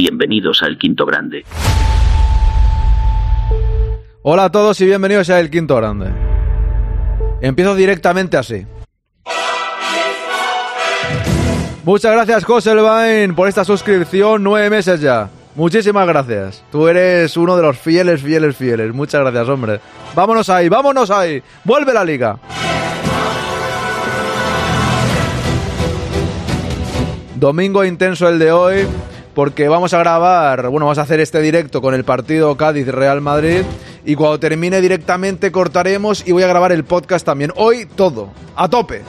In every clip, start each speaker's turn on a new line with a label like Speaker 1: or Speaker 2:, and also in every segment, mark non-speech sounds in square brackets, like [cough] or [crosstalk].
Speaker 1: Bienvenidos a El Quinto Grande.
Speaker 2: Hola a todos y bienvenidos a El Quinto Grande. Empiezo directamente así. Muchas gracias, Joselvain, por esta suscripción. Nueve meses ya. Muchísimas gracias. Tú eres uno de los fieles, fieles, fieles. Muchas gracias, hombre. Vámonos ahí, vámonos ahí. Vuelve la liga. Domingo intenso el de hoy porque vamos a grabar, bueno, vamos a hacer este directo con el partido Cádiz-Real Madrid y cuando termine directamente cortaremos y voy a grabar el podcast también. Hoy todo, a tope.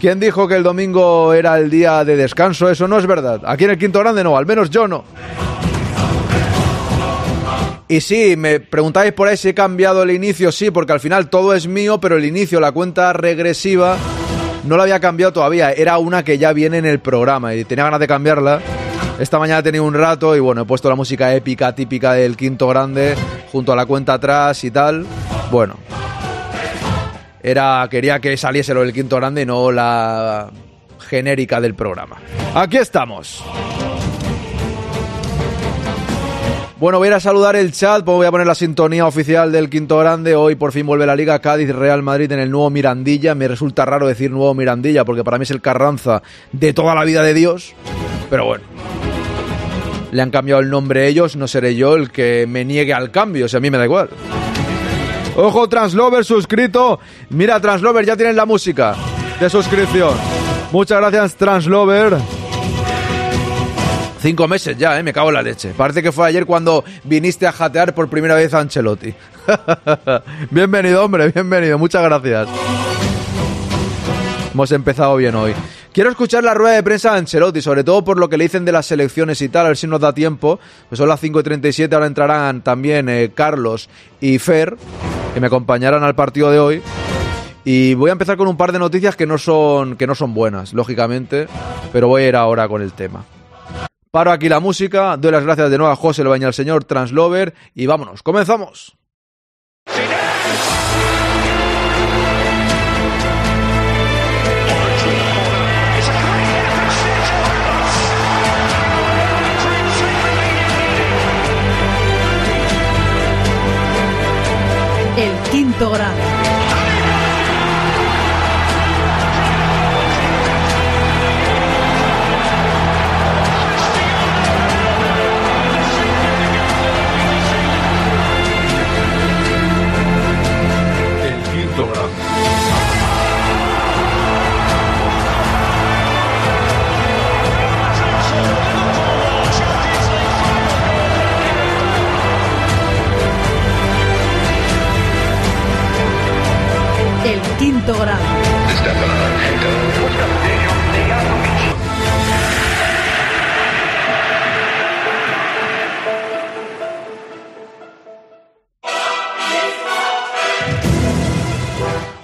Speaker 2: ¿Quién dijo que el domingo era el día de descanso? Eso no es verdad. Aquí en el Quinto Grande no, al menos yo no. Y sí, me preguntáis por ahí si he cambiado el inicio, sí, porque al final todo es mío, pero el inicio, la cuenta regresiva, no la había cambiado todavía. Era una que ya viene en el programa y tenía ganas de cambiarla. Esta mañana he tenido un rato y bueno, he puesto la música épica típica del quinto grande junto a la cuenta atrás y tal. Bueno, era quería que saliese lo del quinto grande y no la genérica del programa. Aquí estamos. Bueno, voy a ir a saludar el chat, pues voy a poner la sintonía oficial del Quinto Grande. Hoy por fin vuelve la Liga Cádiz-Real Madrid en el nuevo Mirandilla. Me resulta raro decir nuevo Mirandilla porque para mí es el Carranza de toda la vida de Dios. Pero bueno, le han cambiado el nombre ellos, no seré yo el que me niegue al cambio, o sea, a mí me da igual. Ojo, Translover suscrito. Mira, Translover, ya tienes la música de suscripción. Muchas gracias, Translover. Cinco meses ya, ¿eh? Me cago en la leche. Parece que fue ayer cuando viniste a jatear por primera vez a Ancelotti. [laughs] bienvenido, hombre, bienvenido. Muchas gracias. Hemos empezado bien hoy. Quiero escuchar la rueda de prensa de Ancelotti, sobre todo por lo que le dicen de las selecciones y tal, a ver si nos da tiempo. Pues son las 5.37, ahora entrarán también eh, Carlos y Fer, que me acompañarán al partido de hoy. Y voy a empezar con un par de noticias que no son, que no son buenas, lógicamente, pero voy a ir ahora con el tema. Paro aquí la música, doy las gracias de nuevo a José Baña, al señor Translover y vámonos, comenzamos.
Speaker 3: El quinto grado.
Speaker 4: El quinto
Speaker 3: grado.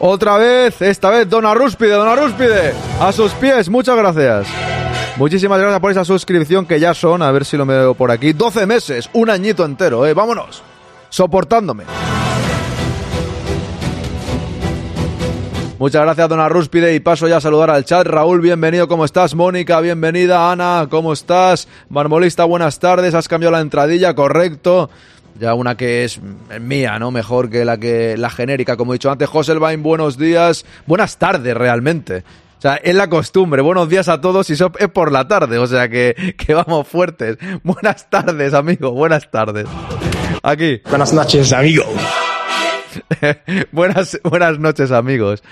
Speaker 2: Otra vez, esta vez Dona Rúspide, Dona Rúspide, a sus pies, muchas gracias. Muchísimas gracias por esa suscripción que ya son, a ver si lo veo por aquí, 12 meses, un añito entero, eh, vámonos, soportándome. Muchas gracias, Dona Rúspide, y paso ya a saludar al chat. Raúl, bienvenido, ¿cómo estás? Mónica, bienvenida. Ana, ¿cómo estás? Marmolista, buenas tardes. Has cambiado la entradilla, correcto. Ya una que es mía, ¿no? Mejor que la que la genérica, como he dicho antes. Joselbain, buenos días. Buenas tardes, realmente. O sea, es la costumbre. Buenos días a todos y es por la tarde. O sea, que, que vamos fuertes. Buenas tardes, amigo. Buenas tardes. Aquí.
Speaker 5: Buenas noches, amigo. [laughs]
Speaker 2: buenas, buenas noches, amigos.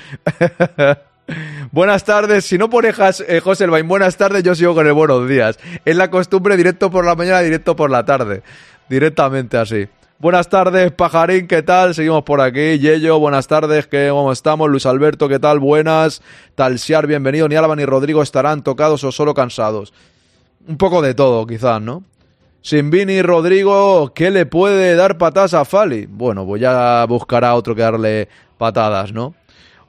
Speaker 2: [laughs] buenas tardes. Si no pone Jas- eh, Joselbain, buenas tardes, yo sigo con el buenos días. Es la costumbre directo por la mañana, directo por la tarde. Directamente así. Buenas tardes, Pajarín, ¿qué tal? Seguimos por aquí. Yello, buenas tardes, ¿qué, ¿cómo estamos? Luis Alberto, ¿qué tal? Buenas. Talsiar, bienvenido. Ni Álava ni Rodrigo estarán tocados o solo cansados. Un poco de todo, quizás, ¿no? Sin Vini Rodrigo, ¿qué le puede dar patadas a Fali? Bueno, pues ya buscará otro que darle patadas, ¿no?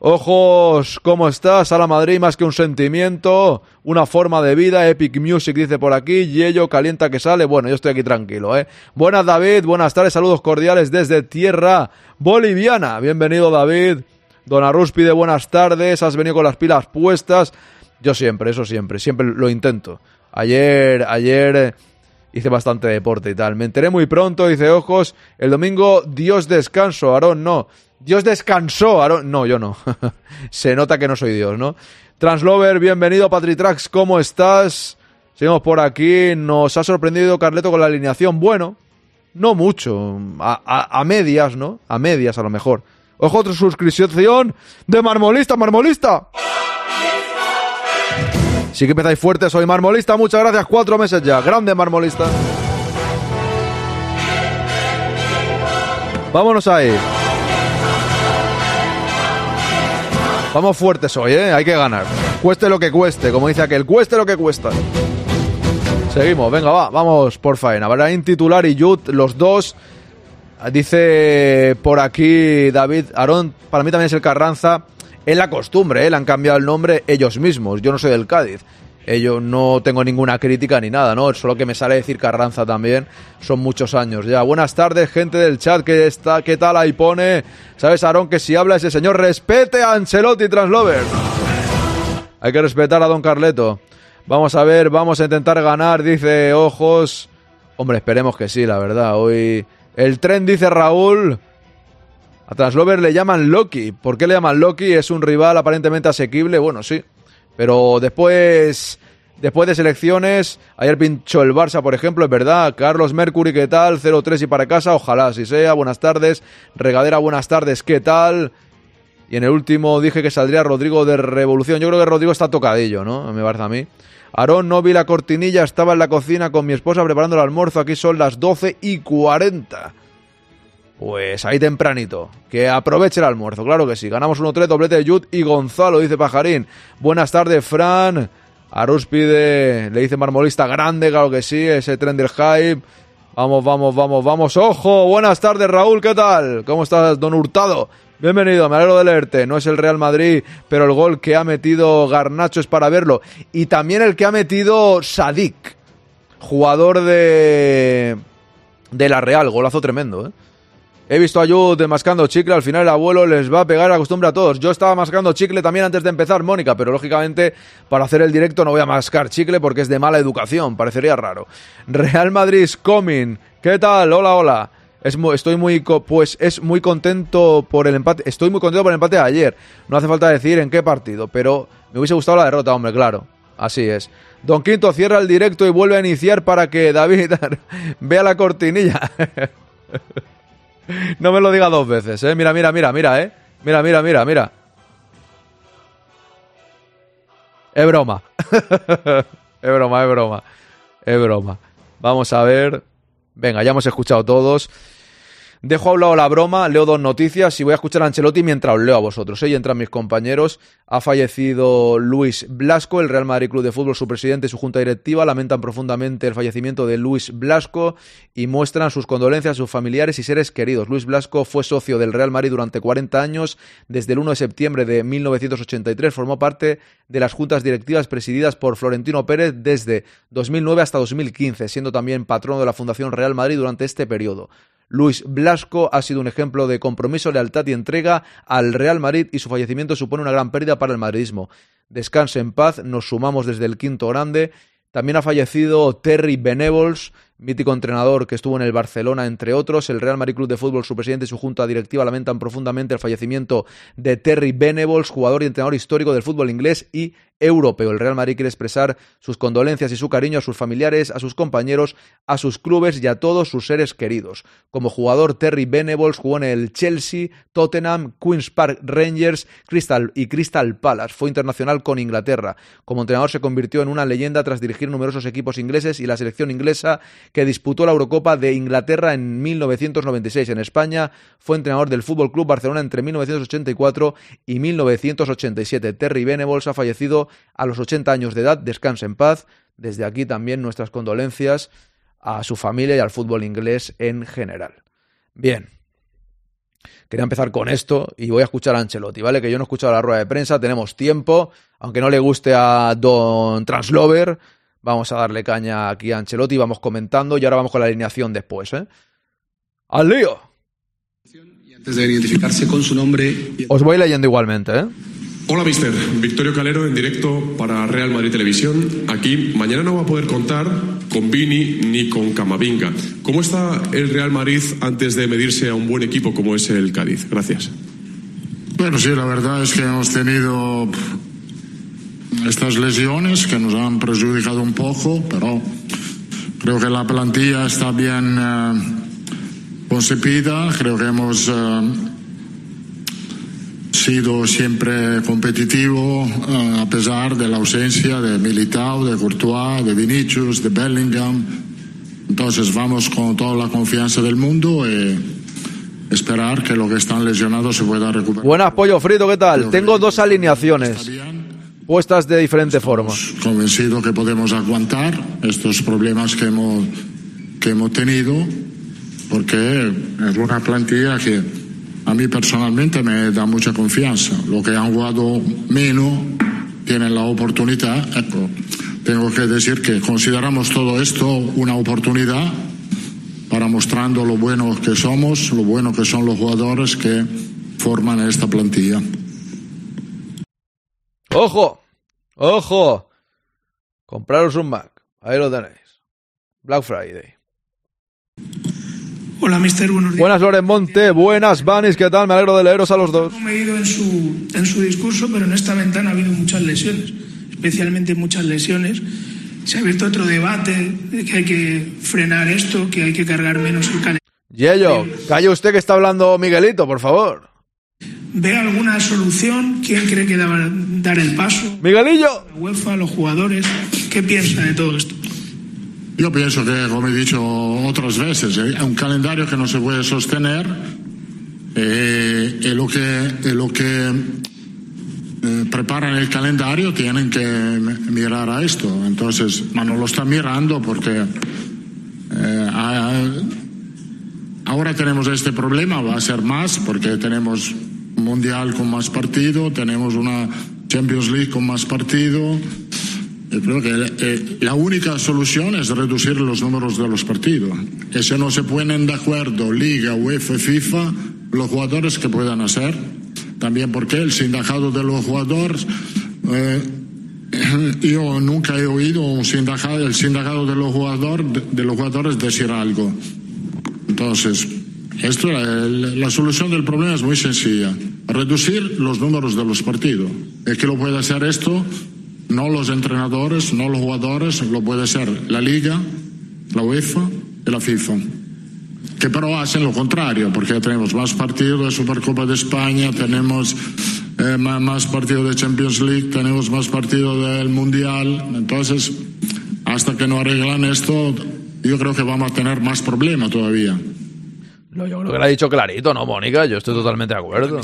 Speaker 2: Ojos, ¿cómo estás? A la Madrid más que un sentimiento, una forma de vida, Epic Music dice por aquí, Yello calienta que sale, bueno, yo estoy aquí tranquilo, ¿eh? Buenas David, buenas tardes, saludos cordiales desde tierra boliviana, bienvenido David, Don Arrúspide, buenas tardes, has venido con las pilas puestas, yo siempre, eso siempre, siempre lo intento. Ayer, ayer eh, hice bastante deporte y tal. Me enteré muy pronto, dice Ojos. El domingo, Dios descanso, Aarón, no. Dios descansó. No, yo no. [laughs] Se nota que no soy Dios, ¿no? Translover, bienvenido, Patritrax, ¿cómo estás? Seguimos por aquí. Nos ha sorprendido Carleto con la alineación. Bueno, no mucho. A, a- a medias, ¿no? A medias, a lo mejor. Ojo, otra suscripción de Marmolista, Marmolista. Sí que empezáis fuerte, soy Marmolista. Muchas gracias, cuatro meses ya. Grande Marmolista. Vámonos ahí. Vamos fuertes hoy, ¿eh? Hay que ganar. Cueste lo que cueste, como dice aquel, cueste lo que cuesta. Seguimos, venga, va, vamos por faena. Baraín titular y los dos. Dice por aquí David Aarón, para mí también es el Carranza. Es la costumbre, ¿eh? le han cambiado el nombre ellos mismos. Yo no soy del Cádiz. Ellos no tengo ninguna crítica ni nada, ¿no? Solo que me sale decir Carranza también. Son muchos años ya. Buenas tardes, gente del chat que está, ¿qué tal? Ahí pone. ¿Sabes, Aarón, que si habla ese señor, respete a Ancelotti Translover? Hay que respetar a Don Carleto. Vamos a ver, vamos a intentar ganar, dice Ojos. Hombre, esperemos que sí, la verdad. Hoy el tren dice Raúl. A Translover le llaman Loki. ¿Por qué le llaman Loki? Es un rival aparentemente asequible. Bueno, sí. Pero después, después de selecciones, ayer pinchó el Barça, por ejemplo, es verdad. Carlos Mercury, ¿qué tal? 0-3 y para casa. Ojalá así sea. Buenas tardes. Regadera, buenas tardes. ¿Qué tal? Y en el último dije que saldría Rodrigo de Revolución. Yo creo que Rodrigo está tocadillo, ¿no? Me parece a mí. Aarón, no vi la cortinilla, estaba en la cocina con mi esposa preparando el almuerzo. Aquí son las 12 y 40. Pues ahí tempranito. Que aproveche el almuerzo, claro que sí. Ganamos 1-3, doblete de Yud y Gonzalo, dice Pajarín. Buenas tardes, Fran. Arúspide, le dice Marmolista grande, claro que sí. Ese tren del hype. Vamos, vamos, vamos, vamos. ¡Ojo! Buenas tardes, Raúl, ¿qué tal? ¿Cómo estás, don Hurtado? Bienvenido, me alegro de leerte. No es el Real Madrid, pero el gol que ha metido Garnacho es para verlo. Y también el que ha metido Sadik, jugador de, de la Real. Golazo tremendo, ¿eh? He visto a Jude mascando chicle, al final el abuelo les va a pegar la costumbre a todos. Yo estaba mascando chicle también antes de empezar, Mónica, pero lógicamente para hacer el directo no voy a mascar chicle porque es de mala educación, parecería raro. Real Madrid coming. ¿Qué tal? Hola, hola. Estoy muy pues es muy contento por el empate. Estoy muy contento por el empate de ayer. No hace falta decir en qué partido, pero me hubiese gustado la derrota, hombre, claro. Así es. Don Quinto cierra el directo y vuelve a iniciar para que David [laughs] vea la cortinilla. [laughs] [laughs] No me lo diga dos veces, eh. Mira, mira, mira, mira, eh. Mira, mira, mira, mira. Es broma. [laughs] es broma, es broma. Es broma. Vamos a ver. Venga, ya hemos escuchado todos. Dejo a un lado la broma, leo dos noticias y voy a escuchar a Ancelotti mientras leo a vosotros. ¿eh? Y entran mis compañeros. Ha fallecido Luis Blasco, el Real Madrid Club de Fútbol, su presidente y su junta directiva lamentan profundamente el fallecimiento de Luis Blasco y muestran sus condolencias a sus familiares y seres queridos. Luis Blasco fue socio del Real Madrid durante 40 años. Desde el 1 de septiembre de 1983 formó parte de las juntas directivas presididas por Florentino Pérez desde 2009 hasta 2015, siendo también patrono de la Fundación Real Madrid durante este periodo. Luis Blasco ha sido un ejemplo de compromiso, lealtad y entrega al Real Madrid y su fallecimiento supone una gran pérdida para el madridismo. Descanse en paz, nos sumamos desde el quinto grande. También ha fallecido Terry Benevols, mítico entrenador que estuvo en el Barcelona, entre otros. El Real Madrid Club de Fútbol, su presidente y su junta directiva lamentan profundamente el fallecimiento de Terry Benevols, jugador y entrenador histórico del fútbol inglés y europeo. El Real Madrid quiere expresar sus condolencias y su cariño a sus familiares, a sus compañeros, a sus clubes y a todos sus seres queridos. Como jugador, Terry Benevols jugó en el Chelsea, Tottenham, Queen's Park Rangers Crystal y Crystal Palace. Fue internacional con Inglaterra. Como entrenador se convirtió en una leyenda tras dirigir numerosos equipos ingleses y la selección inglesa que disputó la Eurocopa de Inglaterra en 1996. En España fue entrenador del Fútbol Club Barcelona entre 1984 y 1987. Terry Benevols ha fallecido a los 80 años de edad. Descansa en paz. Desde aquí también nuestras condolencias a su familia y al fútbol inglés en general. Bien. Quería empezar con esto y voy a escuchar a Ancelotti, ¿vale? Que yo no he escuchado la rueda de prensa, tenemos tiempo, aunque no le guste a Don Translover, vamos a darle caña aquí a Ancelotti, vamos comentando y ahora vamos con la alineación después, ¿eh? ¡Al lío!
Speaker 5: Y antes de identificarse con su nombre,
Speaker 2: Os voy leyendo igualmente, ¿eh?
Speaker 5: Hola, mister. Victorio Calero en directo para Real Madrid Televisión. Aquí mañana no va a poder contar con Vini ni con Camavinga. ¿Cómo está el Real Madrid antes de medirse a un buen equipo como es el Cádiz? Gracias.
Speaker 6: Bueno, sí, la verdad es que hemos tenido estas lesiones que nos han perjudicado un poco, pero creo que la plantilla está bien eh, concebida. Creo que hemos. Eh, sido siempre competitivo uh, a pesar de la ausencia de Militao, de Courtois, de Vinicius, de Bellingham. Entonces vamos con toda la confianza del mundo y esperar que los que están lesionados se pueda recuperar.
Speaker 2: Buenas, Pollo Frito, ¿qué tal? Tengo dos alineaciones puestas de diferente forma.
Speaker 6: Convencido que podemos aguantar estos problemas que hemos, que hemos tenido, porque es una plantilla que a mí personalmente me da mucha confianza. Lo que han jugado menos tienen la oportunidad. tengo que decir que consideramos todo esto una oportunidad para mostrando lo bueno que somos, lo bueno que son los jugadores que forman esta plantilla.
Speaker 2: ¡Ojo! ¡Ojo! Compraros un Mac. Ahí lo tenéis. Black Friday.
Speaker 7: Hola, mister, buenos días.
Speaker 2: Buenas, Loren Monte. Buenas, Vanis. ¿Qué tal? Me alegro de leeros a los dos.
Speaker 7: No me he ido en su, en su discurso, pero en esta ventana ha habido muchas lesiones, especialmente muchas lesiones. Se ha abierto otro debate de que hay que frenar esto, que hay que cargar menos el calendario.
Speaker 2: Yello, calle usted que está hablando Miguelito, por favor.
Speaker 7: ¿Ve alguna solución? ¿Quién cree que debe dar el paso?
Speaker 2: Miguelillo.
Speaker 7: La UEFA, los jugadores. ¿Qué piensa de todo esto?
Speaker 6: Yo pienso que, como he dicho otras veces, hay un calendario que no se puede sostener eh, y lo que, lo que eh, preparan el calendario tienen que mirar a esto. Entonces, no lo están mirando porque eh, ahora tenemos este problema, va a ser más porque tenemos un mundial con más partido, tenemos una Champions League con más partido. Yo creo que eh, la única solución es reducir los números de los partidos. Y si no se ponen de acuerdo Liga, UEFA, FIFA, los jugadores que puedan hacer. También porque el sindicato de los jugadores, eh, [clears throat] yo nunca he oído un sindicato, el sindicato de los, de los jugadores decir algo. Entonces, esto, la, la solución del problema es muy sencilla. Reducir los números de los partidos. Es que lo puede hacer esto no los entrenadores, no los jugadores, lo puede ser la Liga, la UEFA y la FIFA. Que pero hacen lo contrario, porque tenemos más partidos de Supercopa de España, tenemos eh, más partidos de Champions League, tenemos más partidos del Mundial. Entonces, hasta que no arreglan esto, yo creo que vamos a tener más problemas todavía.
Speaker 2: No, yo creo que lo ha dicho clarito, ¿no, Mónica? Yo estoy totalmente de acuerdo.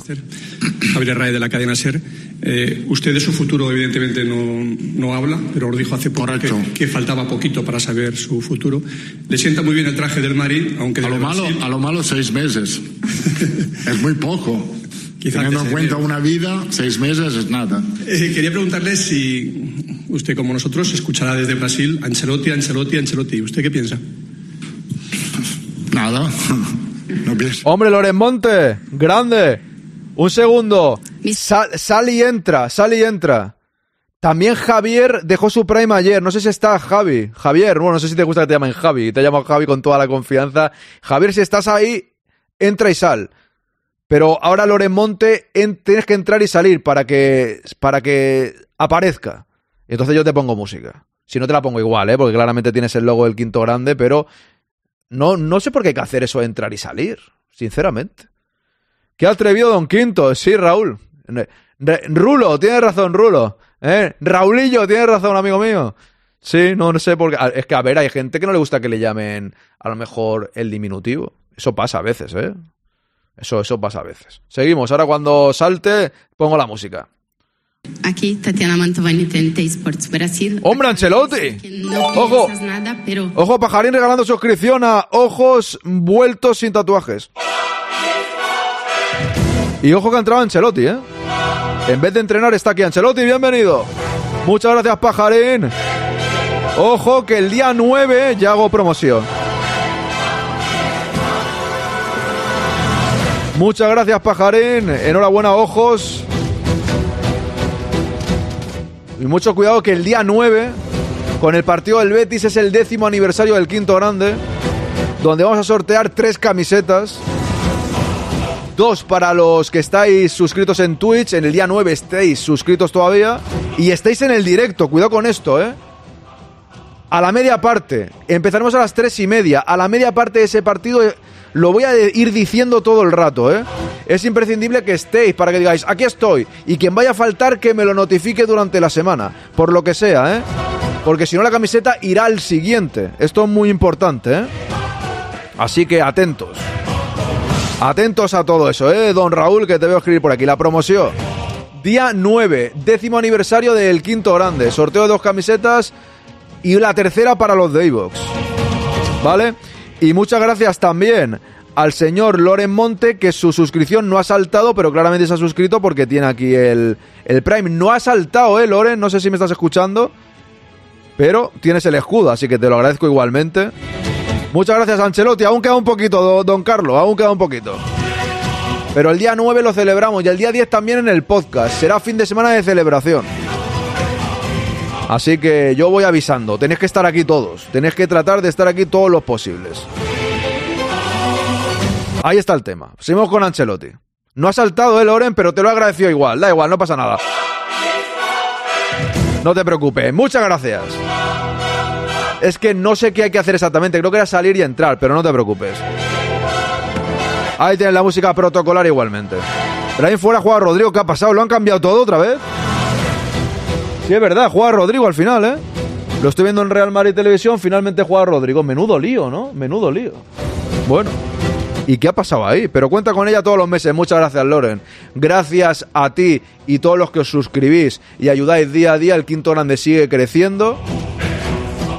Speaker 5: Javier Ray de la cadena SER. Eh, usted de su futuro, evidentemente, no, no habla, pero os dijo hace poco que, que, faltaba poquito para saber su futuro. Le sienta muy bien el traje del Marín, aunque.
Speaker 6: A lo, malo, a lo malo, seis meses. [laughs] es muy poco. Teniendo en cuenta una vida, seis meses es nada.
Speaker 5: Eh, quería preguntarle si usted, como nosotros, escuchará desde Brasil Ancelotti, Ancelotti, Ancelotti. ¿Usted qué piensa?
Speaker 6: Nada. [laughs]
Speaker 2: Hombre, Loren Monte, grande. Un segundo. Sal, y entra, sal y entra. También Javier dejó su prime ayer. No sé si está Javi. Javier, bueno, no sé si te gusta que te llamen Javi. Te llamo Javi con toda la confianza. Javier, si estás ahí, entra y sal. Pero ahora Loren Monte tienes que entrar y salir para que, para que aparezca. Entonces yo te pongo música. Si no te la pongo igual, ¿eh? porque claramente tienes el logo del quinto grande, pero no, no sé por qué hay que hacer eso entrar y salir, sinceramente. Qué atrevido Don Quinto, sí, Raúl. Rulo, tiene razón, Rulo. ¿Eh? Raulillo, tiene razón, amigo mío. Sí, no, no sé por qué. Es que, a ver, hay gente que no le gusta que le llamen a lo mejor el diminutivo. Eso pasa a veces, ¿eh? Eso, eso pasa a veces. Seguimos. Ahora cuando salte, pongo la música.
Speaker 8: Aquí Tatiana Mantovani, TNT Sports Brasil.
Speaker 2: ¡Hombre, Ancelotti! ¡Ojo!
Speaker 8: Nada, pero...
Speaker 2: ¡Ojo, Pajarín regalando suscripción a Ojos Vueltos Sin Tatuajes! Y ojo que ha entrado Ancelotti, ¿eh? En vez de entrenar está aquí Ancelotti, bienvenido. Muchas gracias, Pajarín. Ojo que el día 9 ya hago promoción. Muchas gracias, Pajarín. Enhorabuena, ojos. Y mucho cuidado que el día 9, con el partido del Betis, es el décimo aniversario del quinto grande, donde vamos a sortear tres camisetas. Dos para los que estáis suscritos en Twitch. En el día 9 estéis suscritos todavía. Y estáis en el directo. Cuidado con esto, ¿eh? A la media parte. Empezaremos a las tres y media. A la media parte de ese partido lo voy a ir diciendo todo el rato, ¿eh? Es imprescindible que estéis para que digáis, aquí estoy. Y quien vaya a faltar, que me lo notifique durante la semana. Por lo que sea, ¿eh? Porque si no, la camiseta irá al siguiente. Esto es muy importante, ¿eh? Así que atentos. Atentos a todo eso, ¿eh? Don Raúl, que te veo escribir por aquí. La promoción. Día 9, décimo aniversario del quinto grande. Sorteo de dos camisetas y la tercera para los de iVox. ¿Vale? Y muchas gracias también al señor Loren Monte, que su suscripción no ha saltado, pero claramente se ha suscrito porque tiene aquí el, el Prime. No ha saltado, ¿eh, Loren? No sé si me estás escuchando. Pero tienes el escudo, así que te lo agradezco igualmente. Muchas gracias, Ancelotti. Aún queda un poquito, do- don Carlos, aún queda un poquito. Pero el día 9 lo celebramos y el día 10 también en el podcast. Será fin de semana de celebración. Así que yo voy avisando. Tenéis que estar aquí todos. Tenéis que tratar de estar aquí todos los posibles. Ahí está el tema. Seguimos con Ancelotti. No ha saltado el Loren, pero te lo agradeció igual. Da igual, no pasa nada. No te preocupes. Muchas gracias. Es que no sé qué hay que hacer exactamente. Creo que era salir y entrar, pero no te preocupes. Ahí tienes la música protocolar igualmente. Pero ahí fuera juega Rodrigo. ¿Qué ha pasado? ¿Lo han cambiado todo otra vez? Sí, es verdad. Juega Rodrigo al final, ¿eh? Lo estoy viendo en Real Madrid Televisión. Finalmente juega Rodrigo. Menudo lío, ¿no? Menudo lío. Bueno. ¿Y qué ha pasado ahí? Pero cuenta con ella todos los meses. Muchas gracias, Loren. Gracias a ti y todos los que os suscribís y ayudáis día a día. El quinto grande sigue creciendo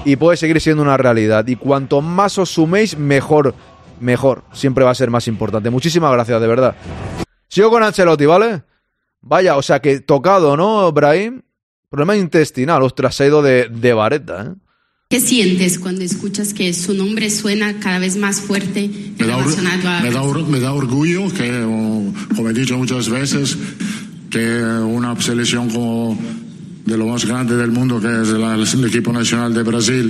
Speaker 2: y puede seguir siendo una realidad. Y cuanto más os suméis, mejor. Mejor. Siempre va a ser más importante. Muchísimas gracias, de verdad. Sigo con Ancelotti, ¿vale? Vaya, o sea que tocado, ¿no, Brahim? Problema intestinal. Ostras, se ha ido de, de vareta, ¿eh?
Speaker 8: ¿Qué sientes cuando escuchas que su nombre suena cada vez más fuerte
Speaker 6: Me da,
Speaker 8: relacionado a...
Speaker 6: me da me da orgullo que, como he dicho muchas veces, que una selección como de lo más grande del mundo, que es la- el equipo nacional de Brasil,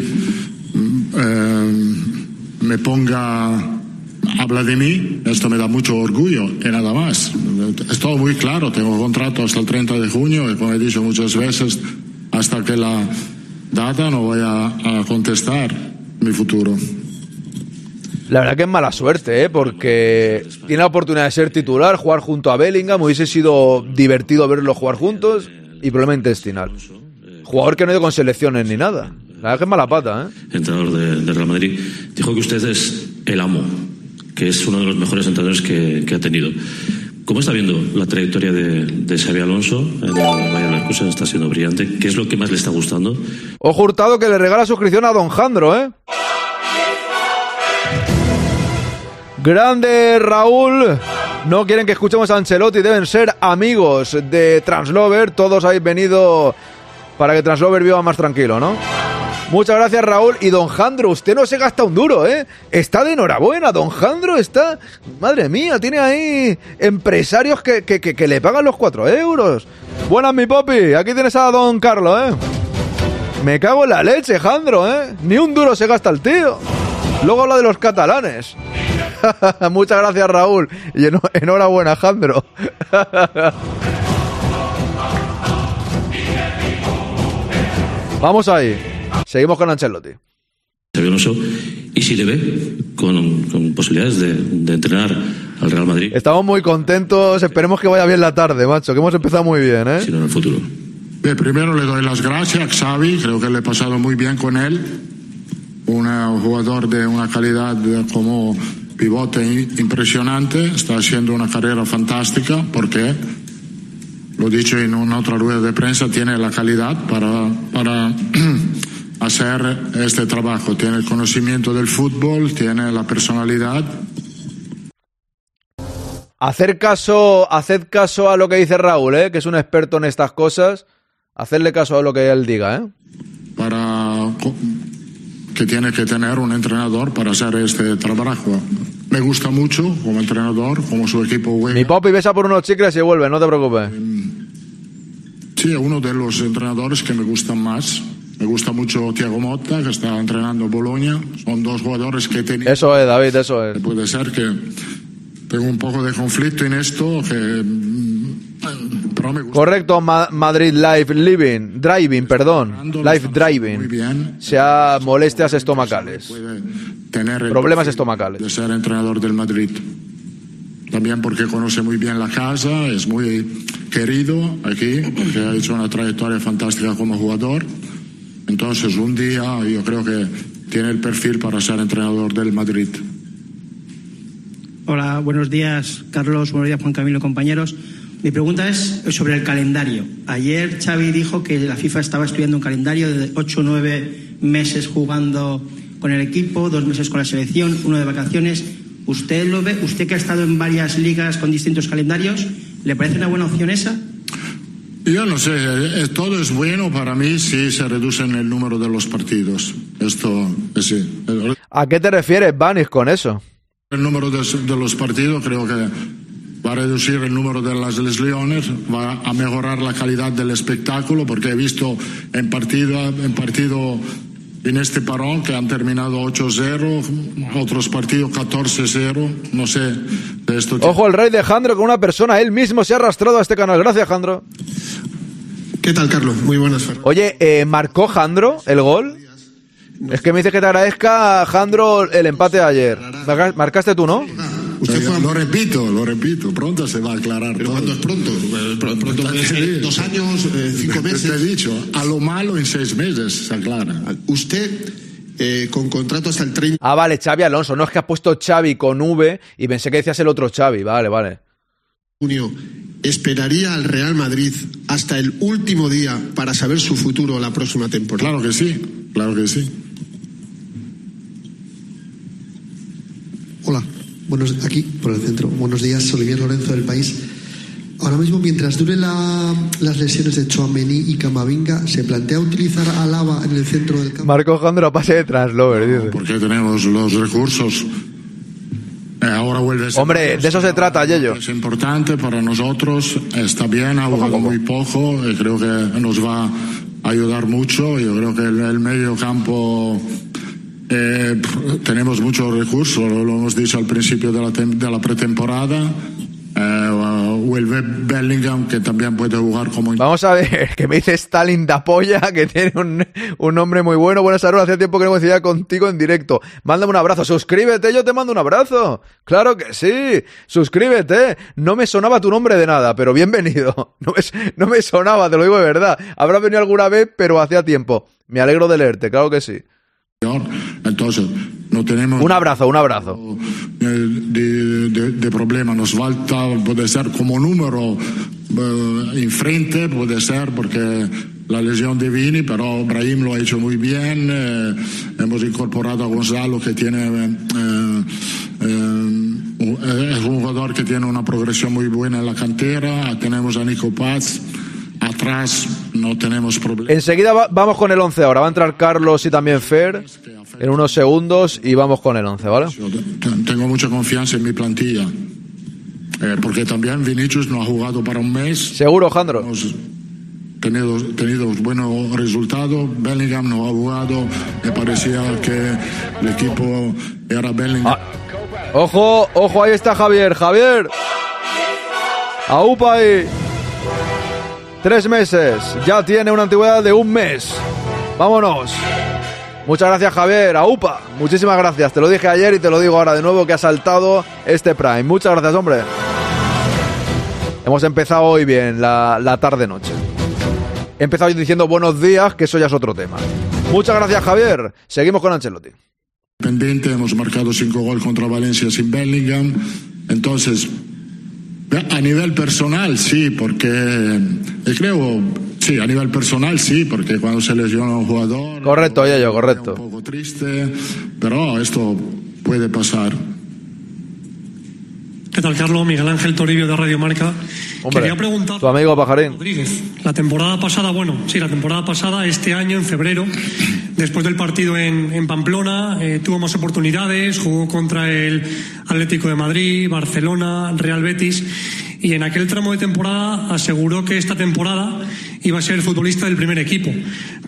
Speaker 6: mm, eh, me ponga, habla de mí, esto me da mucho orgullo y nada más. Es todo muy claro, tengo contrato hasta el 30 de junio y como he dicho muchas veces, hasta que la data no voy a, a contestar mi futuro.
Speaker 2: La verdad que es mala suerte, ¿eh? Porque tiene la oportunidad de ser titular, jugar junto a Bellingham. Hubiese sido divertido verlos jugar juntos. Y problema intestinal. Jugador que no ha ido con selecciones ni nada. La verdad que es mala pata, ¿eh?
Speaker 9: entrenador de, de Real Madrid, dijo que usted es el amo, que es uno de los mejores entrenadores que, que ha tenido. ¿Cómo está viendo la trayectoria de, de Xabi Alonso en el Bayern? Está siendo brillante. ¿Qué es lo que más le está gustando?
Speaker 2: Ojo Hurtado que le regala suscripción a Don Jandro, ¿eh? Grande Raúl. No quieren que escuchemos a Ancelotti, deben ser amigos de Translover. Todos habéis venido para que Translover viva más tranquilo, ¿no? Muchas gracias Raúl. Y Don Jandro, usted no se gasta un duro, ¿eh? Está de enhorabuena, Don Jandro está... Madre mía, tiene ahí empresarios que, que, que- le pagan los 4 euros. Buenas, mi papi. Aquí tienes a Don Carlos, ¿eh? Me cago en la leche, Jandro, ¿eh? Ni un duro se gasta el tío. Luego habla de los catalanes. [laughs] Muchas gracias, Raúl. Y enhorabuena, Jandro. [laughs] Vamos ahí. Seguimos con Ancelotti.
Speaker 9: Y si le ve con, con posibilidades de, de entrenar al Real Madrid,
Speaker 2: Estamos muy contentos. Esperemos que vaya bien la tarde, macho. Que hemos empezado muy bien, ¿eh?
Speaker 9: sino en el futuro.
Speaker 6: Bien, primero le doy las gracias a Xavi, creo que le he pasado muy bien con él. Un eh, jugador de una calidad eh, como pivote i- impresionante, está haciendo una carrera fantástica porque, lo he dicho en una otra rueda de prensa, tiene la calidad para, para [clears throat] hacer este trabajo, tiene el conocimiento del fútbol, tiene la personalidad
Speaker 2: Hacer caso, haced caso a lo que dice Raúl, ¿eh? Que es un experto en estas cosas. Hacerle caso a lo que él diga, ¿eh?
Speaker 6: para que tiene que tener un entrenador para hacer este trabajo. Me gusta mucho como entrenador, como su equipo juega.
Speaker 2: Mi papi besa por unos chicles y vuelve, no te preocupes.
Speaker 6: Sí, uno de los entrenadores que me gustan más. Me gusta mucho Thiago Motta, que está entrenando Bolonia. Son dos jugadores que tenido.
Speaker 2: Eso es, David, eso es.
Speaker 6: Puede ser que tengo un poco de conflicto en esto, que mm, pero me gusta.
Speaker 2: Correcto, Ma- Madrid Live Living, Driving, perdón, Live
Speaker 6: Muy
Speaker 2: Driving.
Speaker 6: bien.
Speaker 2: Sea molestias estomacales.
Speaker 6: Puede tener
Speaker 2: Problemas estomacales.
Speaker 6: De ser entrenador del Madrid. También porque conoce muy bien la casa, es muy querido aquí, porque ha hecho una trayectoria fantástica como jugador. Entonces, un día yo creo que tiene el perfil para ser entrenador del Madrid.
Speaker 10: Hola, buenos días, Carlos. Buenos días, Juan Camilo, compañeros. Mi pregunta es sobre el calendario. Ayer Xavi dijo que la FIFA estaba estudiando un calendario de 8 o 9 meses jugando con el equipo, dos meses con la selección, uno de vacaciones. ¿Usted lo ve? ¿Usted que ha estado en varias ligas con distintos calendarios? ¿Le parece una buena opción esa?
Speaker 6: Yo no sé, eh, todo es bueno para mí si se reducen el número de los partidos. Esto, eh, sí.
Speaker 2: ¿A qué te refieres, Vanis, con eso?
Speaker 6: el número de, de los partidos creo que va a reducir el número de las lesiones, va a mejorar la calidad del espectáculo, porque he visto en partido, en partido en este parón que han terminado 8-0, otros partidos 14-0, no sé de esto.
Speaker 2: Ojo, el rey de Jandro con una persona, él mismo se ha arrastrado a este canal. Gracias, Jandro.
Speaker 11: ¿Qué tal, Carlos? Muy buenas. Fer.
Speaker 2: Oye, eh, ¿marcó Jandro el gol? Es que me dice que te agradezca, Jandro, el empate de ayer. Marca- Marcaste tú, ¿no?
Speaker 11: Usted fue a-
Speaker 6: Lo repito, lo repito, pronto se va a aclarar
Speaker 11: ¿Pero
Speaker 6: todo.
Speaker 11: cuándo es pronto? Eh, pr- Pronto dos años, eh, cinco
Speaker 6: Te he
Speaker 11: meses.
Speaker 6: dicho, a lo malo en seis meses se aclara.
Speaker 11: Usted, eh, con contrato hasta el 30
Speaker 2: Ah, vale, Xavi Alonso. No es que has puesto Xavi con V y pensé que decías el otro Xavi. Vale, vale.
Speaker 11: junio, ¿esperaría al Real Madrid hasta el último día para saber su futuro la próxima temporada?
Speaker 6: Claro que sí, claro que sí.
Speaker 12: Hola, buenos, aquí por el centro. Buenos días, Olivier Lorenzo del País. Ahora mismo, mientras dure la- las lesiones de Chouameni y Camavinga, ¿se plantea utilizar a Lava en el centro del campo?
Speaker 2: Marcó Jandro pase de Translover, dice.
Speaker 6: Porque tenemos los recursos. Eh, ahora vuelve a ser-
Speaker 2: Hombre, de eso se trata, Yello.
Speaker 6: Es importante para nosotros, está bien, ha jugado muy poco, y creo que nos va a ayudar mucho. Yo creo que el, el medio campo eh, tenemos muchos recursos, lo, hemos dicho al principio de la, de la pretemporada. Eh, vuelve Bellingham, que también puede jugar como
Speaker 2: Vamos a ver, [laughs] que me dice Stalin da polla, [laughs] que tiene un, un nombre muy bueno. Buenas tardes, hace tiempo que no coincidía contigo en directo. Mándame un abrazo, suscríbete, yo te mando un abrazo. Claro que sí, suscríbete. No me sonaba tu nombre de nada, pero bienvenido. [laughs] No me, no me sonaba, te lo digo de verdad. Habrá venido alguna vez, pero hacía tiempo. Me alegro de leerte, claro que sí.
Speaker 6: Entonces, no tenemos
Speaker 2: Un abrazo, un abrazo.
Speaker 6: de, de- de problema. Nos falta, puede ser como número eh, en frente, puede ser porque la lesión de Vini, pero Brahim lo ha hecho muy bien. eh, hemos incorporado a Gonzalo que tiene. eh, eh, es un jugador que tiene una progresión muy buena en la cantera. Tenemos a Nico Paz. Atrás no tenemos problema.
Speaker 2: Enseguida va- vamos con el 11 ahora. Va a entrar Carlos y también Fer en unos segundos y vamos con el 11, ¿vale?
Speaker 6: Ten- Tengo mucha confianza en mi plantilla. Eh, porque también Vinicius no ha jugado para un mes.
Speaker 2: Seguro, Jandro.
Speaker 6: Hemos tenido, tenido buenos resultados. Bellingham no ha jugado. Me parecía que el equipo era Bellingham.
Speaker 2: Ojo, ojo, ahí está Javier. Javier. Aupa ahí. Tres meses. Ya tiene una antigüedad de un mes. Vámonos. Muchas gracias, Javier. Aupa. Muchísimas gracias. Te lo dije ayer y te lo digo ahora de nuevo que ha saltado este Prime. Muchas gracias, hombre. Hemos empezado hoy bien, la, la tarde-noche. He empezado diciendo buenos días, que eso ya es otro tema. Muchas gracias, Javier. Seguimos con Ancelotti.
Speaker 6: pendiente, hemos marcado cinco goles contra Valencia sin Bellingham. Entonces, a nivel personal sí, porque eh, creo, sí, a nivel personal sí, porque cuando se lesiona un jugador,
Speaker 2: Correcto, yo, correcto.
Speaker 6: un poco triste, pero esto puede pasar.
Speaker 13: ¿Qué tal, Carlos? Miguel Ángel Toribio de Radio Marca.
Speaker 2: Hombre,
Speaker 13: Quería preguntar.
Speaker 2: tu amigo Pajarín.
Speaker 13: Rodríguez, la temporada pasada, bueno, sí, la temporada pasada, este año, en febrero, después del partido en, en Pamplona, eh, tuvo más oportunidades, jugó contra el Atlético de Madrid, Barcelona, Real Betis, y en aquel tramo de temporada aseguró que esta temporada iba a ser el futbolista del primer equipo.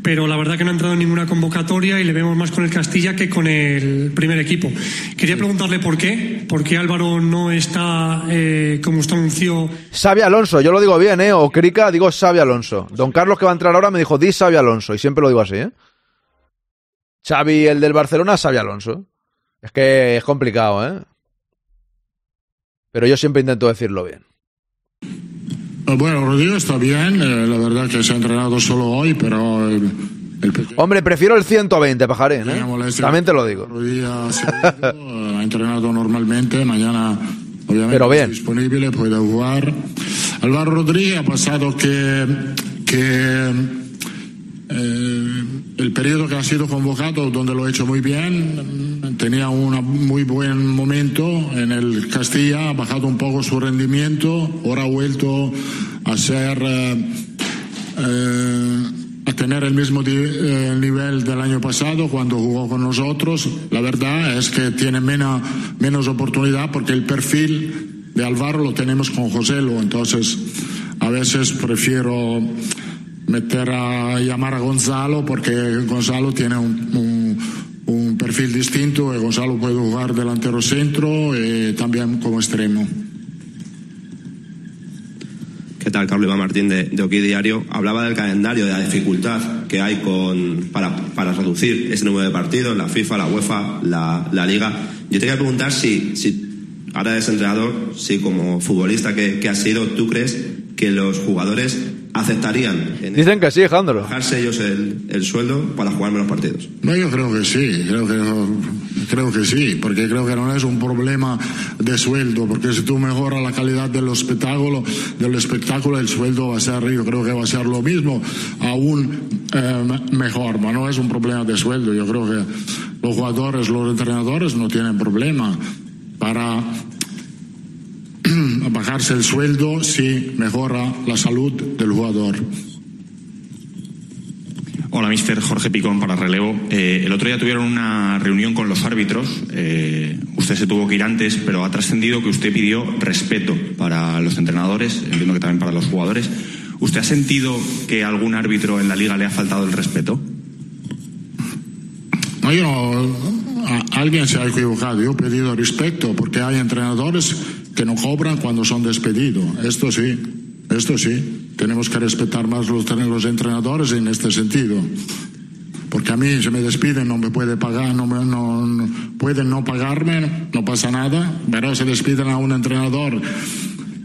Speaker 13: Pero la verdad que no ha entrado en ninguna convocatoria y le vemos más con el Castilla que con el primer equipo. Quería preguntarle por qué, por qué Álvaro no está, eh, como usted anunció.
Speaker 2: Xavi Alonso, yo lo digo bien, ¿eh? O Crica, digo Xavi Alonso. Don Carlos que va a entrar ahora me dijo, di Xavi Alonso, y siempre lo digo así, ¿eh? Xavi, el del Barcelona, Xavi Alonso. Es que es complicado, ¿eh? Pero yo siempre intento decirlo bien.
Speaker 6: Bueno, Rodrigo está bien, eh, la verdad que se ha entrenado solo hoy, pero el, el pequeño
Speaker 2: Hombre, prefiero el 120, pajarín, ¿eh? También te lo digo.
Speaker 6: día seguido, eh, ha entrenado normalmente, mañana obviamente
Speaker 2: Pero bien.
Speaker 6: disponible, puede jugar. Álvaro Rodríguez ha pasado que, que eh, el periodo que ha sido convocado, donde lo ha hecho muy bien, tenía un muy buen momento en el Castilla, ha bajado un poco su rendimiento, ahora ha vuelto a ser, eh, eh, a tener el mismo eh, nivel del año pasado cuando jugó con nosotros. La verdad es que tiene menos, menos oportunidad porque el perfil de Álvaro lo tenemos con Joselo, entonces a veces prefiero meter a llamar a Gonzalo porque Gonzalo tiene un, un- un perfil distinto Gonzalo puede jugar delantero centro y también como extremo.
Speaker 14: ¿Qué tal? Carlos Iván Martín de, de Oquí Diario. Hablaba del calendario, de la dificultad que hay con, para, para reducir ese número de partidos, la FIFA, la UEFA, la, la Liga. Yo te quería preguntar si, si ahora eres entrenador, si como futbolista que, que has sido, ¿tú crees que los jugadores aceptarían en
Speaker 2: Dicen que sí, Jandro.
Speaker 14: bajarse ellos el, el sueldo para jugar menos partidos?
Speaker 6: No, yo creo que sí, creo que, creo que sí, porque creo que no es un problema de sueldo, porque si tú mejoras la calidad del espectáculo, del espectáculo, el sueldo va a ser, yo creo que va a ser lo mismo, aún eh, mejor, pero no es un problema de sueldo, yo creo que los jugadores, los entrenadores no tienen problema para bajarse el sueldo si mejora la salud del jugador.
Speaker 15: Hola, mister Jorge Picón para relevo. Eh, el otro día tuvieron una reunión con los árbitros. Eh, usted se tuvo que ir antes, pero ha trascendido que usted pidió respeto para los entrenadores, entiendo que también para los jugadores. ¿Usted ha sentido que a algún árbitro en la liga le ha faltado el respeto?
Speaker 6: No, yo no- alguien se ha equivocado. Yo he pedido respeto porque hay entrenadores que no cobran cuando son despedidos. Esto sí, esto sí. Tenemos que respetar más los, los entrenadores en este sentido. Porque a mí se me despiden, no me puede pagar, no, me- no- no- pueden no pagarme, no pasa nada, pero se despiden a un entrenador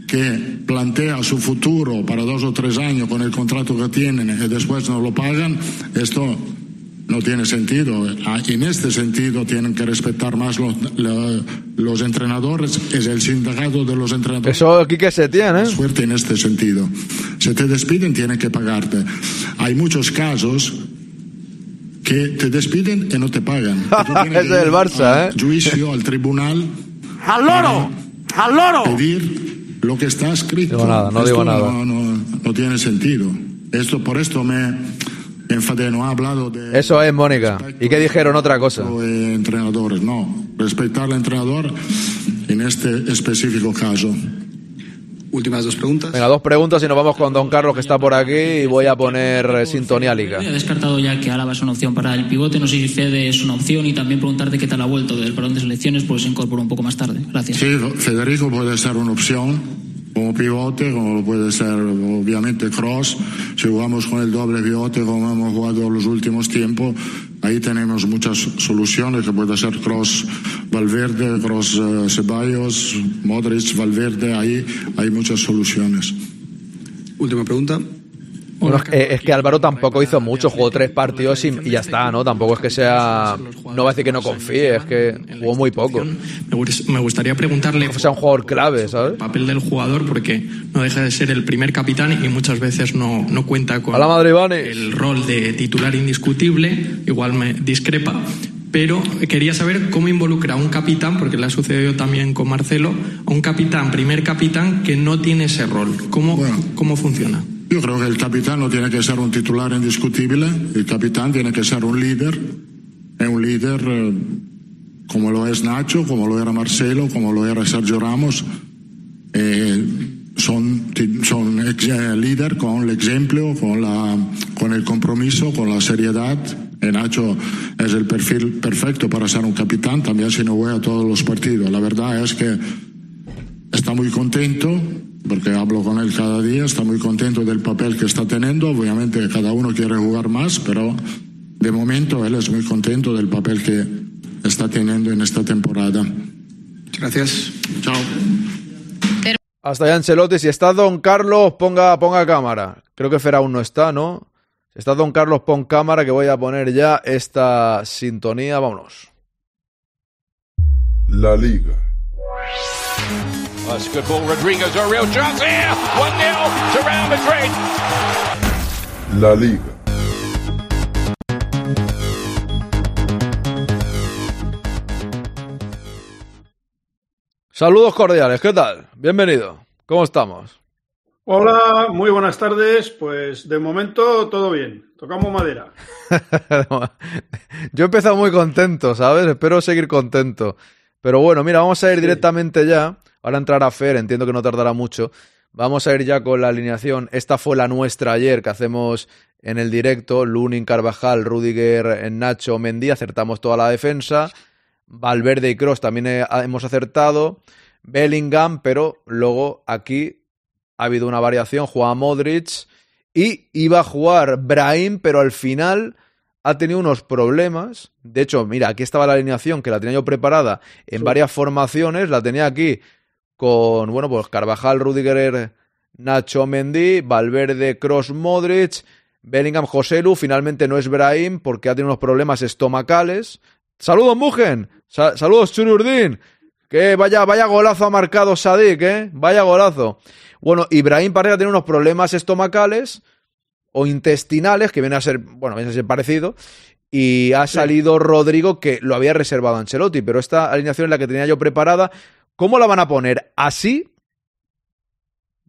Speaker 6: que plantea su futuro para dos o tres años con el contrato que tienen y después no lo pagan, esto no tiene sentido. Ah, En este sentido tienen que respetar más los, los entrenadores, es el sindicato de los entrenadores.
Speaker 2: Eso aquí que se tiene, ¿eh?
Speaker 6: Suerte en este sentido. Si te despiden, tienen que pagarte. Hay muchos casos que te despiden y no te pagan. [laughs]
Speaker 2: Es del Barça,
Speaker 6: al Juicio, al tribunal. [laughs]
Speaker 16: ¡Al loro! ¡Al loro!
Speaker 6: Pedir lo que está escrito.
Speaker 2: Digo nada, no
Speaker 6: Esto
Speaker 2: digo nada.
Speaker 6: No, no- no tiene sentido. Esto, por esto me No ha hablado de
Speaker 2: Eso es, Mónica. ¿Y qué dijeron otra cosa?
Speaker 6: entrenadores. No. Respetar al entrenador en este específico caso.
Speaker 17: Últimas dos preguntas.
Speaker 2: Venga, dos preguntas y nos vamos con Don Carlos que está por aquí y voy a poner eh, sintonía liga.
Speaker 18: He descartado ya que Álava es una opción para el pivote. No sé si Fede es una opción y también preguntarte qué tal ha vuelto del parón de selecciones, pues se incorporó un poco más tarde. Gracias.
Speaker 6: Sí, Federico puede ser una opción como pivote, como puede ser obviamente Cross. Si jugamos con el doble pivote como hemos jugado los últimos tiempos, ahí tenemos muchas soluciones que puede ser Cross Valverde, Cross eh, Ceballos, Modric, Valverde, ahí hay muchas soluciones.
Speaker 17: Última pregunta.
Speaker 2: Bueno, es, que, es que Álvaro tampoco hizo mucho, jugó tres partidos y, y ya está, ¿no? Tampoco es que sea. No va a decir que no confíe, es que jugó muy poco.
Speaker 19: Me gust- Me gustaría preguntarle
Speaker 2: O sea, un jugador clave, ¿sabes?
Speaker 19: el papel del jugador porque no deja de ser el primer capitán y muchas veces no, no cuenta con
Speaker 2: A la madre
Speaker 19: el rol de titular indiscutible, igual me discrepa. Pero quería saber cómo involucra a un capitán, porque le ha sucedido también con Marcelo, a un capitán, primer capitán, que no tiene ese rol. ¿Cómo, cómo funciona?
Speaker 6: Yo creo que el capitán no tiene que ser un titular indiscutible, el capitán tiene que ser un líder, un líder eh, como lo es Nacho, como lo era Marcelo, como lo era Sergio Ramos. Eh, son, son líder con el ejemplo, con, la, con el compromiso, con la seriedad. Y Nacho es el perfil perfecto para ser un capitán, también si no voy a todos los partidos. La verdad es que está muy contento, porque hablo con él cada día, está muy contento del papel que está teniendo. Obviamente cada uno quiere jugar más, pero de momento él es muy contento del papel que está teniendo en esta temporada.
Speaker 17: Gracias.
Speaker 6: Chao.
Speaker 2: Hasta ya Ancelotti. Si está Don Carlos, ponga, ponga cámara. Creo que Fer aún no está, ¿no? Si está Don Carlos, pon cámara que voy a poner ya esta sintonía. Vámonos.
Speaker 4: La Liga.
Speaker 20: That's good ball. Rodriguez, a real chance here. 1 0 to Real Madrid.
Speaker 4: La Liga.
Speaker 2: Saludos cordiales, ¿qué tal? Bienvenido. ¿Cómo estamos?
Speaker 21: Hola, muy buenas tardes. Pues de momento todo bien. Tocamos madera. [laughs]
Speaker 2: Yo he empezado muy contento, ¿sabes? Espero seguir contento. Pero bueno, mira, vamos a ir directamente ya. Ahora entrará Fer, entiendo que no tardará mucho. Vamos a ir ya con la alineación. Esta fue la nuestra ayer que hacemos en el directo. Lunin, Carvajal, Rudiger, Nacho, Mendy. Acertamos toda la defensa. Valverde y Cross también he- hemos acertado. Bellingham, pero luego aquí ha habido una variación. Juega Modric y iba a jugar Brahim, pero al final ha tenido unos problemas. De hecho, mira, aquí estaba la alineación que la tenía yo preparada en varias formaciones. La tenía aquí con, bueno, pues Carvajal, Rudiger, Nacho Mendy, Valverde, Cross, Modric, Bellingham, Joselu. Finalmente no es Brahim porque ha tenido unos problemas estomacales. Saludos, Mugen. Sa- saludos, Chururdin. Que vaya, vaya golazo ha marcado Sadik, ¿eh? Vaya golazo. Bueno, Ibrahim parece que tiene unos problemas estomacales o intestinales, que viene a ser, bueno, viene a ser parecido. Y ha salido Rodrigo, que lo había reservado Ancelotti, pero esta alineación es la que tenía yo preparada. ¿Cómo la van a poner? ¿Así?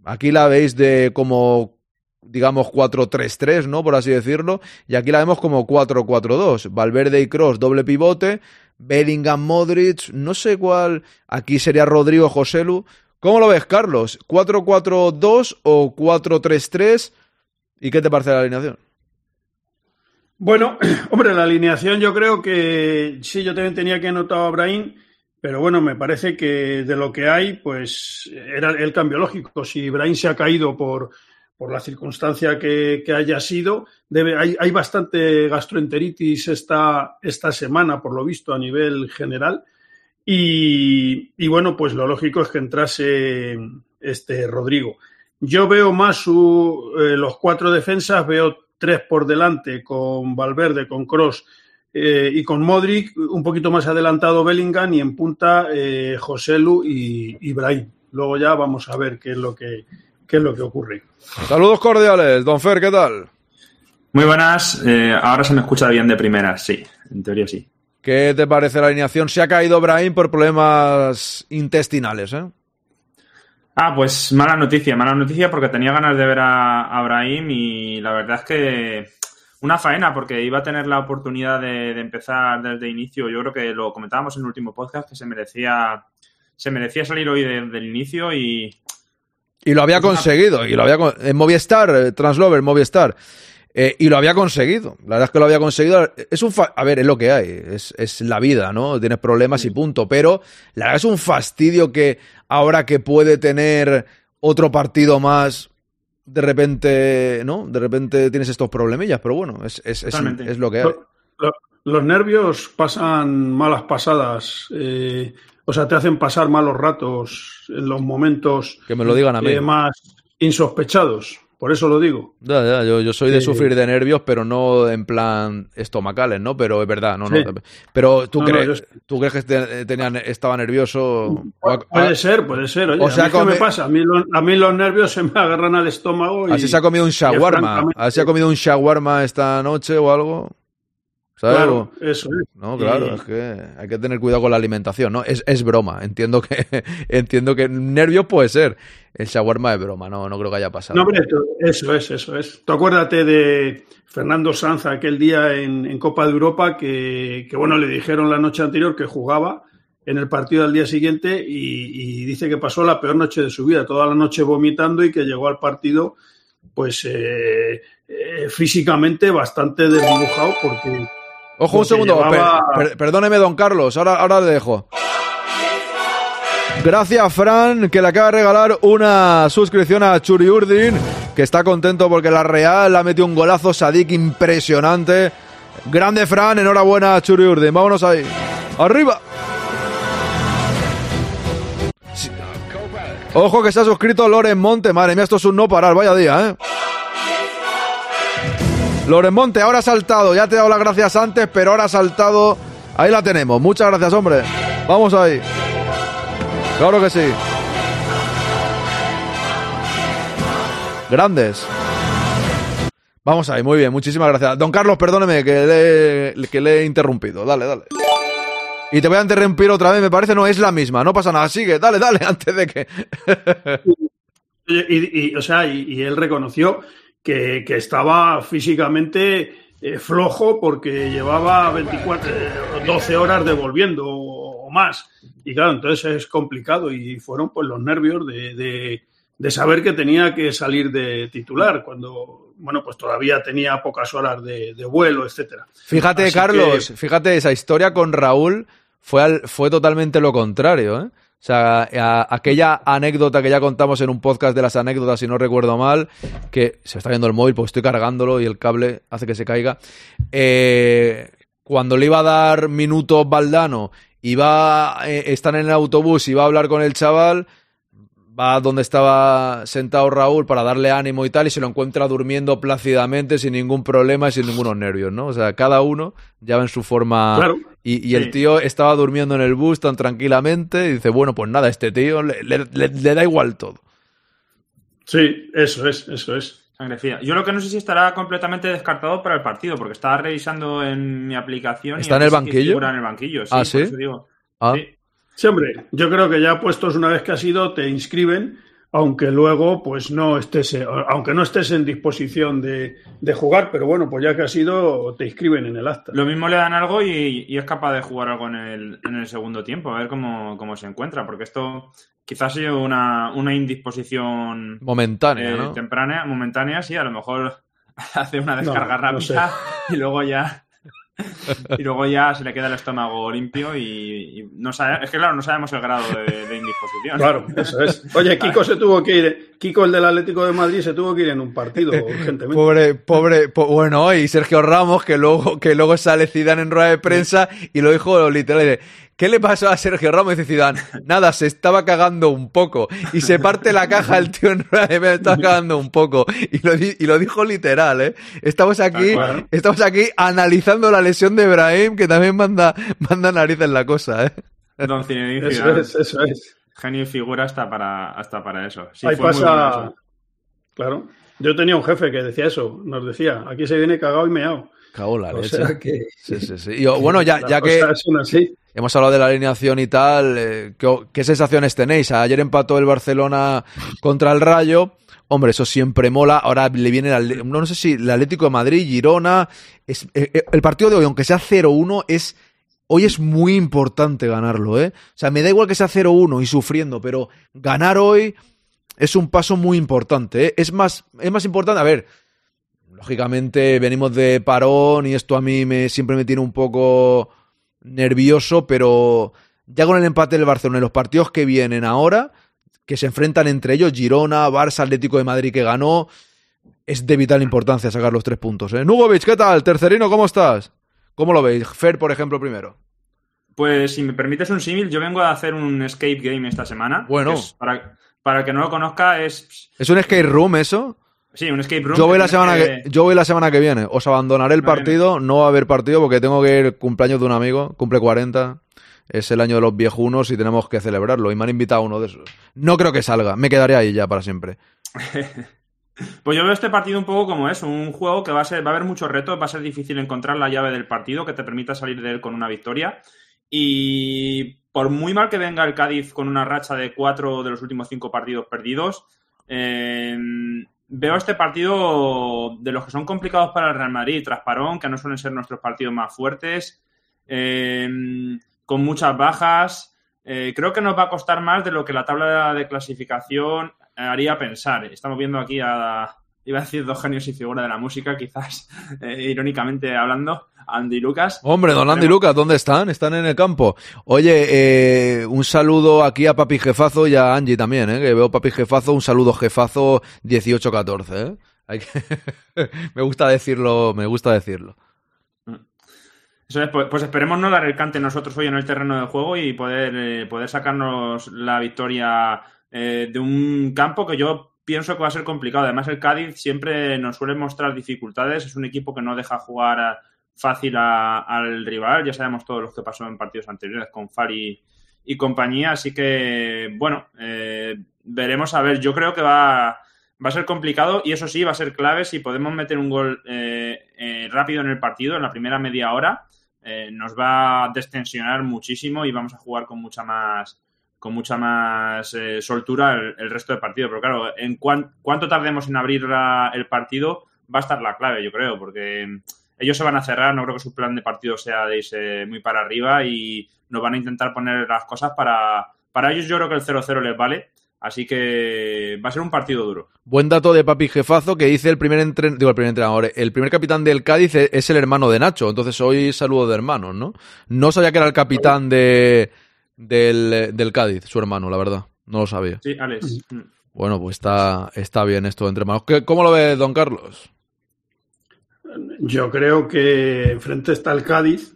Speaker 2: Aquí la veis de como, digamos, 4-3-3, ¿no? Por así decirlo. Y aquí la vemos como 4-4-2. Valverde y Cross, doble pivote. Bellingham, Modric, no sé cuál. Aquí sería Rodrigo Joselu. ¿Cómo lo ves, Carlos? ¿4-4-2 o 4-3-3? ¿Y qué te parece la alineación?
Speaker 21: Bueno, [clears throat] hombre, la alineación yo creo que sí, yo también tenía que anotar a Brahim, pero bueno, me parece que de lo que hay, pues era el cambio lógico. Si Brahim se ha caído por, por la circunstancia que, que haya sido, debe, hay, hay bastante gastroenteritis esta, esta semana, por lo visto, a nivel general. Y, y bueno, pues lo lógico es que entrase este Rodrigo. Yo veo más su, eh, los cuatro defensas, veo tres por delante con Valverde, con Cross y con Modric, un poquito más adelantado Bellingham y en punta eh, Joselu y Ibrahim. Luego ya vamos a ver qué es lo que, qué es lo que ocurre.
Speaker 2: Saludos cordiales, Don Fer, ¿qué tal?
Speaker 22: Muy buenas, eh, ahora se me escucha bien de primeras, sí, en teoría sí.
Speaker 2: ¿Qué te parece la alineación? Se ha caído Brahim por problemas intestinales, ¿eh?
Speaker 22: Ah, pues mala noticia, mala noticia porque tenía ganas de ver a, a Brahim y la verdad es que una faena porque iba a tener la oportunidad de, de empezar desde inicio. Yo creo que lo comentábamos en el último podcast que se merecía se merecía salir hoy de- del inicio y
Speaker 2: Y lo había conseguido, y lo había en Movistar, eh, Translover, Movistar. Eh, y lo había conseguido. La verdad es que lo había conseguido. Es un fa- a ver, es lo que hay. Es, es la vida, ¿no? Tienes problemas y punto. Pero la verdad es un fastidio que ahora que puede tener otro partido más, de repente, ¿no? De repente tienes estos problemillas. Pero bueno, es, es, es, lo que hay.
Speaker 21: Lo- lo- los nervios pasan malas pasadas, eh, o sea, te hacen pasar malos ratos en los momentos
Speaker 2: Que me lo digan a mí.
Speaker 21: eh, más insospechados. Por eso lo digo.
Speaker 2: Ya, ya, yo, yo soy de
Speaker 21: Eh,
Speaker 2: sufrir de nervios, pero no en plan estomacales, ¿no? Pero es verdad, no,
Speaker 21: Sí.
Speaker 2: no. Pero tú
Speaker 21: No, no,
Speaker 2: crees,
Speaker 21: yo
Speaker 2: tú crees que te- tenían, estaba nervioso.
Speaker 21: Puede ser, puede ser. Oye,
Speaker 2: O
Speaker 21: a
Speaker 2: sea,
Speaker 21: mí que
Speaker 2: come-
Speaker 21: me pasa. A mí, lo- a mí los nervios se me agarran al estómago. Y,
Speaker 2: Así se ha comido un shawarma. Así ha comido un shawarma esta noche o algo. ¿Sabes?
Speaker 21: Claro, eso es.
Speaker 2: No, claro,
Speaker 21: Y-
Speaker 2: es que hay que tener cuidado con la alimentación, ¿no? Es, es broma, entiendo que [laughs] entiendo que nervios puede ser. El shawarma es broma, no, no creo que haya pasado.
Speaker 21: No, hombre, eso es, eso es. Tú acuérdate de Fernando Sanz aquel día en, en Copa de Europa que, que, bueno, le dijeron la noche anterior que jugaba en el partido al día siguiente y, y dice que pasó la peor noche de su vida, toda la noche vomitando y que llegó al partido pues eh, eh, físicamente bastante desdibujado porque...
Speaker 2: Ojo, un segundo.
Speaker 21: llevaba-
Speaker 2: per- per- perdóneme, don Carlos. Ahora, ahora le dejo. Gracias, Fran, que le acaba de regalar una suscripción a Churi Urdin, que está contento porque la Real ha metido un golazo Sadik impresionante. Grande, Fran, enhorabuena a Churi Urdin. Vámonos ahí. ¡Arriba! Sí. Ojo que se ha suscrito Loren Monte. Madre mía, esto es un no parar. Vaya día, ¿eh? Loren Monte, ahora ha saltado. Ya te he dado las gracias antes, pero ahora ha saltado. Ahí la tenemos. Muchas gracias, hombre. Vamos ahí. Claro que sí. Grandes. Vamos ahí, muy bien, muchísimas gracias. Don Carlos, perdóneme que le, que le he interrumpido. Dale, dale. Y te voy a interrumpir otra vez, me parece, no es la misma, no pasa nada. Sigue, dale, dale, [laughs] antes de que. [laughs]
Speaker 21: Y, o sea, y él reconoció que, que estaba físicamente eh, flojo porque llevaba 24, eh, 12 horas devolviendo o, o más. Y claro, entonces es complicado y fueron pues los nervios de, de- de saber que tenía que salir de titular cuando, bueno, pues todavía tenía pocas horas de, de vuelo, etcétera.
Speaker 2: Fíjate,
Speaker 21: Así
Speaker 2: Carlos,
Speaker 21: que-
Speaker 2: fíjate, esa historia con Raúl fue, al- fue totalmente lo contrario, ¿eh? O sea, aquella anécdota que ya contamos en un podcast de las anécdotas, si no recuerdo mal, que se está viendo el móvil porque estoy cargándolo y el cable hace que se caiga. Eh, cuando le iba a dar minutos Valdano, iba eh, estar en el autobús y va a hablar con el chaval, va donde estaba sentado Raúl para darle ánimo y tal, y se lo encuentra durmiendo plácidamente, sin ningún problema y sin ningunos nervios, ¿no? O sea, cada uno ya va en su forma.
Speaker 21: Claro.
Speaker 2: Y, y el
Speaker 21: Sí.
Speaker 2: tío estaba durmiendo en el bus tan tranquilamente y dice, bueno, pues nada, este tío le, le- le- le da igual todo.
Speaker 21: Sí, eso es, eso es.
Speaker 22: Sangre fría. Yo lo que no sé si estará completamente descartado para el partido, porque estaba revisando en mi aplicación. y
Speaker 2: ¿Está en
Speaker 22: aquí
Speaker 2: el banquillo?
Speaker 22: figura en el banquillo, sí.
Speaker 2: Ah,
Speaker 22: por
Speaker 2: ¿sí?
Speaker 22: eso digo.
Speaker 2: Ah.
Speaker 22: Sí.
Speaker 21: Sí, hombre, yo creo que ya puestos una vez que has ido, te inscriben, aunque luego, pues no estés, aunque no estés en disposición de, de jugar, pero bueno, pues ya que has ido, te inscriben en el acta.
Speaker 22: Lo mismo le dan algo y, y es capaz de jugar algo en el, en el segundo tiempo, a ver cómo, cómo se encuentra, porque esto quizás ha sido una, una indisposición
Speaker 2: Momentánea,
Speaker 22: eh,
Speaker 2: ¿no?
Speaker 22: temprana, momentánea, sí, a lo mejor [laughs] hace una descarga
Speaker 21: No, no
Speaker 22: rápida y luego ya [laughs] y luego ya se le queda el estómago limpio y, y no sabe, es que claro, no sabemos el grado de, de indisposición.
Speaker 21: Claro, eso es. Oye, Kiko se tuvo que ir, Kiko el del Atlético de Madrid se tuvo que ir en un partido, urgentemente.
Speaker 2: Pobre, pobre, po- bueno, y Sergio Ramos, que luego, que luego sale Zidane en rueda de prensa y lo dijo literal, dice, ¿qué le pasó a Sergio Ramos? Dice Zidane, nada, se estaba cagando un poco. Y se parte la caja el tío en [laughs] rueda de prensa, estaba cagando un poco. Y lo, di- y lo dijo literal, ¿eh? Estamos aquí, estamos aquí analizando la lesión de Ibrahim, que también manda, manda nariz en la cosa, ¿eh?
Speaker 22: Don Zinedine
Speaker 21: Eso es, eso es.
Speaker 22: Genio y figura hasta para, hasta para eso. Sí,
Speaker 21: Ahí
Speaker 22: fue muy
Speaker 21: pasa.
Speaker 22: bueno eso.
Speaker 21: Claro. Yo tenía un jefe que decía eso, nos decía, aquí se viene cagado y meado.
Speaker 2: Cago la
Speaker 21: O
Speaker 2: leche.
Speaker 21: sea que.
Speaker 2: Sí, sí, sí. Y, bueno, ya, ya que
Speaker 21: así.
Speaker 2: hemos hablado de la alineación y tal, eh, ¿qué, qué sensaciones tenéis? Ayer empató el Barcelona contra el Rayo. Hombre, eso siempre mola. Ahora le viene el, no, no sé si el Atlético de Madrid, Girona. Es, eh, eh, el partido de hoy, aunque sea 0-1, es hoy es muy importante ganarlo, ¿eh? O sea, me da igual que sea 0-1 y sufriendo, pero ganar hoy es un paso muy importante, ¿eh? Es más, es más importante, a ver, lógicamente venimos de parón y esto a mí me siempre me tiene un poco nervioso, pero ya con el empate del Barcelona y los partidos que vienen ahora, que se enfrentan entre ellos, Girona, Barça, Atlético de Madrid que ganó, es de vital importancia sacar los tres puntos. ¿eh? Nugovic, ¿qué tal? Tercerino, ¿cómo estás? ¿Cómo lo veis? Fer, por ejemplo, primero.
Speaker 22: Pues si me permites un símil, yo vengo a hacer un escape game esta semana.
Speaker 2: Bueno.
Speaker 22: para, para el que no lo conozca, es.
Speaker 2: ¿Es un skate room eso?
Speaker 22: Sí, un escape room.
Speaker 2: Yo voy, la semana
Speaker 22: que-
Speaker 2: que, yo voy la semana que viene. Os abandonaré el
Speaker 22: No viene.
Speaker 2: partido. No va a haber partido porque tengo que ir cumpleaños de un amigo. Cumple 40. Es el año de los viejunos y tenemos que celebrarlo. Y me han invitado a uno de esos. No creo que salga. Me quedaré ahí ya para siempre. [laughs]
Speaker 22: Pues yo veo este partido un poco como es, un juego que va a ser, va a haber muchos retos, va a ser difícil encontrar la llave del partido que te permita salir de él con una victoria. Y por muy mal que venga el Cádiz con una racha de cuatro de los últimos cinco partidos perdidos, eh, veo este partido de los que son complicados para el Real Madrid, tras parón, que no suelen ser nuestros partidos más fuertes, eh, con muchas bajas. eh, creo que nos va a costar más de lo que la tabla de clasificación haría pensar. Estamos viendo aquí a, iba a decir dos genios y figura de la música, quizás [laughs] eh, irónicamente hablando, Andy y Lucas.
Speaker 2: Hombre, don Andy y Lucas, ¿dónde están? Están en el campo. Oye, eh, un saludo aquí a Papi Jefazo y a Angie también, ¿eh? que veo Papi Jefazo, un saludo Jefazo 18-14. ¿eh? Hay que- [laughs] me gusta decirlo, me gusta decirlo.
Speaker 22: Eso es, pues, pues esperemos no dar el cante nosotros hoy en el terreno de juego y poder, eh, poder sacarnos la victoria de un campo que yo pienso que va a ser complicado. Además, el Cádiz siempre nos suele mostrar dificultades. Es un equipo que no deja jugar fácil a- al rival. Ya sabemos todos los que pasó en partidos anteriores con Fari y compañía. Así que, bueno, eh, veremos a ver. Yo creo que va, a ser complicado y eso sí, va a ser clave si podemos meter un gol eh, eh, rápido en el partido, en la primera media hora. nos va a destensionar muchísimo y vamos a jugar con mucha más con mucha más eh, soltura el, resto del partido. Pero claro, en cuan- cuánto tardemos en abrir el partido va a estar la clave, yo creo, porque mm, ellos se van a cerrar, no creo que su plan de partido sea de irse muy para arriba y nos van a intentar poner las cosas para... Para ellos yo creo que el 0-0 les vale, así que va a ser un partido duro.
Speaker 2: Buen dato de Papi Jefazo que dice el primer digo el primer entrenador, el primer capitán del Cádiz e- es el hermano de Nacho, entonces hoy saludo de hermanos, ¿no? No sabía que era el capitán de del, del Cádiz, su hermano, la verdad, no lo sabía.
Speaker 22: Sí, Alex. Mm.
Speaker 2: Bueno, pues está, está bien esto entre hermanos. ¿Qué- ¿Cómo lo ve don Carlos?
Speaker 21: Yo creo que enfrente está el Cádiz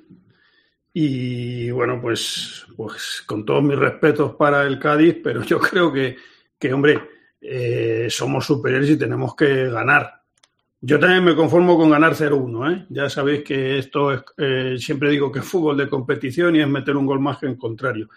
Speaker 21: y bueno, pues, pues con todos mis respetos para el Cádiz, pero yo [laughs] creo que, que hombre, eh, somos superiores y tenemos que ganar. Yo también me conformo con ganar 0-1, ¿eh? Ya sabéis que esto es, eh, siempre digo que es fútbol de competición y es meter un gol más que en contrario.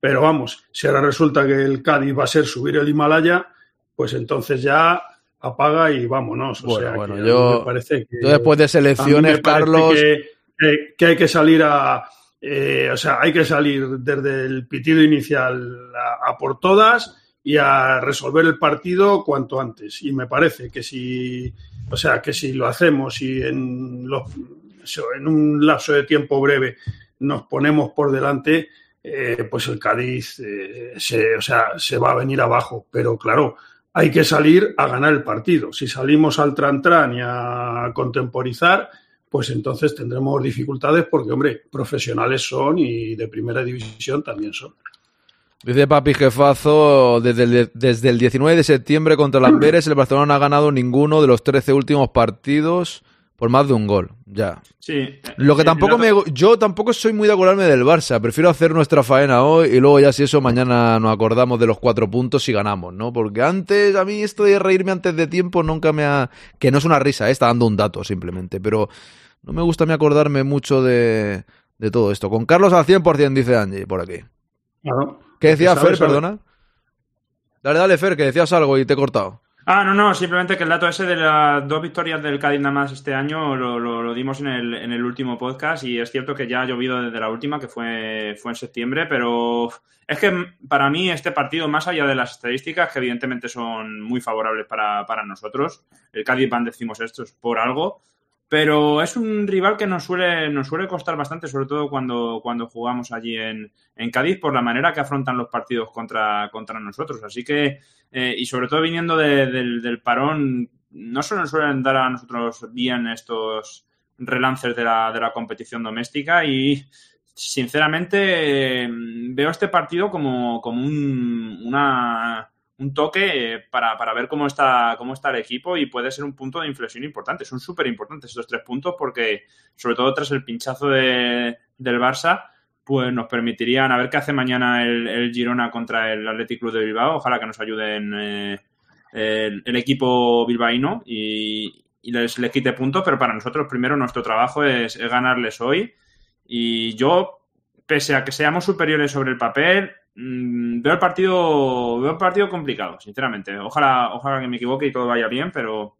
Speaker 21: Pero vamos, si ahora resulta que el Cádiz va a ser subir el Himalaya, pues entonces ya apaga y vámonos. O
Speaker 2: Bueno,
Speaker 21: sea,
Speaker 2: bueno,
Speaker 21: que
Speaker 2: yo-
Speaker 21: me parece que,
Speaker 2: yo después de selecciones, Carlos-
Speaker 21: Que, que- que hay que salir a. eh, o sea, hay que salir desde el pitido inicial a, a por todas y a resolver el partido cuanto antes. Y me parece que si. O sea, que si lo hacemos y en, los, en un lapso de tiempo breve nos ponemos por delante, eh, pues el Cádiz eh, se, o sea, se va a venir abajo. Pero claro, hay que salir a ganar el partido. Si salimos al tran-tran y a contemporizar, pues entonces tendremos dificultades porque, hombre, profesionales son y de primera división también son.
Speaker 2: Dice Papi Jefazo, desde el, desde el 19 de septiembre contra el Amberes, el Barcelona no ha ganado ninguno de los 13 últimos partidos por más de un gol. Ya.
Speaker 22: Sí.
Speaker 2: Lo que
Speaker 22: Sí,
Speaker 2: tampoco me. Yo tampoco soy muy de acordarme del Barça. Prefiero hacer nuestra faena hoy y luego ya si eso mañana nos acordamos de los cuatro puntos y ganamos, ¿no? Porque antes, a mí esto de reírme antes de tiempo nunca me ha. Que no es una risa, ¿eh? está dando un dato simplemente. Pero no me gusta a mí acordarme mucho de, de todo esto. Con Carlos al 100%, dice Angie, por aquí.
Speaker 21: Claro.
Speaker 2: ¿Qué decía Fer, perdona? Dale, dale, Fer, que decías algo y te he cortado.
Speaker 22: Ah, no, no, simplemente que el dato ese de las dos victorias del Cádiz nada más este año lo, lo- lo dimos en el, en el último podcast y es cierto que ya ha llovido desde la última, que fue, fue en septiembre, pero es que para mí este partido, más allá de las estadísticas, que evidentemente son muy favorables para, para nosotros, el Cádiz van decimos esto es por algo, pero es un rival que nos suele, nos suele costar bastante, sobre todo cuando, cuando jugamos allí en, en Cádiz, por la manera que afrontan los partidos contra, contra nosotros. Así que, eh, y sobre todo viniendo de- del, del parón, no se nos suelen dar a nosotros bien estos relances de la, de la competición doméstica y sinceramente veo este partido como, como un, una, un toque eh, para, para ver cómo está, cómo está el equipo y puede ser un punto de inflexión importante. Son súper importantes estos tres puntos porque, sobre todo tras el pinchazo de- del Barça, pues nos permitirían a ver qué hace mañana el, Girona contra el Athletic Club de Bilbao. Ojalá que nos ayuden eh, el, el equipo bilbaíno y, les, les quite puntos, pero para nosotros primero nuestro trabajo es ganarles hoy. Y yo, pese a que seamos superiores sobre el papel, mm, veo el partido veo el partido complicado, sinceramente. Ojalá, ojalá que me equivoque y todo vaya bien, pero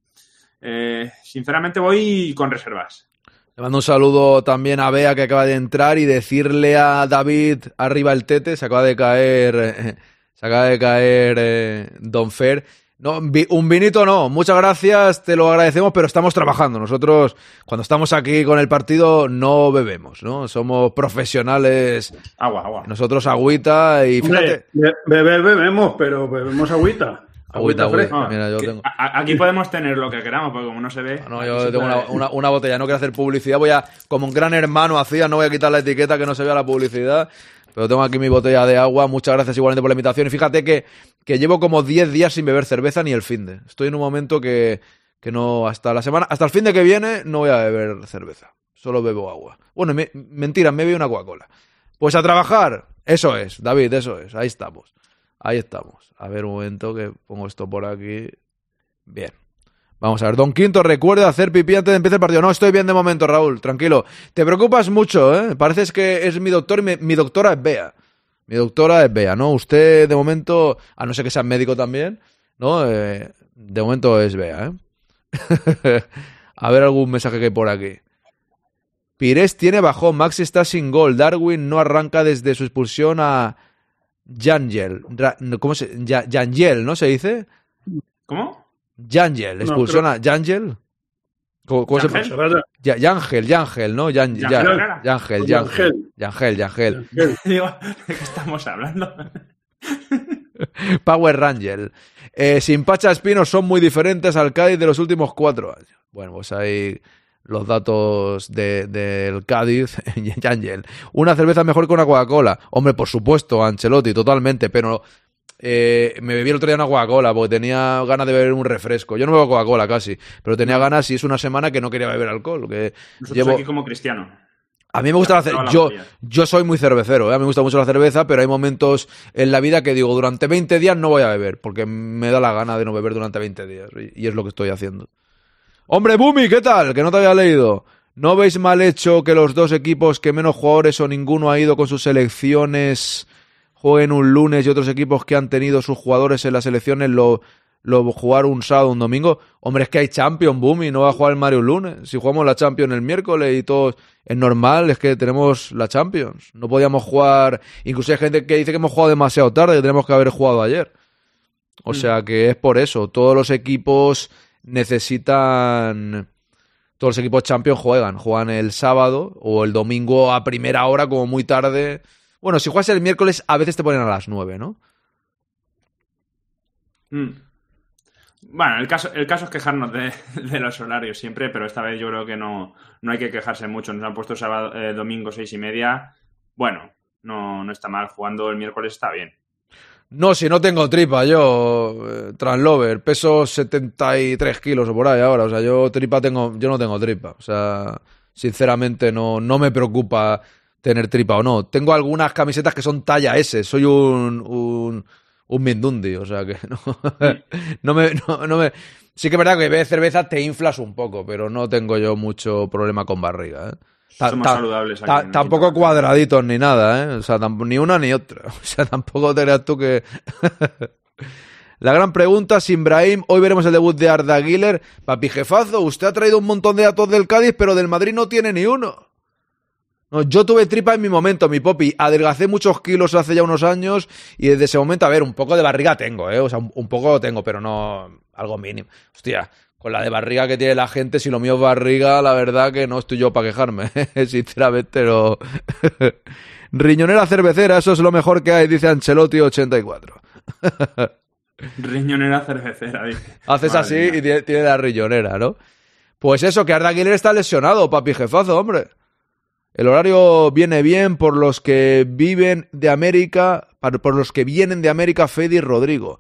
Speaker 22: eh, sinceramente voy con reservas.
Speaker 2: Le mando un saludo también a Bea que acaba de entrar y decirle a David arriba el tete, se acaba de caer, [laughs] se acaba de caer eh, Don Fer. No, un vinito no, muchas gracias, te lo agradecemos, pero estamos trabajando. Nosotros, cuando estamos aquí con el partido, no bebemos, ¿no? Somos profesionales.
Speaker 22: Agua, agua.
Speaker 2: Nosotros agüita y fíjate.
Speaker 21: Hombre, be- beber bebemos, pero bebemos agüita.
Speaker 2: Agüita,
Speaker 21: fresca.
Speaker 2: agüita. Mira, yo tengo.
Speaker 22: Aquí podemos tener lo que queramos, porque como no se ve.
Speaker 2: No,
Speaker 22: aquí
Speaker 2: yo tengo una, una- una botella, no quiero hacer publicidad, voy a, como un gran hermano hacía, no voy a quitar la etiqueta que no se vea la publicidad, pero tengo aquí mi botella de agua, muchas gracias igualmente por la invitación, y fíjate que, que llevo como 10 días sin beber cerveza ni el fin de, estoy en un momento que, que no, hasta la semana, hasta el fin de que viene no voy a beber cerveza, solo bebo agua. Bueno, me- mentira, me bebo una Coca-Cola. Pues a trabajar, eso es, David, eso es, ahí estamos, ahí estamos. A ver un momento que pongo esto por aquí. Bien. Vamos a ver, Don Quinto, recuerda hacer pipí antes de empezar el partido. No, estoy bien de momento, Raúl, tranquilo. Te preocupas mucho, ¿eh? Pareces que es mi doctor y mi, doctora es Bea. Mi doctora es Bea, ¿no? Usted, de momento, a no ser que sea médico también, ¿no? Eh, de momento es Bea, ¿eh? [laughs] a ver algún mensaje que hay por aquí. Pires tiene bajón, Maxi está sin gol, Darwin no arranca desde su expulsión a Jangel. Ra- ¿Cómo se? Ya- Yangel, ¿no se dice?
Speaker 22: ¿Cómo?
Speaker 2: Yangel,
Speaker 21: No,
Speaker 2: expulsión
Speaker 21: creo-
Speaker 2: a Yangel. ¿Cómo, cómo se
Speaker 21: ¿Yangel?
Speaker 2: pronuncia? Ya- Yangel, Yangel, ¿no? Yan- ya-
Speaker 22: ¿Yangel?
Speaker 2: Yangel,
Speaker 21: Yangel.
Speaker 2: Yangel, Yangel. [laughs]
Speaker 22: Digo, ¿de qué estamos hablando? [laughs]
Speaker 2: Power Rangel. Eh, sin Pacha Espino son muy diferentes al Cádiz de los últimos cuatro años. Bueno, pues ahí los datos de- del Cádiz. [laughs] Yangel. Una cerveza mejor que una Coca-Cola. Hombre, por supuesto, Ancelotti, totalmente, pero eh, me bebí el otro día una Coca-Cola porque tenía ganas de beber un refresco. Yo no bebo Coca-Cola casi, pero tenía ganas y es una semana que no quería beber alcohol. Que
Speaker 22: Nosotros
Speaker 2: llevo...
Speaker 22: aquí como cristiano.
Speaker 2: A mí me gusta la cerveza. Yo, yo soy muy cervecero, ¿eh? a mí me gusta mucho la cerveza, pero hay momentos en la vida que digo, durante 20 días no voy a beber, porque me da la gana de no beber durante 20 días, y y es lo que estoy haciendo. Hombre, Bumi, ¿qué tal? Que no te había leído. ¿No veis mal hecho que los dos equipos que menos jugadores o ninguno ha ido con sus selecciones jueguen un lunes y otros equipos que han tenido sus jugadores en las selecciones lo, lo jugar un sábado un domingo? Hombre, es que hay Champions, Bumi, no va a jugar el Mario un lunes. Si jugamos la Champions el miércoles y todo es normal, es que tenemos la Champions. No podíamos jugar, incluso hay gente que dice que hemos jugado demasiado tarde, que tenemos que haber jugado ayer. O sea que es por eso. Todos los equipos necesitan. Todos los equipos Champions juegan. Juegan el sábado o el domingo a primera hora, como muy tarde. Bueno, si juegas el miércoles, a veces te ponen a las 9, ¿no?
Speaker 22: Mm. Bueno, el caso, el caso es quejarnos de, [laughs] de los horarios siempre, pero esta vez yo creo que no, no hay que quejarse mucho. Nos han puesto sábado, eh, domingo seis y media. Bueno, no, no está mal. Jugando el miércoles está bien.
Speaker 2: No, si no tengo tripa, yo, eh, Translover, peso 73 kilos o por ahí ahora, o sea, yo tripa tengo, yo no tengo tripa, o sea, sinceramente no, no me preocupa tener tripa o no. Tengo algunas camisetas que son talla S, soy un, un, un Mindundi, o sea que no, [laughs] no me, no, no me... Sí que es verdad que beber cerveza te inflas un poco, pero no tengo yo mucho problema con barriga, ¿eh? Ta-
Speaker 22: Somos
Speaker 2: ta-
Speaker 22: saludables
Speaker 2: ta- tampoco cuadraditos ni nada, ¿eh? O sea, ni una ni otra. [laughs] O sea, tampoco te creas tú que... [laughs] La gran pregunta, sin Brahim, hoy veremos el debut de Arda Güler. Papi jefazo, usted ha traído un montón de datos del Cádiz, pero del Madrid no tiene ni uno. No, yo tuve tripa en mi momento, mi popi. Adelgacé muchos kilos hace ya unos años y desde ese momento, a ver, un poco de barriga tengo, ¿eh? O sea, un, un poco tengo, pero no algo mínimo. Hostia, con la de barriga que tiene la gente, si lo mío es barriga, la verdad que no estoy yo para quejarme, [laughs] sinceramente, no. [laughs] Riñonera cervecera, eso es lo mejor que hay, dice Ancelotti84. [laughs]
Speaker 22: Riñonera cervecera, dice.
Speaker 2: Haces
Speaker 22: Madre
Speaker 2: así
Speaker 22: mía.
Speaker 2: y tiene, tiene la riñonera, ¿no? Pues eso, que Arda Güler está lesionado, papi jefazo, hombre. El horario viene bien por los que viven de América, por los que vienen de América, Fede y Rodrigo.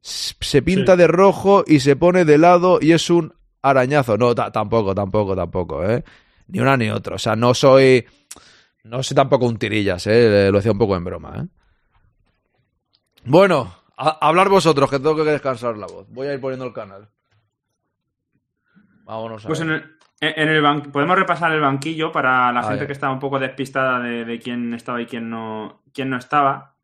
Speaker 2: Se pinta de rojo y se pone de lado y es un arañazo. No, ta- tampoco, tampoco, tampoco, ¿eh? Ni una ni otra. O sea, no soy. No soy tampoco un tirillas, ¿eh? Lo decía un poco en broma, ¿eh? Bueno, hablar vosotros, que tengo que descansar la voz. Voy a ir poniendo el canal. Vámonos a
Speaker 22: Pues
Speaker 2: ver.
Speaker 22: en el, en el ban- podemos repasar el banquillo para la gente que estaba un poco despistada de, de quién estaba y quién no, quién no estaba.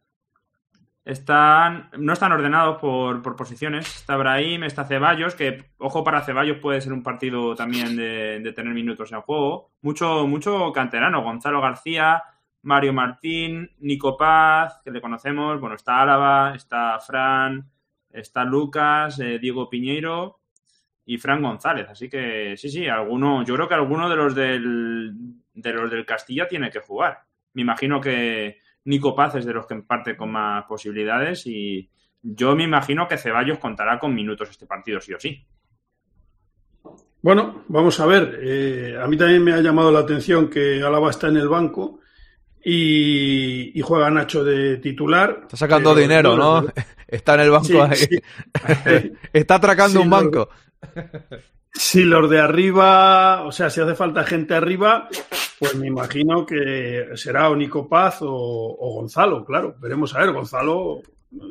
Speaker 22: Están, no están ordenados por, por posiciones. Está Brahim, está Ceballos, que ojo para Ceballos puede ser un partido también de, de tener minutos en juego. Mucho, mucho canterano. Gonzalo García, Mario Martín, Nico Paz, que le conocemos. Bueno, está Álava, está Fran, está Lucas, eh, Diego Piñeiro y Fran González. Así que sí, sí, alguno, yo creo que alguno de los del, de los del Castilla tiene que jugar. Me imagino que Nico Paz es de los que parte con más posibilidades y yo me imagino que Ceballos contará con minutos este partido, sí o sí.
Speaker 21: Bueno, vamos a ver. Eh, a mí también me ha llamado la atención que Álava está en el banco y, y juega Nacho de titular.
Speaker 2: Está sacando
Speaker 21: pero,
Speaker 2: dinero, ¿no? [laughs] Está en el banco
Speaker 21: Sí,
Speaker 2: ahí.
Speaker 21: sí. [laughs]
Speaker 2: Está atracando
Speaker 21: Sí,
Speaker 2: un
Speaker 21: lo-
Speaker 2: banco. [laughs]
Speaker 21: Si los de arriba, o sea, si hace falta gente arriba, pues me imagino que será o Paz o, Gonzalo, claro. Veremos a ver, Gonzalo,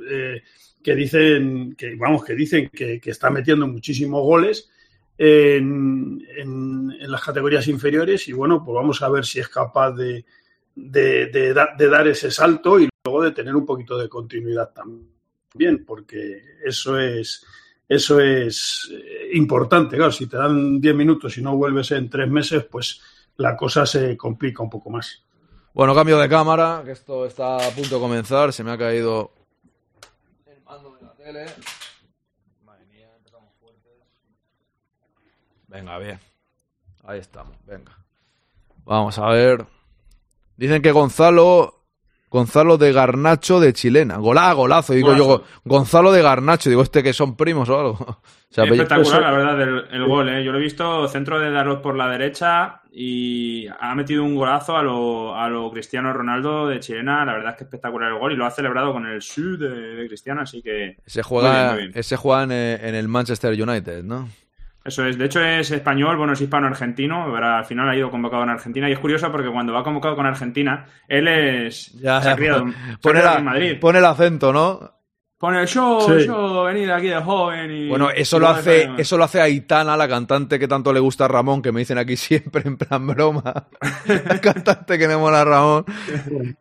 Speaker 21: eh, que dicen, que vamos, que dicen que, está metiendo muchísimos goles en, las categorías inferiores y bueno, pues vamos a ver si es capaz de, de dar ese salto y luego de tener un poquito de continuidad también, porque eso es, eso es eh, importante. Claro, si te dan 10 minutos y no vuelves en tres meses, pues la cosa se complica un poco más.
Speaker 2: Bueno, cambio de cámara, que esto está a punto de comenzar. Se me ha caído el mando de la tele. Madre mía, empezamos fuertes. Venga, bien. Ahí estamos, venga. Vamos a ver. Dicen que Gonzalo. Gonzalo de Garnacho de Chilena. Golá, golazo. Digo yo. Gonzalo de Garnacho. Digo, este que son primos o algo. [laughs] O sea,
Speaker 22: Espectacular, la verdad, el, el gol. ¿eh? Yo lo he visto centro de Dalot por la derecha y ha metido un golazo a lo, a lo Cristiano Ronaldo de Chilena. La verdad es que espectacular el gol y lo ha celebrado con el su de, de Cristiano, así que.
Speaker 2: Ese
Speaker 22: Muy
Speaker 2: juega,
Speaker 22: bien, muy bien.
Speaker 2: ese juega en, eh, en el Manchester United, ¿no?
Speaker 22: Eso es, de hecho es español, bueno, es hispano-argentino, pero al final ha ido convocado en Argentina y es curioso porque cuando va convocado con Argentina, él es...
Speaker 2: Ya,
Speaker 22: se ha criado,
Speaker 2: pon-
Speaker 22: se ha
Speaker 2: pone,
Speaker 22: criado
Speaker 2: la-
Speaker 22: en Madrid.
Speaker 2: pone el acento, ¿no?
Speaker 22: Pone yo,
Speaker 2: Sí.
Speaker 22: yo, venid aquí de joven y...
Speaker 2: Bueno, eso
Speaker 22: y
Speaker 2: lo hace, eso lo hace Aitana, la cantante que tanto le gusta a Ramón, que me dicen aquí [laughs] siempre en plan broma. la [laughs] cantante que me mola a Ramón,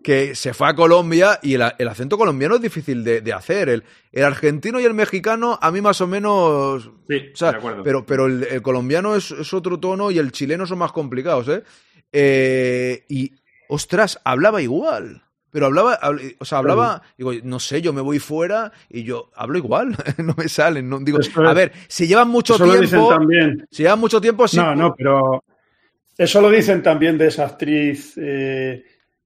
Speaker 2: que se fue a Colombia y el, el acento colombiano es difícil de, de hacer. El, el argentino y el mexicano, a mí más o menos.
Speaker 22: Sí,
Speaker 2: o sea,
Speaker 22: de acuerdo.
Speaker 2: Pero, pero el, el colombiano es, es otro tono y el chileno son más complicados, ¿eh? Eh, y, ostras, hablaba igual. Pero hablaba, habl- o sea, hablaba, digo, no sé, yo me voy fuera y yo hablo igual, [laughs] no me salen, no, digo,
Speaker 21: es-
Speaker 2: a ver, si llevan mucho
Speaker 21: eso lo dicen
Speaker 2: tiempo,
Speaker 21: también.
Speaker 2: si llevan mucho tiempo, sí.
Speaker 21: No, no, pero eso lo dicen también de esa actriz eh,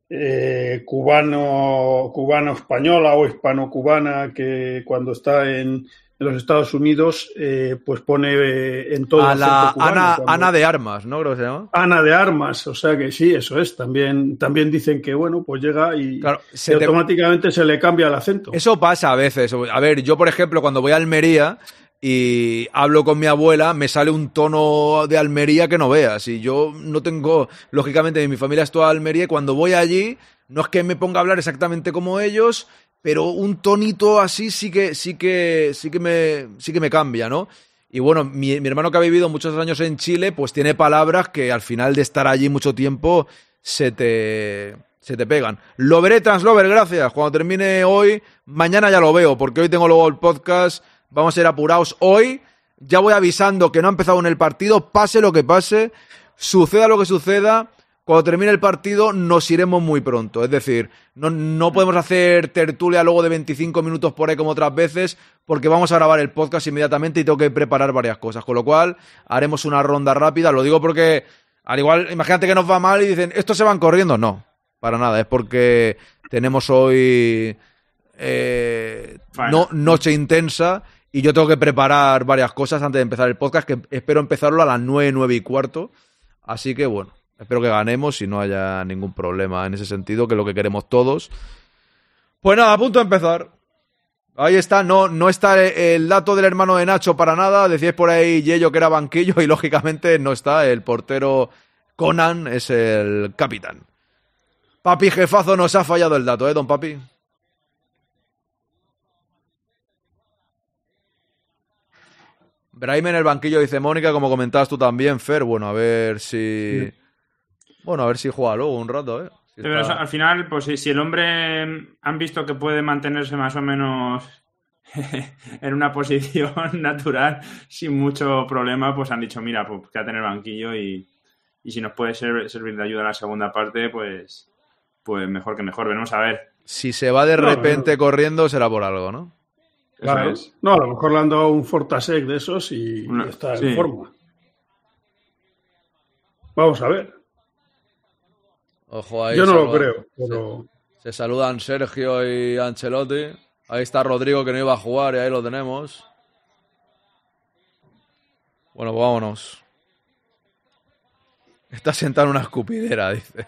Speaker 21: eh, cubano, cubano-española o hispano-cubana que cuando está en los Estados Unidos pues pues pone eh, en todo
Speaker 2: a la
Speaker 21: cubano,
Speaker 2: Ana,
Speaker 21: cuando-
Speaker 2: Ana de Armas, ¿no? Creo que se llama.
Speaker 21: Ana de Armas, o sea que sí, eso es. También, también dicen que, bueno, pues llega y,
Speaker 2: se
Speaker 21: y
Speaker 2: te-
Speaker 21: automáticamente se le cambia el acento.
Speaker 2: Eso pasa a veces. A ver, yo, por ejemplo, cuando voy a Almería y hablo con mi abuela, me sale un tono de Almería que no veas. Y yo no tengo, lógicamente, mi familia es toda Almería y cuando voy allí, no es que me ponga a hablar exactamente como ellos, pero un tonito así sí que, sí que, sí que me, sí que me cambia, ¿no? Y bueno, mi, mi hermano que ha vivido muchos años en Chile, pues tiene palabras que al final de estar allí mucho tiempo se te, se te pegan. Lo veré, Translover, gracias. Cuando termine hoy, mañana ya lo veo, porque hoy tengo luego el podcast. Vamos a ir apurados hoy. Ya voy avisando que no ha empezado en el partido, pase lo que pase, suceda lo que suceda. Cuando termine el partido nos iremos muy pronto. Es decir, no, no podemos hacer tertulia luego de 25 minutos por ahí como otras veces, porque vamos a grabar el podcast inmediatamente y tengo que preparar varias cosas. Con lo cual, haremos una ronda rápida. Lo digo porque, al igual, imagínate que nos va mal y dicen, estos se van corriendo. No, para nada. Es porque tenemos hoy eh, no, noche intensa y yo tengo que preparar varias cosas antes de empezar el podcast, que espero empezarlo a las 9, 9 y cuarto. Así que bueno, espero que ganemos y no haya ningún problema en ese sentido, que es lo que queremos todos. Pues nada, a punto de empezar. Ahí está, no, no está el dato del hermano de Nacho para nada. Decíais por ahí Yello que era banquillo y lógicamente no está. El portero Conan es el capitán. Papi jefazo nos ha fallado el dato, ¿eh, don Papi? Brahim en el banquillo dice Mónica, como comentabas tú también, Fer. Bueno, a ver si. Bueno, a ver si juega luego un rato, ¿eh? Si
Speaker 22: pero al final, pues si, si el hombre han visto que puede mantenerse más o menos [laughs] en una posición [laughs] natural sin mucho problema, pues han dicho, mira, pues quédate en el banquillo y, y si nos puede ser- servir de ayuda en la segunda parte, pues, pues mejor que mejor. Veremos a ver.
Speaker 2: Si se va de
Speaker 22: No,
Speaker 2: repente corriendo, será por algo, ¿no?
Speaker 21: Claro.
Speaker 22: es.
Speaker 21: No, a lo mejor le han dado un Fortasec de esos y,
Speaker 22: Una-
Speaker 21: y está
Speaker 22: sí.
Speaker 21: en forma. Vamos a ver.
Speaker 2: Ojo ahí.
Speaker 21: Yo no lo creo, pero
Speaker 2: Se saludan Sergio y Ancelotti. Ahí está Rodrigo que no iba a jugar y ahí lo tenemos. Bueno, pues vámonos. Está sentado en una escupidera, dice.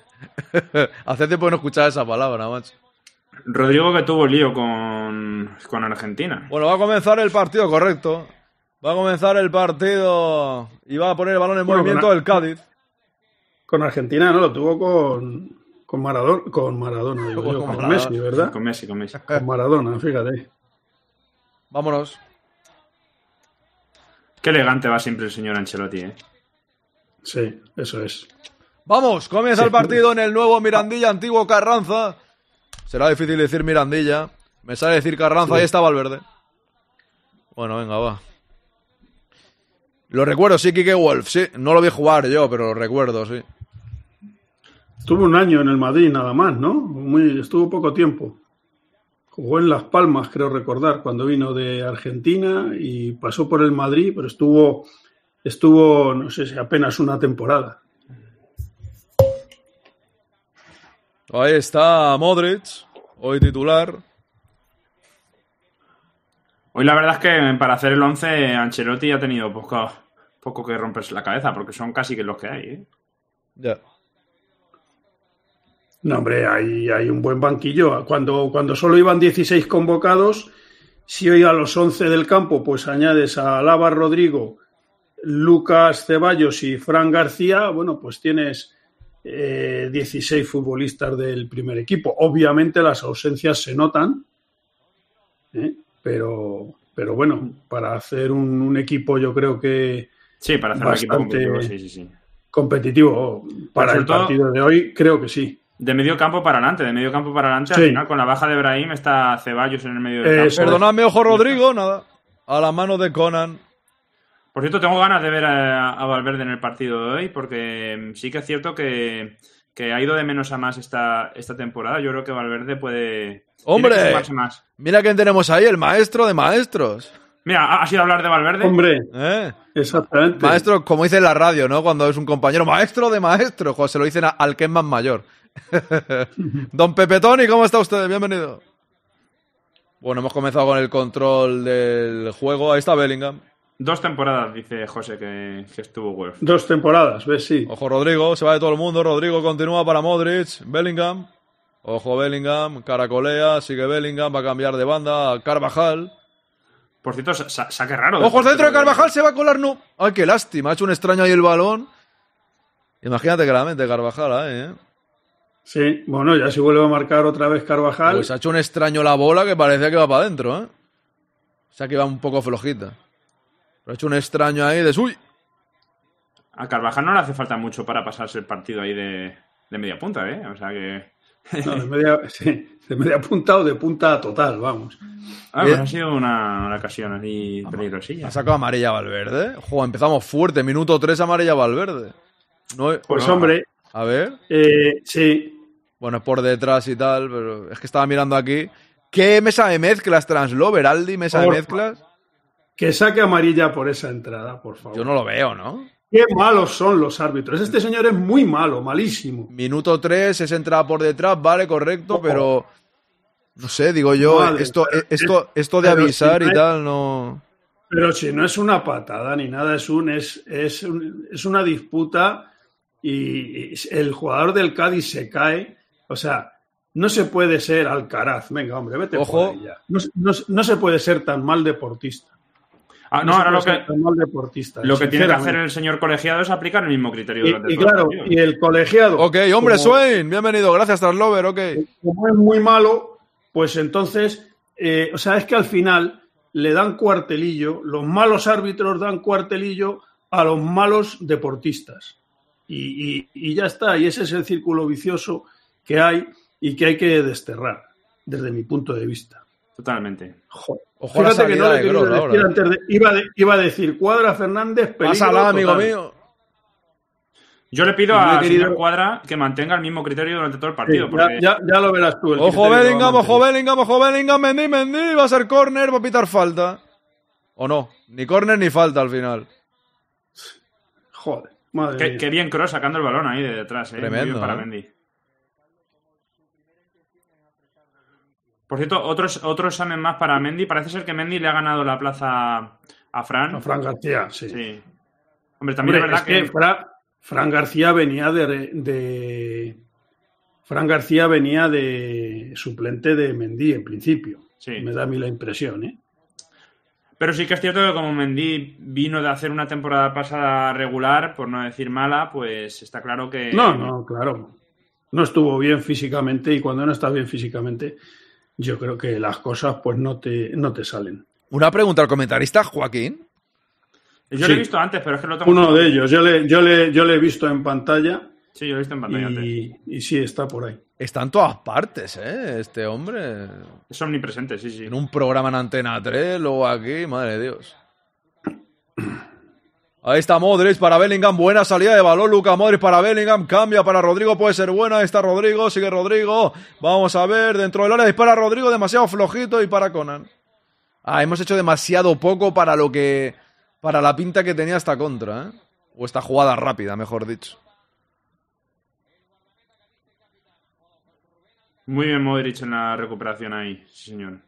Speaker 2: [laughs] Hace tiempo que no escuchaba esa palabra, macho.
Speaker 22: Rodrigo que tuvo lío con, con Argentina.
Speaker 2: Bueno, va a comenzar el partido, correcto. Va a comenzar el partido y va a poner el balón en
Speaker 21: Bueno,
Speaker 2: movimiento
Speaker 21: con-
Speaker 2: el Cádiz.
Speaker 21: Con Argentina no lo tuvo con, con Maradona, con Maradona, digo yo,
Speaker 2: Con
Speaker 21: con,
Speaker 2: Maradona.
Speaker 21: Messi, ¿verdad?
Speaker 22: Con Messi, con Messi.
Speaker 21: Con Maradona, fíjate.
Speaker 2: Vámonos.
Speaker 22: Qué elegante va siempre el señor Ancelotti, ¿eh?
Speaker 21: Sí, eso es.
Speaker 2: Vamos, comienza
Speaker 21: Sí.
Speaker 2: el partido en el nuevo Mirandilla, antiguo Carranza. Será difícil decir Mirandilla. Me sale decir Carranza,
Speaker 21: Sí.
Speaker 2: ahí está Valverde. Bueno, venga, va. Lo recuerdo, sí, Kike Wolf, sí. No lo vi jugar yo, pero lo recuerdo, sí.
Speaker 21: Estuvo un año en el Madrid nada más, ¿no? Muy, estuvo poco tiempo. Jugó en Las Palmas, creo recordar, cuando vino de Argentina y pasó por el Madrid, pero estuvo, estuvo, no sé si apenas una temporada.
Speaker 2: Ahí está Modric, hoy titular.
Speaker 22: Hoy la verdad es que para hacer el 11 Ancelotti ha tenido poco, poco que romperse la cabeza, porque son casi que los que hay, ¿eh?
Speaker 2: Ya.
Speaker 21: No, hombre, hay, hay un buen banquillo. Cuando, cuando solo iban 16 convocados, si hoy a los 11 del campo pues añades a Lava Rodrigo, Lucas Ceballos y Fran García, bueno, pues tienes eh, 16 futbolistas del primer equipo. Obviamente las ausencias se notan, ¿eh? pero, pero bueno, para hacer un, un equipo yo creo que
Speaker 22: Sí, para hacer un equipo competitivo, sí, sí, sí.
Speaker 21: competitivo para el
Speaker 22: todo-
Speaker 21: partido de hoy, creo que sí.
Speaker 22: De medio campo para adelante, de medio campo para adelante,
Speaker 21: Sí.
Speaker 22: al final con la baja de Brahim está Ceballos en el medio del campo.
Speaker 2: Perdonadme, ojo Rodrigo, nada. A la mano de Conan.
Speaker 22: Por cierto, tengo ganas de ver a, a Valverde en el partido de hoy, porque mm, sí que es cierto que, que ha ido de menos a más esta, esta temporada. Yo creo que Valverde puede.
Speaker 2: ¡Hombre!
Speaker 22: que más.
Speaker 2: Mira quién tenemos ahí, el maestro de maestros.
Speaker 22: Mira, ¿ha- ¿has ido a hablar de Valverde?
Speaker 21: Hombre,
Speaker 2: ¿Eh?
Speaker 21: exactamente.
Speaker 2: Maestro, como dice en la radio, ¿no? Cuando es un compañero, maestro de maestro. Joder, se lo dicen a- al que es más mayor. [laughs] Don Pepe Tony, ¿cómo está usted? Bienvenido. Bueno, hemos comenzado con el control del juego. Ahí está Bellingham.
Speaker 22: Dos temporadas, dice José, que, que estuvo Wolf.
Speaker 21: Dos temporadas, ves, sí.
Speaker 2: Ojo Rodrigo, se va de todo el mundo. Rodrigo continúa para Modric. Bellingham. Ojo Bellingham, caracolea, sigue Bellingham, va a cambiar de banda a Carvajal.
Speaker 22: Por cierto, sa- sa- saque raro.
Speaker 2: Ojo al centro de Carvajal, se va a colar, no. Ay, qué lástima, ha hecho un extraño ahí el balón. Imagínate que la mente Carvajal ahí, ¿eh?
Speaker 21: Sí, bueno, ya si vuelve a marcar otra vez Carvajal.
Speaker 2: Pues ha hecho un extraño la bola que parecía que va para adentro, ¿eh? O sea que va un poco flojita. Pero ha hecho un extraño ahí de uy.
Speaker 22: A Carvajal no le hace falta mucho para pasarse el partido ahí de, de media punta, ¿eh? O sea que.
Speaker 21: No, de media, [laughs] sí, de media punta o de punta total, vamos.
Speaker 22: Ah, pues
Speaker 2: Bien.
Speaker 22: ha sido una, una ocasión así peligrosilla.
Speaker 2: Ha sacado amarilla Valverde. Jo, empezamos fuerte. Minuto 3 amarilla Valverde. No,
Speaker 21: Pues
Speaker 2: no.
Speaker 21: hombre,
Speaker 2: A ver.
Speaker 21: eh, sí,
Speaker 2: Bueno, es por detrás y tal, pero es que estaba mirando aquí. ¿Qué mesa de mezclas Translover, Aldi, mesa de mezclas?
Speaker 21: que saque amarilla por esa entrada, por favor.
Speaker 2: Yo no lo veo, ¿no?
Speaker 21: Qué malos son los árbitros. Este señor es muy malo, malísimo.
Speaker 2: Minuto 3, es entrada por detrás, vale, correcto, pero. No sé, digo yo,
Speaker 21: Madre,
Speaker 2: esto,
Speaker 21: pero-
Speaker 2: esto, esto de avisar
Speaker 21: si no
Speaker 2: y tal, no.
Speaker 21: Pero si no es una patada ni nada, es un es, es, un- es una disputa y el jugador del Cádiz se cae. O sea, no se puede ser Alcaraz. Venga, hombre, vete
Speaker 2: Ojo.
Speaker 21: por ahí ya. No, se- no se- no se puede ser tan mal deportista.
Speaker 22: Ah, no,
Speaker 21: se
Speaker 22: ahora lo
Speaker 21: puede
Speaker 22: que,
Speaker 21: ser tan mal deportista.
Speaker 22: lo que tiene que hacer el señor colegiado es aplicar el mismo criterio durante
Speaker 21: Y, y claro, y el colegiado.
Speaker 2: Ok, hombre,
Speaker 21: como-
Speaker 2: Swain, bienvenido, gracias, Translover, ok.
Speaker 21: como es muy malo, pues entonces, eh, o sea, es que al final le dan cuartelillo, los malos árbitros dan cuartelillo a los malos deportistas. Y, y- y ya está, y ese es el círculo vicioso que hay y que hay que desterrar, desde mi punto de vista.
Speaker 22: Totalmente.
Speaker 21: Joder.
Speaker 2: Ojo a la
Speaker 21: Fíjate que no le
Speaker 2: de
Speaker 21: decir
Speaker 2: ahora.
Speaker 21: antes de- iba, de- iba a decir Cuadra Fernández, peligro
Speaker 2: Pásala, amigo
Speaker 21: total.
Speaker 2: mío.
Speaker 22: Yo le pido
Speaker 21: No
Speaker 22: al
Speaker 21: querido-
Speaker 22: señor Cuadra que mantenga el mismo criterio durante todo el partido.
Speaker 21: ya,
Speaker 22: porque-
Speaker 21: ya- ya lo verás tú. el
Speaker 2: Ojo
Speaker 21: a
Speaker 2: Bellingham, ojo. Bellingham, ojo Bellingham, Mendy, Mendy, va a ser córner, va a pitar falta. ¿O no? Ni córner ni falta al final.
Speaker 21: Joder, madre
Speaker 22: Qué,
Speaker 21: mía.
Speaker 22: qué bien Cross sacando el balón ahí de detrás, ¿eh? Muy
Speaker 2: Tremendo,
Speaker 22: bien para
Speaker 2: ¿eh?
Speaker 22: Mendy. Por cierto, otro, otro examen más para Mendy. Parece ser que Mendy le ha ganado la plaza a Fran.
Speaker 21: A Fran García, sí.
Speaker 22: Sí. Hombre, también
Speaker 21: Hombre,
Speaker 22: es verdad
Speaker 21: es
Speaker 22: que...
Speaker 21: que Fra- Fran García venía de, de- Fran García venía de suplente de Mendy en principio.
Speaker 22: Sí.
Speaker 21: Me da a mí la impresión, ¿eh?
Speaker 22: Pero sí que es cierto que como Mendy vino de hacer una temporada pasada regular, por no decir mala, pues está claro que...
Speaker 21: No, no, claro. No estuvo bien físicamente y cuando no estás bien físicamente, yo creo que las cosas pues no te, no te salen.
Speaker 2: Una pregunta al comentarista, Joaquín.
Speaker 22: Yo
Speaker 21: Sí.
Speaker 22: lo he visto antes, pero es que lo tengo...
Speaker 21: Uno de ellos, yo le, yo le, yo le he visto en pantalla
Speaker 22: Sí, yo lo he visto en pantalla antes.
Speaker 21: y, y sí está por ahí.
Speaker 2: Está en todas partes, ¿eh? Este hombre.
Speaker 22: Es omnipresente, sí, sí.
Speaker 2: En un programa en Antena 3, luego aquí, madre de Dios. Ahí está Modric para Bellingham, buena salida de balón, Luca Modric para Bellingham, cambia para Rodrigo, puede ser buena, está Rodrigo, sigue Rodrigo, vamos a ver, dentro del área dispara Rodrigo, demasiado flojito y para Conan. Ah, hemos hecho demasiado poco para lo que, para la pinta que tenía esta contra, ¿eh? O esta jugada rápida, mejor dicho.
Speaker 22: Muy bien Modric en la recuperación ahí, sí señor.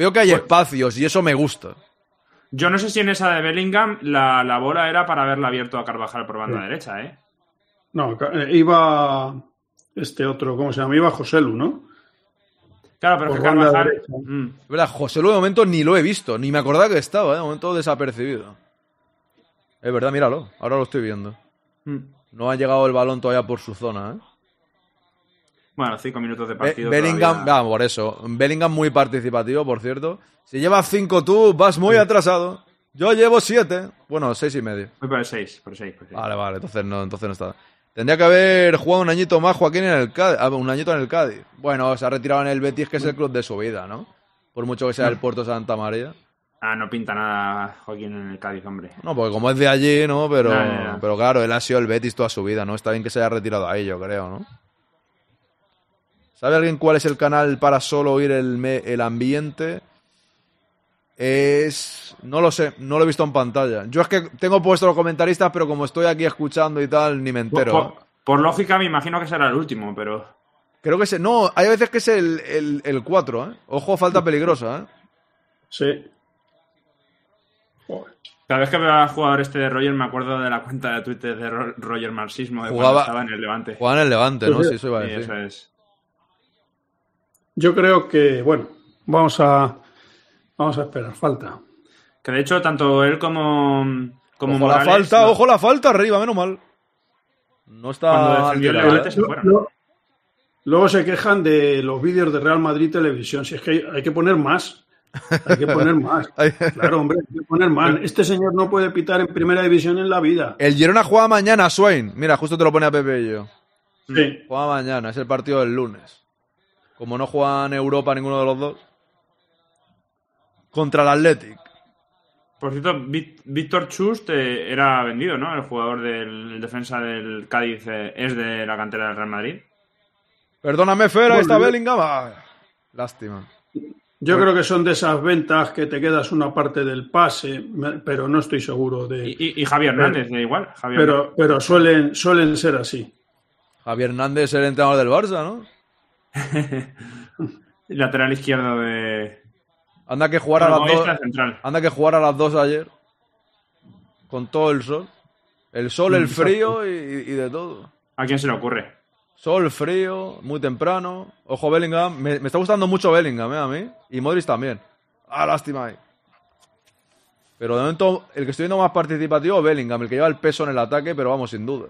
Speaker 2: Veo que hay espacios y eso me gusta.
Speaker 22: Yo no sé si en esa de Bellingham la, la bola era para haberla abierto a Carvajal por banda
Speaker 21: Sí.
Speaker 22: derecha, ¿eh?
Speaker 21: No, eh, iba este otro, ¿cómo se llama? Iba José Lu, ¿no?
Speaker 22: Claro, pero
Speaker 21: Por
Speaker 22: que
Speaker 21: banda
Speaker 22: Carvajal...
Speaker 21: derecha.
Speaker 22: Mm.
Speaker 2: Es verdad, José Lu de momento ni lo he visto, ni me acordaba que estaba, ¿eh? de momento desapercibido. Es verdad, míralo, ahora lo estoy viendo.
Speaker 22: Mm.
Speaker 2: No ha llegado el balón todavía por su zona, ¿eh?
Speaker 22: Bueno, cinco minutos de
Speaker 2: Be-
Speaker 22: partido.
Speaker 2: Bellingham,
Speaker 22: todavía.
Speaker 2: vamos, por eso. Bellingham muy participativo, por cierto. Si llevas cinco tú, vas muy atrasado. Yo llevo siete. Bueno, seis y medio.
Speaker 22: Voy por el 6, por el 6.
Speaker 2: Vale, vale, entonces no, entonces no está. Tendría que haber jugado un añito más Joaquín en el Cádiz. ah, un añito en el Cádiz. Bueno, se ha retirado en el Betis, que es el club de su vida, ¿no? Por mucho que sea el Puerto Santa María.
Speaker 22: Ah, no pinta nada Joaquín en el Cádiz, hombre.
Speaker 2: No, porque como es de allí, ¿no? Pero,
Speaker 22: ya.
Speaker 2: pero claro, él ha sido el Betis toda su vida, ¿no? Está bien que se haya retirado ahí, yo creo, ¿no? ¿Sabe alguien cuál es el canal para solo oír el, me- el ambiente? Es... No lo sé, no lo he visto en pantalla. Yo es que tengo puesto los comentaristas, pero como estoy aquí escuchando y tal, ni me entero.
Speaker 22: Por, por lógica me imagino que será el último, pero...
Speaker 2: Creo que es... No, hay veces que es el, el, el 4, ¿eh? Ojo, falta peligrosa, ¿eh?
Speaker 21: Sí.
Speaker 22: Cada vez que veo al jugador este de Roger me acuerdo de la cuenta de Twitter de Ro- Roger Marxismo de
Speaker 2: Jugaba-
Speaker 22: cuando estaba en el Levante.
Speaker 2: Jugaba en el Levante, ¿no? Sí, eso iba a
Speaker 22: Sí,
Speaker 2: decir.
Speaker 22: eso es.
Speaker 21: Yo creo que, bueno, vamos a, vamos a esperar, falta.
Speaker 22: Que de hecho, tanto él como, como
Speaker 2: ojo la falta,
Speaker 22: no-
Speaker 2: ojo la falta, arriba, menos mal. No está
Speaker 22: el
Speaker 2: ¿eh?
Speaker 22: se
Speaker 21: luego se quejan de los vídeos de Real Madrid Televisión. Si es que hay, hay que poner más. Hay que poner [laughs] más. Claro, hombre, hay que poner más. Este señor no puede pitar en primera división en la vida.
Speaker 2: El Girona juega mañana, Swain. Mira, justo te lo pone a Pepe y yo.
Speaker 21: Sí.
Speaker 2: Juega mañana, es el partido del lunes. Como no juegan Europa ninguno de los dos. Contra el Athletic.
Speaker 22: Por cierto, Víctor Chust eh, era vendido, ¿no? El jugador del el defensa del Cádiz eh, es de la cantera del Real Madrid.
Speaker 2: Perdóname, Fer, ahí está Bellingham. Ah, lástima.
Speaker 21: Yo creo que son de esas ventas que te quedas una parte del pase, pero no estoy seguro de.
Speaker 22: Y, y Javier Hernández, da igual. Javier
Speaker 21: Pero, pero suelen, suelen ser así.
Speaker 2: Javier Hernández es el entrenador del Barça, ¿no? [laughs]
Speaker 22: Lateral izquierdo de.
Speaker 2: Anda que jugar a las dos. Anda que jugar a las dos ayer. Con todo el sol. El sol, el [laughs] frío y, y de todo.
Speaker 22: ¿A quién se le ocurre?
Speaker 2: Sol, frío, muy temprano. Ojo Bellingham. Me, me está gustando mucho Bellingham, ¿eh? A mí. Y Modric también. Ah, lástima ahí. Pero de momento, el que estoy viendo más participativo es Bellingham, el que lleva el peso en el ataque, pero vamos, sin duda.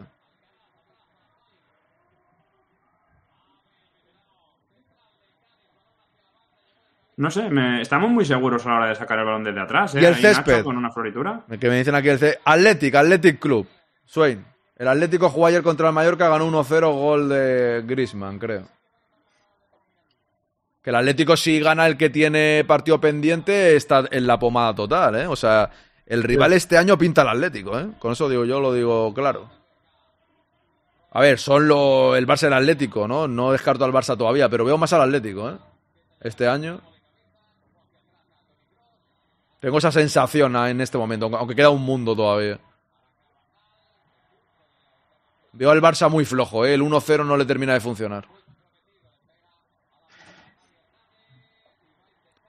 Speaker 22: No sé, me- estamos muy seguros a la hora de sacar el balón desde atrás. ¿eh?
Speaker 2: Y el
Speaker 22: Ahí Nacho
Speaker 2: césped.
Speaker 22: Con una floritura.
Speaker 2: El que me dicen aquí el C. Athletic, Athletic Club. Swain. El Atlético jugó ayer contra el Mallorca, ganó 1-0, gol de Grisman, creo. Que el Atlético, si gana el que tiene partido pendiente, está en la pomada total, ¿eh? O sea, El rival este año pinta el Atlético, ¿eh? Con eso digo yo, lo digo claro. A ver, son lo, el Barça y el Atlético, ¿no? No descarto al Barça todavía, pero veo más al Atlético, ¿eh? Este año. Tengo esa sensación ah, en este momento, aunque- queda un mundo todavía. Veo al Barça muy flojo, ¿eh? El 1-0 no le termina de funcionar.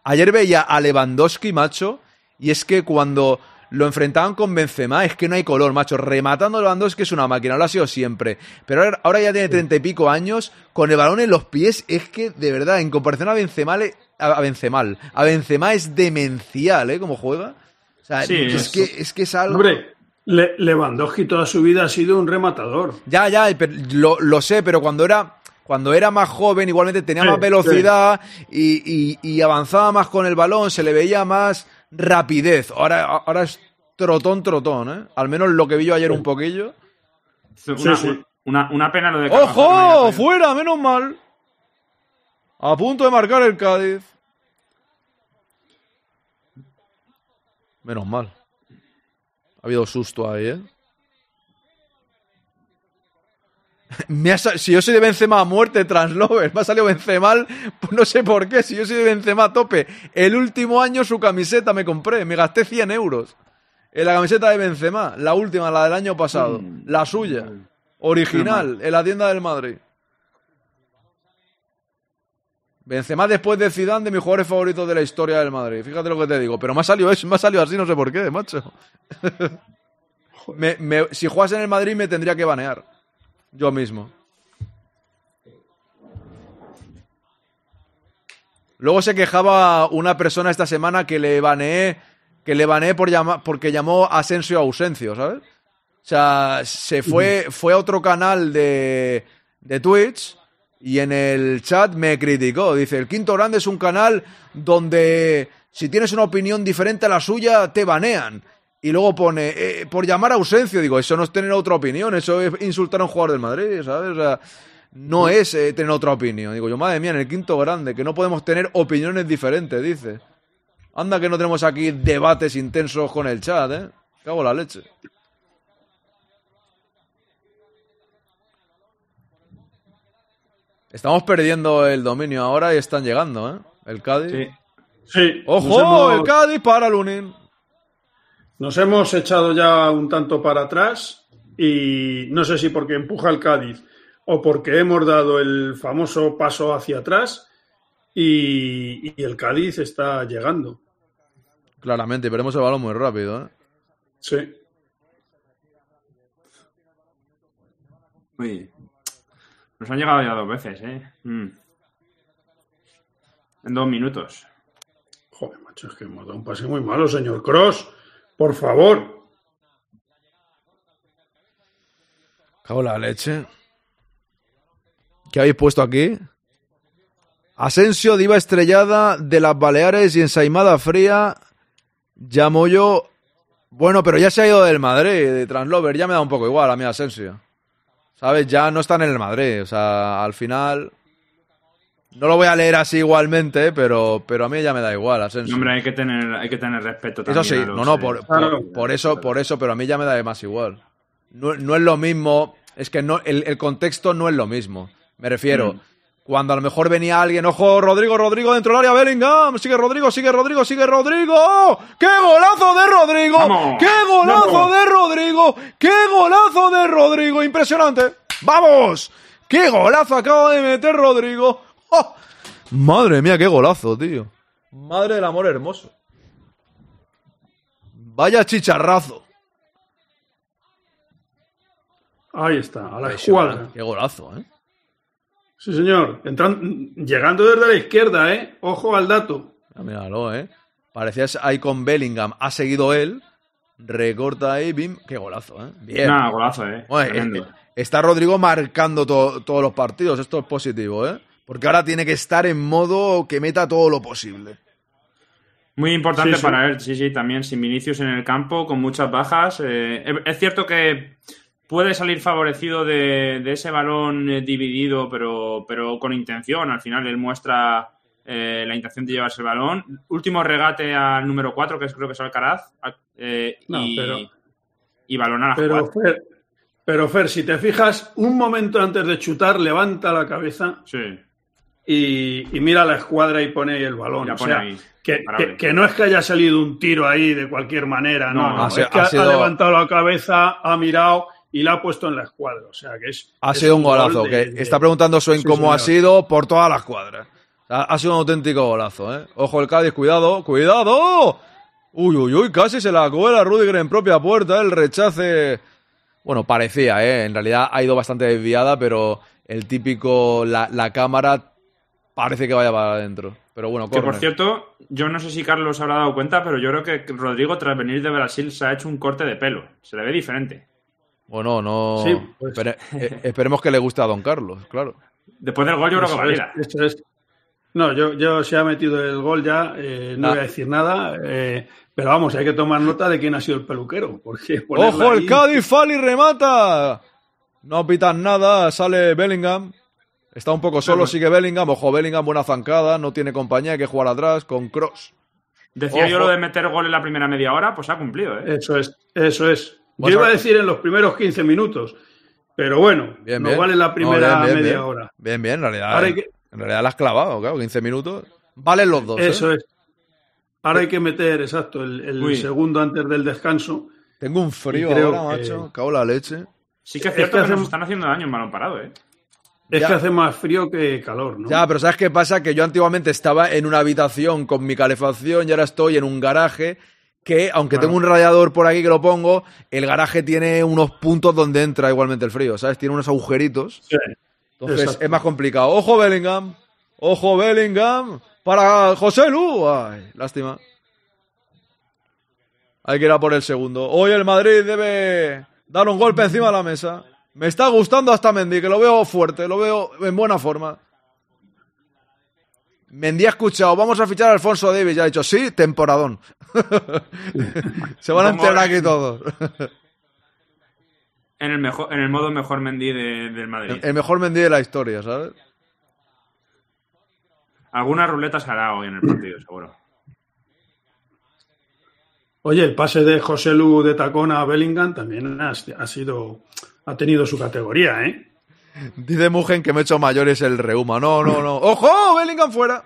Speaker 2: Ayer veía a Lewandowski, macho, y es que cuando lo enfrentaban con Benzema, es que no hay color, macho. Rematando a Lewandowski es una máquina, lo ha sido siempre. Pero ahora, ahora ya tiene treinta y pico años, con el balón en los pies, es que, de verdad, en comparación a Benzema, le- a, Benzema, a Benzema es demencial, ¿eh? Como juega. O sea,
Speaker 21: Sí,
Speaker 2: es,
Speaker 21: es-
Speaker 2: que, es que es algo...
Speaker 21: Hombre, Le- Lewandowski toda su vida ha sido un rematador.
Speaker 2: Ya, ya, pero lo, lo sé, pero cuando era cuando era más joven igualmente tenía
Speaker 21: Sí,
Speaker 2: más velocidad y, y- y avanzaba más con el balón, se le veía más rapidez. Ahora, ahora es trotón, trotón, ¿eh? Al menos lo que vi yo ayer un poquillo.
Speaker 22: Una, una- una pena lo de
Speaker 2: ¡Ojo! ¡Fuera! Menos mal. A punto de marcar el Cádiz. Menos mal. Ha habido susto ahí, ¿eh? Me ha si yo soy de Benzema a muerte, Translover, me ha salido Benzema, pues no sé por qué. Si yo soy de Benzema a tope, el último año su camiseta me compré, me gasté 100 euros. En la camiseta de Benzema, la última, la del año pasado, la suya, original, en la tienda del Madrid. Benzema después de Zidane, de mis jugadores favoritos de la historia del Madrid. Fíjate lo que te digo. Pero me ha salido eso, me ha salido así, no sé por qué, macho. [laughs] Me- me- si juegas en el Madrid me tendría que banear. Yo mismo. Luego se quejaba una persona esta semana que le baneé, que le baneé por llama- porque llamó Asensio Ausencio, ¿sabes? O sea, se fue, fue a otro canal de, de Twitch y en el chat me criticó. Dice, el Quinto Grande es un canal donde si tienes una opinión diferente a la suya, te banean. Y luego pone, eh, por llamar a ausencio, digo, eso no es tener otra opinión, eso es insultar a un jugador del Madrid, ¿sabes? O sea, no es eh, tener otra opinión. Digo yo, madre mía, en el quinto grande, que no podemos tener opiniones diferentes, dice. Anda que no tenemos aquí debates intensos con el chat, ¿eh? Cago la leche. Estamos perdiendo el dominio ahora y están llegando, ¿eh? El Cádiz.
Speaker 21: Sí.
Speaker 2: ¡Ojo!
Speaker 21: Hemos-
Speaker 2: El Cádiz para Lunin.
Speaker 21: Nos hemos echado ya un tanto para atrás y no sé si porque empuja el Cádiz o porque hemos dado el famoso paso hacia atrás y, y el Cádiz está llegando.
Speaker 2: Claramente, veremos el balón muy rápido, ¿eh?
Speaker 21: Sí.
Speaker 22: Uy. Nos han llegado ya dos veces, ¿eh? Mm. En dos minutos.
Speaker 21: Joder, macho, es que hemos dado un pase muy malo, señor Cross. Por favor.
Speaker 2: Cago la leche. ¿Qué habéis puesto aquí? Asensio, diva estrellada de las Baleares y ensaimada fría. Llamo yo. Bueno, pero ya se ha ido del Madrid, de Translover. Ya me da un poco igual a mí Asensio. ¿Sabes? Ya no están en el Madrid. O sea, al final. No lo voy a leer así igualmente, pero, pero a mí ya me da igual, Asensio.
Speaker 22: Hombre, hay que tener, hay que tener respeto
Speaker 2: Eso
Speaker 22: también.
Speaker 2: sí,
Speaker 22: a los,
Speaker 2: no, no,
Speaker 22: eh,
Speaker 2: por, por- por eso, por eso, pero a mí ya me da más igual. No, no es lo mismo, es que no, el, el contexto no es lo mismo. Me refiero,
Speaker 22: Mm.
Speaker 2: cuando a lo mejor venía alguien, ojo, Rodrigo, Rodrigo dentro del área, Bellingham, sigue Rodrigo, sigue Rodrigo, sigue Rodrigo. ¡Qué golazo de Rodrigo!
Speaker 22: Vamos,
Speaker 2: ¡Qué golazo
Speaker 22: vamos.
Speaker 2: de Rodrigo! ¡Qué golazo de Rodrigo! Impresionante. ¡Vamos! ¡Qué golazo acaba de meter Rodrigo! ¡Oh! [laughs] Madre mía, qué golazo, tío. Madre del amor hermoso. Vaya chicharrazo.
Speaker 21: Ahí está, a la jugada.
Speaker 2: Qué golazo, ¿eh?
Speaker 21: Sí, señor. Entran- llegando desde la izquierda, ¿eh? Ojo al dato.
Speaker 2: Ah, Míralo, ¿eh? Parecías ahí con Bellingham. Ha seguido él. Recorta ahí, bim. Qué golazo, ¿eh? Bien.
Speaker 22: Nah, golazo, eh.
Speaker 2: Bueno,
Speaker 22: Tremendo.
Speaker 2: está Rodrigo marcando to- todos los partidos. Esto es positivo, ¿eh? Porque ahora tiene que estar en modo que meta todo lo posible.
Speaker 22: Muy importante
Speaker 2: Sí, sí.
Speaker 22: para él, sí, sí, también sin Vinicius en el campo, con muchas bajas. Eh, es- cierto que puede salir favorecido de, de ese balón eh, dividido, pero, pero con intención. Al final él muestra eh, la intención de llevarse el balón. Último regate al número 4, que es, creo que es Alcaraz, eh,
Speaker 21: No,
Speaker 22: y,
Speaker 21: pero-
Speaker 22: y balón a la
Speaker 21: Pero. Fer, pero Fer, si te fijas, un momento antes de chutar, levanta la cabeza
Speaker 22: Sí.
Speaker 21: Y, y mira la escuadra y pone ahí el balón.
Speaker 22: La
Speaker 21: O sea,
Speaker 22: ahí,
Speaker 21: que,
Speaker 22: imparable.
Speaker 21: que- que no es que haya salido un tiro ahí de cualquier manera, no,
Speaker 22: No,
Speaker 21: no,
Speaker 2: ha
Speaker 21: es que
Speaker 2: ha
Speaker 21: ha,
Speaker 2: sido-
Speaker 21: ha levantado la cabeza, ha mirado y la ha puesto en la escuadra. O sea, que es.
Speaker 2: Ha
Speaker 21: es
Speaker 2: sido un golazo.
Speaker 21: gol de-
Speaker 2: que
Speaker 21: de-
Speaker 2: está preguntando Swain
Speaker 21: Sí,
Speaker 2: cómo ha sido por todas las cuadras. O sea, ha sido un auténtico golazo, ¿eh? Ojo el Cádiz, cuidado, cuidado. Uy, uy, uy, casi se la cuela Rudiger en propia puerta. El rechace. Bueno, parecía, ¿eh? En realidad ha ido bastante desviada, pero el típico. La, la cámara parece que vaya para adentro. Pero bueno,
Speaker 22: Que por cierto, yo no sé si Carlos habrá dado cuenta, pero yo creo que Rodrigo, tras venir de Brasil, se ha hecho un corte de pelo. Se le ve diferente.
Speaker 2: Bueno, no.
Speaker 21: Sí, pues.
Speaker 2: Espere- eh, esperemos que le guste a Don Carlos, claro.
Speaker 22: Después del gol, yo creo que valida.
Speaker 21: es, eso es. No, yo, yo se ha metido el gol ya, eh, no
Speaker 2: Ah.
Speaker 21: voy a decir nada, eh, pero vamos, hay que tomar nota de quién ha sido el peluquero. Porque
Speaker 2: ¡Ojo, el
Speaker 21: ahí-
Speaker 2: Cádiz, Fali remata! No pitan nada, sale Bellingham. Está un poco solo, sigue Bellingham. Ojo, Bellingham, buena zancada, no tiene compañía, hay que jugar atrás con Cross.
Speaker 22: Decía yo lo de meter gol en la primera media hora, pues ha cumplido, ¿eh?
Speaker 21: Eso es, eso es. Yo iba a
Speaker 2: ahora-
Speaker 21: decir en los primeros 15 minutos, pero bueno,
Speaker 2: Bien,
Speaker 21: no
Speaker 2: bien.
Speaker 21: vale la
Speaker 2: No,
Speaker 21: primera
Speaker 2: bien, bien,
Speaker 21: media
Speaker 2: bien.
Speaker 21: hora.
Speaker 2: Bien, bien, en realidad.
Speaker 21: Ahora hay que-
Speaker 2: En realidad la has clavado, claro, 15 minutos. Valen los dos. ¿eh?
Speaker 21: Eso es. Ahora hay que meter, exacto, el, segundo antes del descanso.
Speaker 2: Tengo un frío ahora,
Speaker 21: que-
Speaker 2: macho. Cago en la leche.
Speaker 22: Sí que es
Speaker 21: Es
Speaker 22: cierto
Speaker 21: que
Speaker 22: nos están haciendo daño en balón parado, ¿eh?
Speaker 21: Es
Speaker 2: Ya.
Speaker 21: que hace más frío que calor, ¿no?
Speaker 2: Ya, pero ¿sabes qué pasa? Que yo antiguamente estaba en una habitación con mi calefacción y ahora estoy en un garaje que, aunque
Speaker 21: Claro.
Speaker 2: tengo un radiador por aquí que lo pongo, el garaje tiene unos puntos donde entra igualmente el frío, ¿sabes? Tiene unos agujeritos.
Speaker 21: Sí,
Speaker 2: Entonces
Speaker 21: exacto.
Speaker 2: es más complicado. ¡Ojo Bellingham! ¡Ojo Bellingham! Para José Lu. Ay, lástima. Hay que ir a por el segundo. Hoy el Madrid debe dar un golpe encima de la mesa. Me está gustando hasta Mendy, que lo veo fuerte, lo veo en buena forma. Mendy ha escuchado, vamos a fichar a Alfonso Davis. Ya ha dicho, sí, temporadón. [laughs] Se van a enterar aquí todos.
Speaker 22: En el, mejor, en el modo mejor Mendy de- del Madrid.
Speaker 2: el mejor Mendy de la historia, ¿sabes?
Speaker 22: Alguna ruleta se hará hoy en el partido, seguro.
Speaker 21: Oye, el pase de José Lu de Tacón a Bellingham también ha, ha sido, ha tenido su categoría, ¿eh?
Speaker 2: Dice Mugen que me he hecho mayores el reuma. No, no, no. ¡Ojo! Bellingham fuera.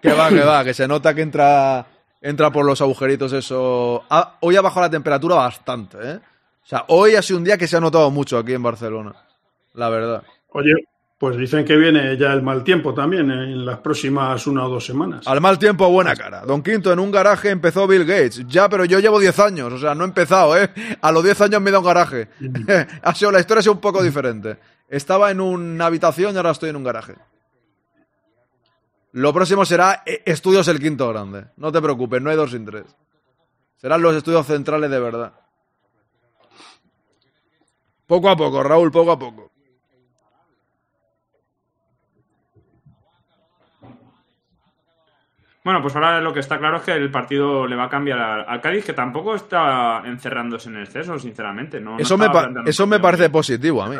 Speaker 2: Que va, que va, que se nota que entra, entra por los agujeritos eso. Ha- hoy ha bajado la temperatura bastante, ¿eh? O sea, hoy ha sido un día que se ha notado mucho aquí en Barcelona. La verdad.
Speaker 21: Oye, pues dicen que viene ya el mal tiempo también en las próximas una o dos semanas.
Speaker 2: Al mal tiempo, buena cara. Don Quinto, en un garaje empezó Bill Gates. Ya, pero yo llevo 10 años. O sea, no he empezado, ¿eh? A los 10 años me he ido a un garaje. [laughs] ha sido, la historia ha sido un poco diferente. Estaba en una habitación y ahora estoy en un garaje. Lo próximo será eh, estudios el quinto grande. No te preocupes, no hay dos sin tres. Serán los estudios centrales de verdad. Poco a poco, Raúl, poco a poco.
Speaker 22: Bueno, pues ahora lo que está claro es que el partido le va a cambiar al, Cádiz, que tampoco está encerrándose en exceso, sinceramente. No, no
Speaker 2: Eso, me, eso parece positivo a mí.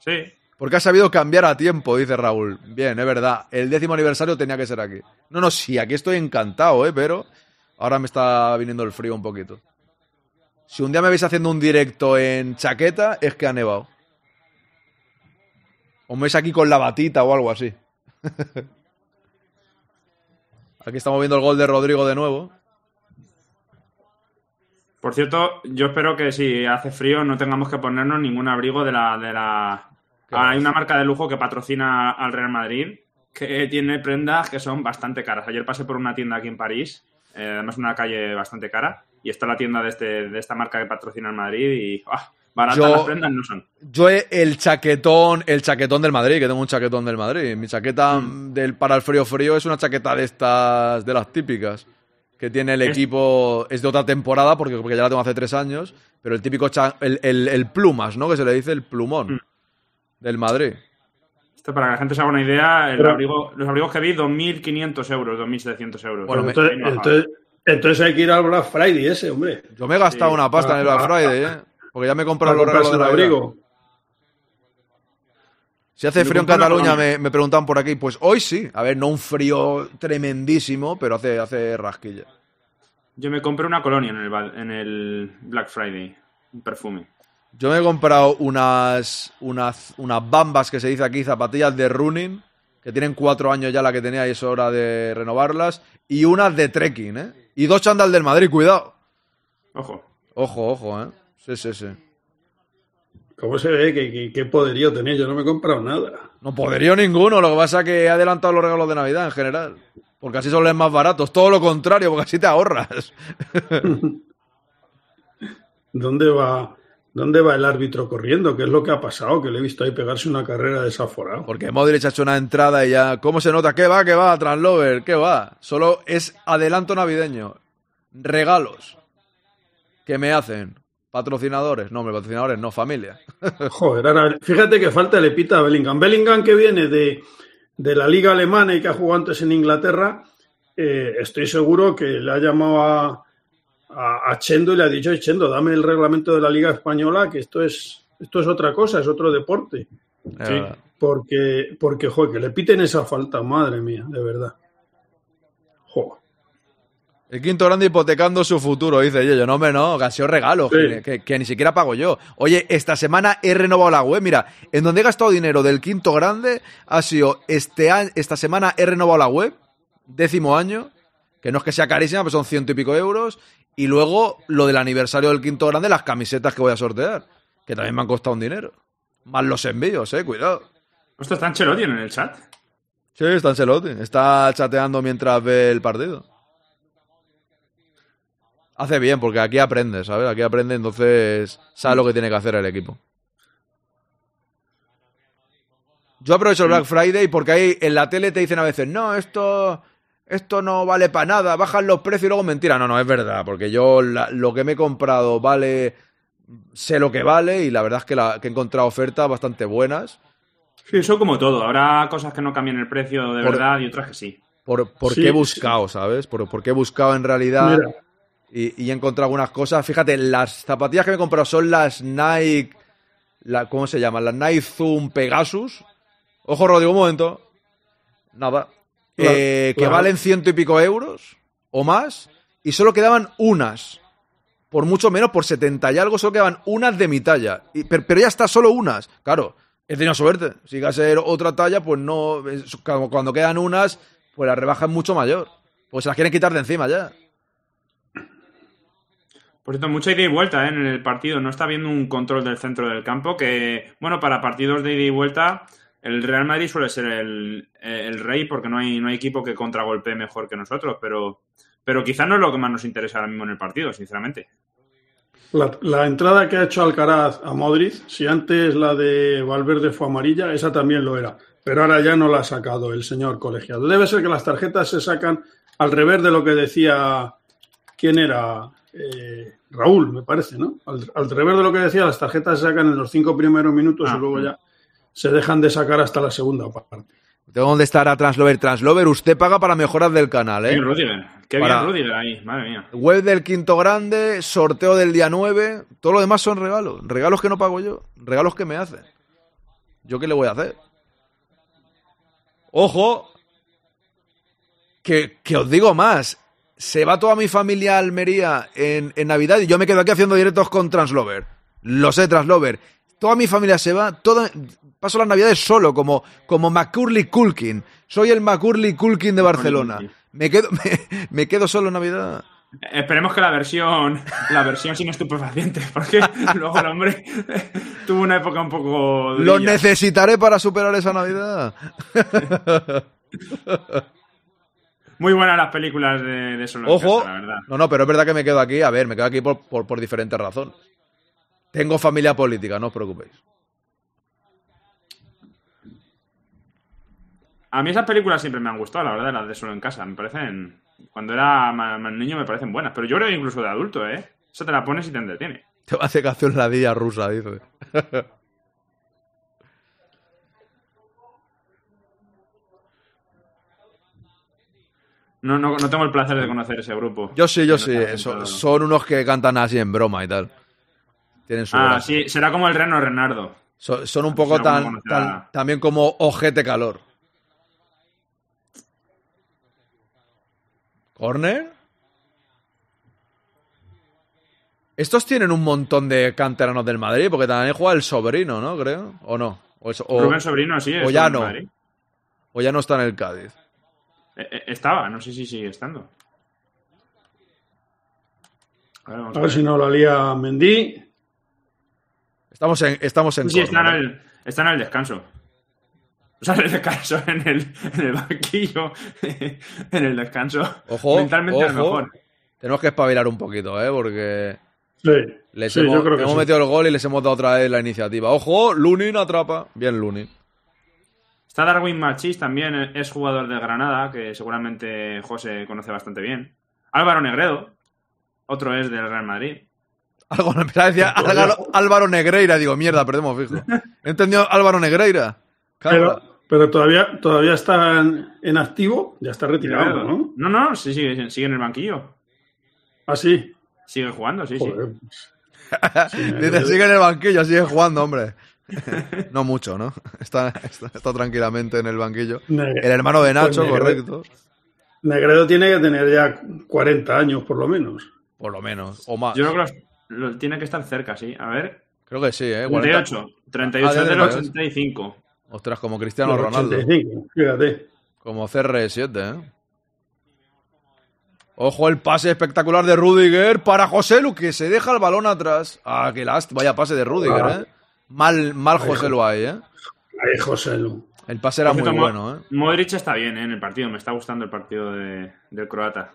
Speaker 22: Sí.
Speaker 2: Porque ha sabido cambiar a tiempo, dice Raúl. Bien, es verdad. El décimo aniversario tenía que ser aquí. No, no, sí, aquí estoy encantado, ¿eh? Pero ahora me está viniendo el frío un poquito. Si un día me veis haciendo un directo en chaqueta, es que ha nevado. O me veis aquí con la batita o algo así. [laughs] aquí estamos viendo el gol de Rodrigo de nuevo.
Speaker 22: Por cierto, yo espero que si hace frío no tengamos que ponernos ningún abrigo de la... De la... Hay una marca de lujo que patrocina al Real Madrid que tiene prendas que son bastante caras. Ayer pasé por una tienda aquí en París, eh, además una calle bastante cara, y está la tienda de, este, de esta marca que patrocina al Madrid y ah, baratas
Speaker 2: Yo-
Speaker 22: las prendas no son.
Speaker 2: Yo he- el chaquetón, el chaquetón del Madrid, que tengo un chaquetón del Madrid. Mi chaqueta
Speaker 22: Mm.
Speaker 2: del para el frío frío es una chaqueta de estas, de las típicas, que tiene el
Speaker 22: Es-
Speaker 2: equipo, es de otra temporada, porque, porque ya la tengo hace tres años, pero el típico, cha- el, el- el plumas, ¿no? Que se le dice el plumón
Speaker 22: Mm.
Speaker 2: del Madrid.
Speaker 22: Esto para que la gente se haga una idea, el
Speaker 21: Pero-
Speaker 22: abrigo, los abrigos que vi, 2.500 euros, 2.700 euros.
Speaker 2: Bueno,
Speaker 21: entonces, entonces, entonces hay que ir al Black Friday ese, hombre.
Speaker 2: Yo me he gastado
Speaker 22: Sí,
Speaker 2: una pasta en el Black
Speaker 21: para-
Speaker 2: Friday, ¿eh? Porque ya me he comprado
Speaker 21: el
Speaker 2: Navidad.
Speaker 21: abrigo.
Speaker 2: Si hace frío en Cataluña, me, me preguntan por aquí, pues hoy sí. A ver, no un frío tremendísimo, pero hace, hace rasquilla.
Speaker 22: Yo me compré una colonia en el, Val- en el Black Friday, un perfume.
Speaker 2: Yo me he comprado unas, unas, unas bambas que se dice aquí, zapatillas de running, que tienen cuatro años ya la que tenía y es hora de renovarlas, y unas de trekking, ¿eh? Y dos chandal del Madrid, cuidado.
Speaker 22: Ojo.
Speaker 2: Ojo, ojo, ¿eh? Sí, sí, sí.
Speaker 21: ¿Cómo se ve? ¿Qué, qué, qué poderío tenía? Yo no me he comprado nada.
Speaker 2: No poderío ninguno, lo que pasa es que he adelantado los regalos de Navidad en general. Porque así son los más baratos, todo lo contrario, porque así te ahorras. [laughs]
Speaker 21: ¿Dónde va, ¿Dónde va el árbitro corriendo? ¿Qué es lo que ha pasado? Que le he visto ahí pegarse una carrera desaforado.
Speaker 2: Porque Modric ha hecho una entrada y ya. ¿Cómo se nota? ¿Qué va? ¿Qué va? Translover, ¿qué va? Solo es adelanto navideño. Regalos. que me hacen? Patrocinadores. No, patrocinadores, no, familia. [laughs]
Speaker 21: Joder, ahora, fíjate que falta le pita a Bellingham. Bellingham que viene de, de la liga alemana y que ha jugado antes en Inglaterra, eh, estoy seguro que le ha llamado a, a, a Chendo y le ha dicho, "Oye, Chendo, dame el reglamento de la liga española, que esto es, esto es otra cosa, es otro deporte.
Speaker 2: Sí.
Speaker 21: Porque, porque, joder, que le piten esa falta, madre mía, de verdad.
Speaker 2: El quinto grande hipotecando su futuro, dice yo. Yo no, me no, sido regalo,
Speaker 21: Sí.
Speaker 2: que, que- que ni siquiera pago yo. Oye, esta semana he renovado la web. Mira, en donde he gastado dinero del quinto grande ha sido este año, esta semana he renovado la web, décimo año, que no es que sea carísima, pero son ciento y pico euros. Y luego lo del aniversario del quinto grande, las camisetas que voy a sortear, que también me han costado un dinero. Más los envíos, eh, cuidado.
Speaker 22: Hostia, está Ancelotti en el chat.
Speaker 2: Sí, está Ancelotti. Está chateando mientras ve el partido. Hace bien, porque aquí aprende, ¿sabes? Aquí aprende, entonces sabe lo que tiene que hacer el equipo. Yo aprovecho el Black Friday porque ahí en la tele te dicen a veces, no, esto, esto no vale para nada, bajan los precios y luego mentira. No, no, es verdad, porque yo la- lo que me he comprado vale, sé lo que vale y la verdad es que, la, que he encontrado ofertas bastante buenas.
Speaker 22: Sí, eso como todo. Habrá cosas que no cambian el precio de
Speaker 2: Por-
Speaker 22: verdad y otras que sí.
Speaker 2: Por, por
Speaker 22: Sí,
Speaker 2: qué he
Speaker 22: sí.
Speaker 2: buscado, ¿sabes? Por, por qué he buscado en realidad
Speaker 22: Mira.
Speaker 2: Y, y he encontrado algunas cosas. Fíjate, las zapatillas que me he comprado son las Nike, la, ¿cómo se llaman? Las Nike Zoom Pegasus. Ojo, Rodrigo, un momento. Nada. Eh, que valen ciento y pico euros o más y solo quedaban unas. Por mucho menos, por 70 y algo, solo quedaban unas de mi talla. Y- pero, pero ya está, solo unas. Claro, he tenido suerte. Si iba a ser otra talla, pues no. es- cuando quedan unas, pues la rebaja es mucho mayor. Pues se las quieren quitar de encima ya.
Speaker 22: Por cierto, mucha ida y vuelta ¿eh? en el partido. No está habiendo un control del centro del campo que, bueno, para partidos de ida y vuelta, el Real Madrid suele ser el, el rey porque no hay, no hay equipo que contragolpee mejor que nosotros, pero, pero quizás no es lo que más nos interesa ahora mismo en el partido, sinceramente.
Speaker 21: La, la entrada que ha hecho Alcaraz a Modric, si antes la de Valverde fue amarilla, esa también lo era. Pero ahora ya no la ha sacado el señor colegiado. Debe ser que las tarjetas se sacan al revés de lo que decía. ¿Quién era? Eh, Raúl, me parece, ¿no? Al, al revés de lo que decía, las tarjetas se sacan en los cinco primeros minutos
Speaker 22: Ah,
Speaker 21: y luego
Speaker 22: sí.
Speaker 21: ya se dejan de sacar hasta la segunda parte.
Speaker 2: Tengo donde estará Translover. Translover, usted paga para mejoras del canal, ¿eh?
Speaker 22: Rudiger. Qué
Speaker 2: Para-
Speaker 22: bien Rudiger ahí, madre mía.
Speaker 2: Web del quinto grande, sorteo del día 9. Todo lo demás son regalos. Regalos que no pago yo. Regalos que me hacen. ¿Yo qué le voy a hacer? Ojo. Que, que os digo más. Se va toda mi familia a Almería en, en Navidad y yo me quedo aquí haciendo directos con Translover. Lo sé, Translover. Toda mi familia se va. Toda, paso las Navidades solo, como, como Macaulay Culkin. Soy el Macaulay Culkin de Barcelona. Me quedo, [laughs] me, me quedo solo en Navidad.
Speaker 22: Esperemos que la versión, la versión sin estupefacientes, porque [laughs] luego el hombre tuvo una época un poco.
Speaker 2: Lo necesitaré para superar esa Navidad. [laughs]
Speaker 22: Muy buenas las películas de, de Solo en. Casa, la verdad.
Speaker 2: No, no, pero es verdad que me quedo aquí. A ver, me quedo aquí por, por, por diferentes razones. Tengo familia política, no os preocupéis.
Speaker 22: A mí esas películas siempre me han gustado, la verdad, las de Solo en Casa. Me parecen. Cuando era más, más niño me parecen buenas, pero yo creo que incluso de adulto, ¿eh? Eso te la pones y te entretiene.
Speaker 2: Te va a hacer canción la dilla rusa, dice.
Speaker 22: No, no, no tengo el placer de conocer ese grupo.
Speaker 2: Yo sí, yo
Speaker 22: No
Speaker 2: sí. Son, unos que cantan así en broma y tal. Tienen su
Speaker 22: Ah,
Speaker 2: gracia.
Speaker 22: sí, será como el Reno Renardo.
Speaker 2: Son, son un poco tan, también como ojete calor. ¿Corner? Estos tienen un montón de canteranos del Madrid, porque también juega el sobrino, ¿no? Creo. ¿O no? O, o-
Speaker 22: Rubén Sobrino, sí.
Speaker 2: o
Speaker 22: estuvo
Speaker 2: ya no.
Speaker 22: Madrid.
Speaker 2: O ya no está en el Cádiz.
Speaker 22: Eh, eh, Estaba, no sé si sigue estando. A ver, vamos
Speaker 21: A ver si no la lía Mendy.
Speaker 2: Estamos en, estamos en
Speaker 22: Sí, está en,
Speaker 2: córner,
Speaker 22: el, está en el descanso. O sea, en el descanso, [laughs] en el, en el banquillo, [laughs] en el descanso.
Speaker 2: Ojo,
Speaker 22: Mentalmente a lo
Speaker 2: ojo.
Speaker 22: mejor.
Speaker 2: Tenemos que espabilar un poquito, ¿eh? Porque
Speaker 21: Sí,
Speaker 2: les
Speaker 21: sí,
Speaker 2: hemos,
Speaker 21: yo creo que
Speaker 2: hemos
Speaker 21: sí.
Speaker 2: metido el gol y les hemos dado otra vez la iniciativa. ¡Ojo! Lunin atrapa. Bien, Lunin.
Speaker 22: Está Darwin Machís también, eh, es jugador de Granada, que seguramente José conoce bastante bien. Álvaro Negredo, otro es del Real Madrid.
Speaker 2: Algo me empezaba a decir Álvaro, Álvaro Negreira. Digo, mierda, perdemos fijo. ¿He entendido Álvaro Negreira?
Speaker 21: Pero, pero todavía, todavía está en, en activo, ya está retirado. ¿no?
Speaker 22: No, no, sí, sigue, sigue en el banquillo.
Speaker 21: Ah, sí.
Speaker 22: Sigue jugando, sí,
Speaker 21: Joder. [laughs]
Speaker 22: sí.
Speaker 2: Dice, sigue en el banquillo, sigue jugando, hombre. [laughs] no mucho, ¿no? [laughs] Está, está, está tranquilamente en el banquillo. El hermano de Nacho,
Speaker 21: pues
Speaker 2: correcto.
Speaker 21: Negredo tiene que tener ya 40 años, por lo menos.
Speaker 2: Por lo menos. O más.
Speaker 22: Yo creo que los- tiene que estar cerca, sí. A ver.
Speaker 2: Creo que sí, ¿eh? 40.
Speaker 22: 38. 38
Speaker 2: Ah, de
Speaker 22: del
Speaker 2: verdad.
Speaker 22: 85.
Speaker 2: Ostras, como Cristiano
Speaker 21: Los
Speaker 2: Ronaldo.
Speaker 21: 85, fíjate.
Speaker 2: Como CR7, ¿eh? Ojo el pase espectacular de Rudiger para José Lu, que se deja el balón atrás. Ah, qué last. Vaya pase de Rudiger,
Speaker 21: Ah.
Speaker 2: ¿eh? Mal, mal José Lu ahí, ¿eh?
Speaker 21: Ahí José Lu.
Speaker 2: El pase era muy bueno, ¿eh?
Speaker 22: Modric está bien ¿eh? en el partido. Me está gustando el partido de- del croata.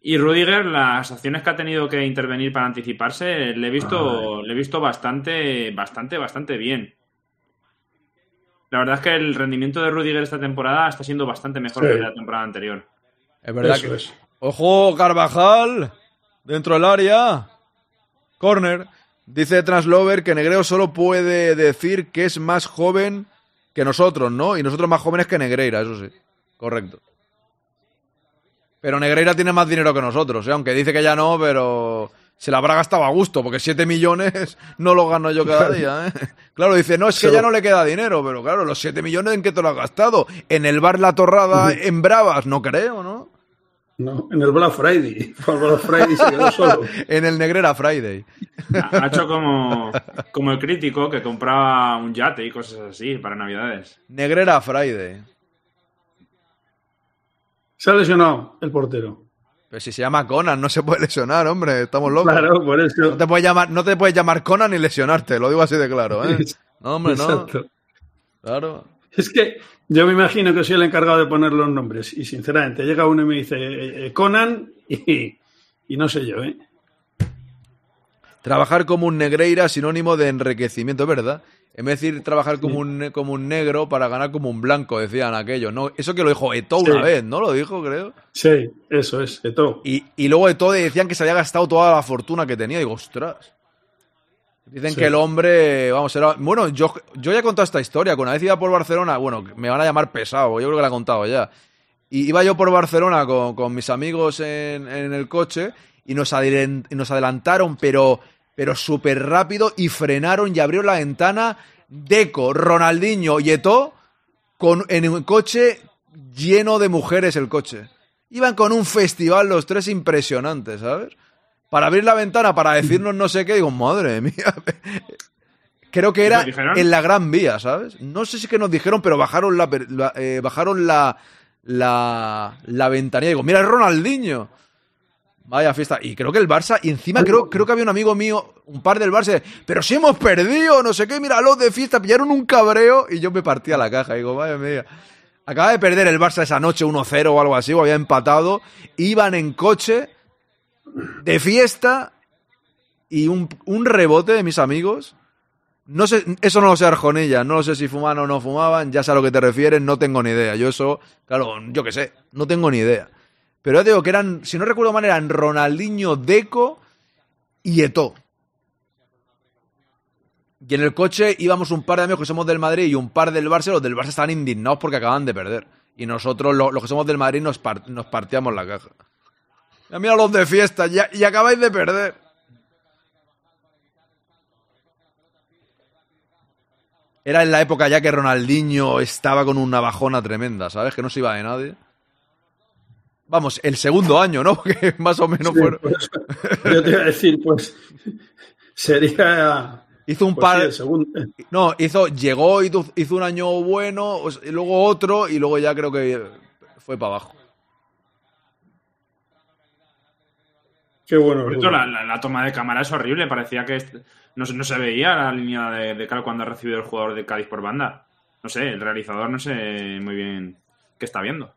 Speaker 22: Y Rudiger, las acciones que ha tenido que intervenir para anticiparse, le he visto, le he visto bastante, bastante, bastante bien. La verdad es que el rendimiento de Rudiger esta temporada está siendo bastante mejor
Speaker 21: Sí.
Speaker 22: que la temporada anterior.
Speaker 2: Es verdad
Speaker 21: Eso
Speaker 2: que.
Speaker 21: es.
Speaker 2: Ojo, Carvajal. Dentro del área. Corner. Dice Translover que Negreo solo puede decir que es más joven que nosotros, ¿no? Y nosotros más jóvenes que Negreira, eso sí. Correcto. Pero Negreira tiene más dinero que nosotros, ¿eh? Aunque dice que ya no, pero se la habrá gastado a gusto, porque 7 millones [laughs] no lo gano yo cada día, ¿eh? [laughs] Claro, dice, no, es que ya no le queda dinero, pero claro, los 7 millones en qué te lo has gastado. En el bar La Torrada, en Bravas, no creo, ¿no?
Speaker 21: No, en el Black Friday. [laughs] Black Friday se quedó solo. [laughs]
Speaker 2: en el Negrera Friday.
Speaker 22: Ha ha hecho como, como el crítico que compraba un yate y cosas así para Navidades.
Speaker 2: Negrera Friday.
Speaker 21: Se ha lesionado el portero.
Speaker 2: Pero si se llama Conan, no se puede lesionar, hombre, estamos locos.
Speaker 21: Claro, por eso.
Speaker 2: No te puedes llamar, no te puedes llamar Conan ni lesionarte, lo digo así de claro, ¿eh? [laughs] No, hombre, no.
Speaker 21: Exacto.
Speaker 2: Claro.
Speaker 21: Es que yo me imagino que soy el encargado de poner los nombres. Y sinceramente, llega uno y me dice eh, eh, Conan [laughs] y, y no sé yo, ¿eh?
Speaker 2: Trabajar como un negreira sinónimo de enriquecimiento, ¿verdad? En vez de decir trabajar como, un, como un negro para ganar como un blanco, decían aquellos. No, eso que lo dijo Eto una
Speaker 21: Sí.
Speaker 2: vez, ¿no? Lo dijo, creo.
Speaker 21: Sí, eso es, Eto.
Speaker 2: Y, y luego Eto decían que se había gastado toda la fortuna que tenía. Digo, ostras. Dicen
Speaker 21: Sí.
Speaker 2: que el hombre, vamos, era... Bueno, yo, yo ya he contado esta historia. Con una vez iba por Barcelona, bueno, me van a llamar pesado, yo creo que la he contado ya. Y iba yo por Barcelona con, con mis amigos en, en el coche y nos, adelantaron, pero, pero súper rápido y frenaron y abrieron la ventana Deco, Ronaldinho y Eto'o con, en un coche lleno de mujeres el coche. Iban con un festival los tres impresionantes, ¿sabes? Para abrir la ventana, para decirnos no sé qué, digo, madre mía. [laughs] Creo que era en la Gran Vía, ¿sabes? No sé si que nos dijeron, pero bajaron la, la- eh, bajaron la, la, la ventanilla. Digo, mira, es Ronaldinho. Vaya fiesta. Y creo que el Barça, y encima creo, creo que había un amigo mío, un par del Barça, pero si hemos perdido, no sé qué, mira, los de fiesta, pillaron un cabreo y yo me partía la caja. Digo, vaya mía. Acaba de perder el Barça esa noche 1-0 o algo así, o había empatado. Iban en coche de fiesta y un, un rebote de mis amigos. No sé, eso no lo sé Arjonilla, no lo sé si fumaban o no fumaban, ya sé a lo que te refieres, no tengo ni idea. Yo eso, claro, yo qué sé, no tengo ni idea. Pero ya te digo que eran, si no recuerdo mal, eran Ronaldinho, Deco y Eto. Y en el coche íbamos un par de amigos que somos del Madrid y un par del Barça. Los del Barça estaban indignados porque acaban de perder. Y nosotros, lo- los que somos del Madrid, nos, nos partíamos la caja. Ya mira los de fiesta, ya, y acabáis de perder. Era en la época ya que Ronaldinho estaba con una bajona tremenda, ¿sabes? Que no se iba de nadie. Vamos, el segundo año, ¿no? [laughs] Que más o menos
Speaker 21: Sí,
Speaker 2: fueron.
Speaker 21: pues, yo te iba a decir, pues sería.
Speaker 2: Hizo un
Speaker 21: pues
Speaker 2: par.
Speaker 21: sí.
Speaker 2: No, hizo, llegó y tu- hizo un año bueno, luego otro, y luego ya creo que fue para abajo.
Speaker 21: Qué bueno.
Speaker 22: Por cierto, la, la- la toma de cámara es horrible. Parecía que no, se- no se veía la línea de, de cal cuando ha recibido el jugador de Cádiz por banda. No sé, el realizador no sé muy bien qué está viendo.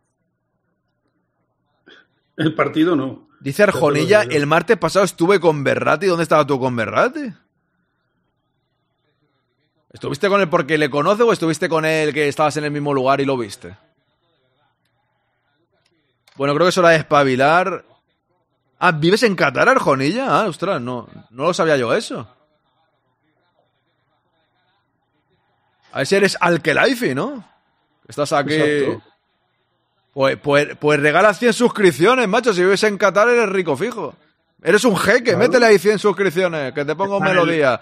Speaker 21: El partido no.
Speaker 2: Dice Arjonilla, el martes pasado estuve con Berrati. ¿Dónde estaba tú con Berrati? ¿Estuviste con él porque le conoce o estuviste con él que estabas en el mismo lugar y lo viste? Bueno, creo que es hora de espabilar. Ah, ¿vives en Qatar, Arjonilla? Ah, ostras, no, no lo sabía yo eso. A ver si eres Alkelaifi, ¿no? Estás aquí.
Speaker 21: Exacto.
Speaker 2: Pues, pues, pues regala 100 suscripciones, macho. Si vives en Qatar, eres rico fijo. Eres un jeque,
Speaker 21: Claro.
Speaker 2: métele ahí 100 suscripciones, que te pongo
Speaker 22: Está
Speaker 2: melodía.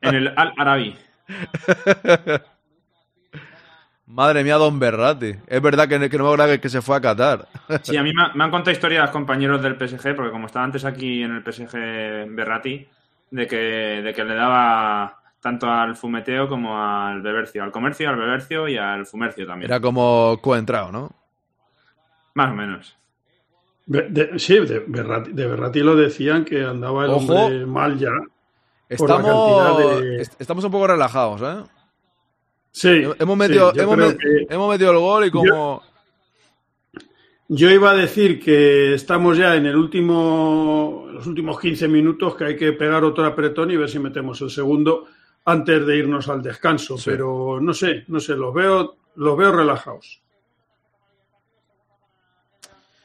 Speaker 22: En el Al Arabi. [laughs]
Speaker 2: Madre mía, Don Berrati. Es verdad que, que no me acuerdo que, que se fue a Qatar. [laughs]
Speaker 22: Sí, a mí me, me han contado historias compañeros del PSG, porque como estaba antes aquí en el PSG Berrati, de que, de que le daba tanto al fumeteo como al bebercio, al comercio, al bebercio y al fumercio también.
Speaker 2: Era como coentrado, ¿no?
Speaker 22: Más o menos.
Speaker 21: Be- de- sí, de Berrati, de Berrati lo decían que andaba el
Speaker 2: Ojo.
Speaker 21: hombre mal ya. por la
Speaker 2: Estamos,
Speaker 21: cantidad de-
Speaker 2: est- estamos un poco relajados, ¿eh?
Speaker 21: Sí.
Speaker 2: Hemos metido,
Speaker 21: sí, que-
Speaker 2: hemos metido el gol y como...
Speaker 21: Yo iba a decir que estamos ya en el último, los últimos 15 minutos, que hay que pegar otro apretón y ver si metemos el segundo antes de irnos al descanso. Pero no sé, no sé, los veo, los veo relajados.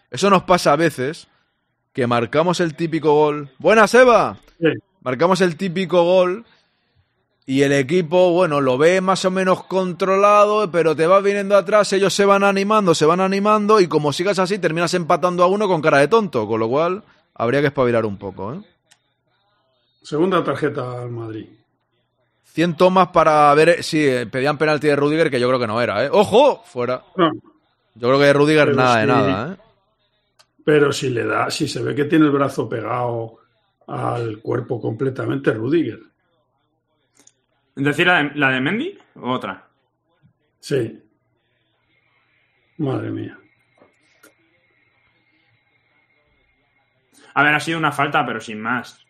Speaker 2: Eso nos pasa a veces, que marcamos el típico gol. ¡Buena, Seba! Marcamos el típico gol y el equipo, bueno, lo ve más o menos controlado, pero te va viniendo atrás, ellos se van animando, se van animando y como sigas así terminas empatando a uno con cara de tonto, con lo cual habría que espabilar un poco, ¿eh?
Speaker 21: Segunda tarjeta al Madrid.
Speaker 2: 100 tomas para ver si eh, pedían penalti de Rudiger, que yo creo que no era, ¿eh? ¡Ojo! Fuera.
Speaker 21: No,
Speaker 2: Yo creo que de Rudiger
Speaker 21: Pero
Speaker 2: nada de
Speaker 21: sí.
Speaker 2: nada, ¿eh?
Speaker 21: pero si le da, si se ve que tiene el brazo pegado al cuerpo completamente, Rudiger.
Speaker 22: ¿Es decir, la de, la de Mendy o otra?
Speaker 21: Sí. Madre mía.
Speaker 22: A ver, ha sido una falta, pero sin más.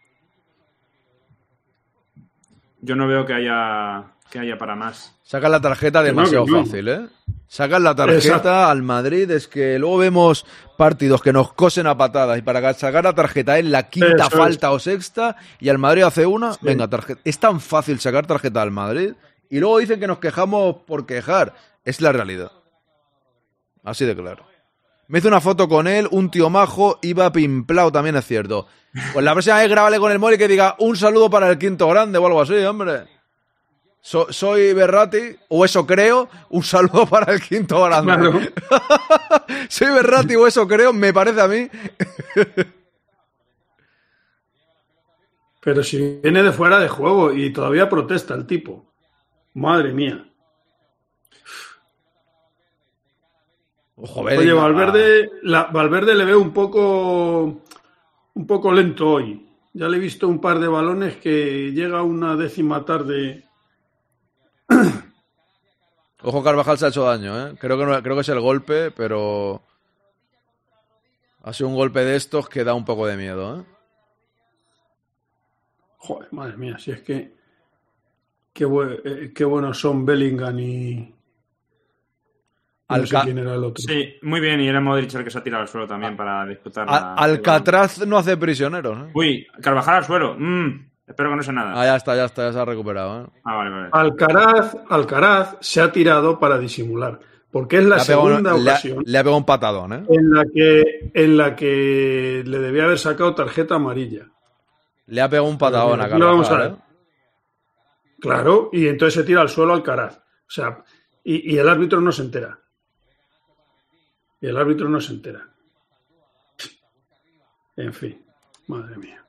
Speaker 22: Yo no veo que haya, que haya para más.
Speaker 2: Sacan la tarjeta
Speaker 22: no,
Speaker 2: demasiado
Speaker 22: no.
Speaker 2: fácil, ¿eh? Sacan la tarjeta
Speaker 22: Exacto.
Speaker 2: al Madrid, es que luego vemos partidos que nos cosen a patadas y para sacar la tarjeta en la quinta
Speaker 21: Eso es.
Speaker 2: falta o sexta y al Madrid hace una, venga, tarjeta. Es tan fácil sacar tarjeta al Madrid y luego dicen que nos quejamos por quejar. Es la realidad. Así de claro. Me hice una foto con él, un tío majo, iba pimplao, también es cierto. Pues la próxima vez grábale con el móvil que diga un saludo para el quinto grande o algo así, hombre. So- soy Berrati, o eso creo, un saludo [laughs] para el quinto grande.
Speaker 21: Claro. [laughs]
Speaker 2: soy Berrati, o eso creo, me parece a mí.
Speaker 21: Pero si viene de fuera de juego y todavía protesta el tipo. Madre mía.
Speaker 2: Ojo,
Speaker 21: Oye. Valverde, la, Valverde le veo un poco, un poco lento hoy. Ya le he visto un par de balones que llega una décima tarde.
Speaker 2: Ojo, Carvajal se ha hecho daño, ¿eh? Creo que, no- creo que es el golpe, pero... Ha sido un golpe de estos que da un poco de miedo, ¿eh?
Speaker 21: Joder, madre mía, si es que. Qué, bue- eh, qué buenos son Bellingham y. No sé quién era el otro.
Speaker 22: Sí, muy bien. Y era Modric el que se ha tirado al suelo también para disputar. La-
Speaker 2: Alcatraz no hace prisioneros, ¿eh?
Speaker 22: Uy, Carvajal al suelo. Mm, espero que no sea nada.
Speaker 2: Ah, ya está, ya está, ya se ha recuperado, ¿eh?
Speaker 22: Ah, vale, vale.
Speaker 21: Alcaraz, Alcaraz se ha tirado para disimular. Porque es la
Speaker 2: Le
Speaker 21: segunda
Speaker 2: le ha-
Speaker 21: ocasión
Speaker 2: Le ha pegado un patadón, ¿eh?
Speaker 21: en la, que, en la que le debía haber sacado tarjeta amarilla.
Speaker 2: Le ha pegado un patadón a. ¿eh?
Speaker 21: Claro, y entonces se tira al suelo Alcaraz. O sea, y, y el árbitro no se entera. Y el árbitro no se entera. En fin, madre mía.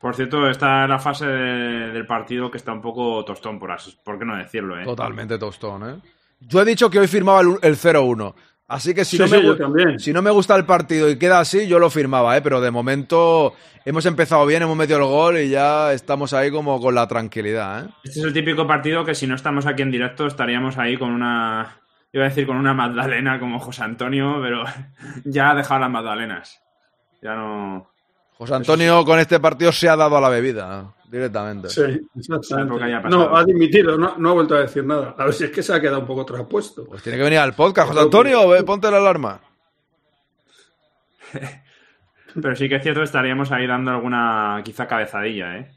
Speaker 22: Por cierto, esta es la fase de- del partido que está un poco tostón, por, así, por qué no decirlo, ¿eh?
Speaker 2: Totalmente tostón, ¿eh? Yo he dicho que hoy firmaba el, el 0-1. Así que si,
Speaker 21: Sí,
Speaker 2: no
Speaker 21: sí,
Speaker 2: me, si no me gusta el partido y queda así, yo lo firmaba, ¿eh? Pero de momento hemos empezado bien, hemos metido el gol y ya estamos ahí como con la tranquilidad, ¿eh?
Speaker 22: Este es el típico partido que si no estamos aquí en directo estaríamos ahí con una... Iba a decir con una magdalena como José Antonio, pero [laughs] ya ha dejado las magdalenas. Ya no...
Speaker 2: José Antonio con este partido se ha dado a la bebida, directamente.
Speaker 21: Sí, exactamente. No, ha dimitido, no, no ha vuelto a decir nada. A ver si es que se ha quedado un poco traspuesto.
Speaker 2: Pues tiene que venir al podcast, José Antonio, ve, ponte la alarma. [laughs]
Speaker 22: Pero sí que es cierto que estaríamos ahí dando alguna quizá cabezadilla, ¿eh?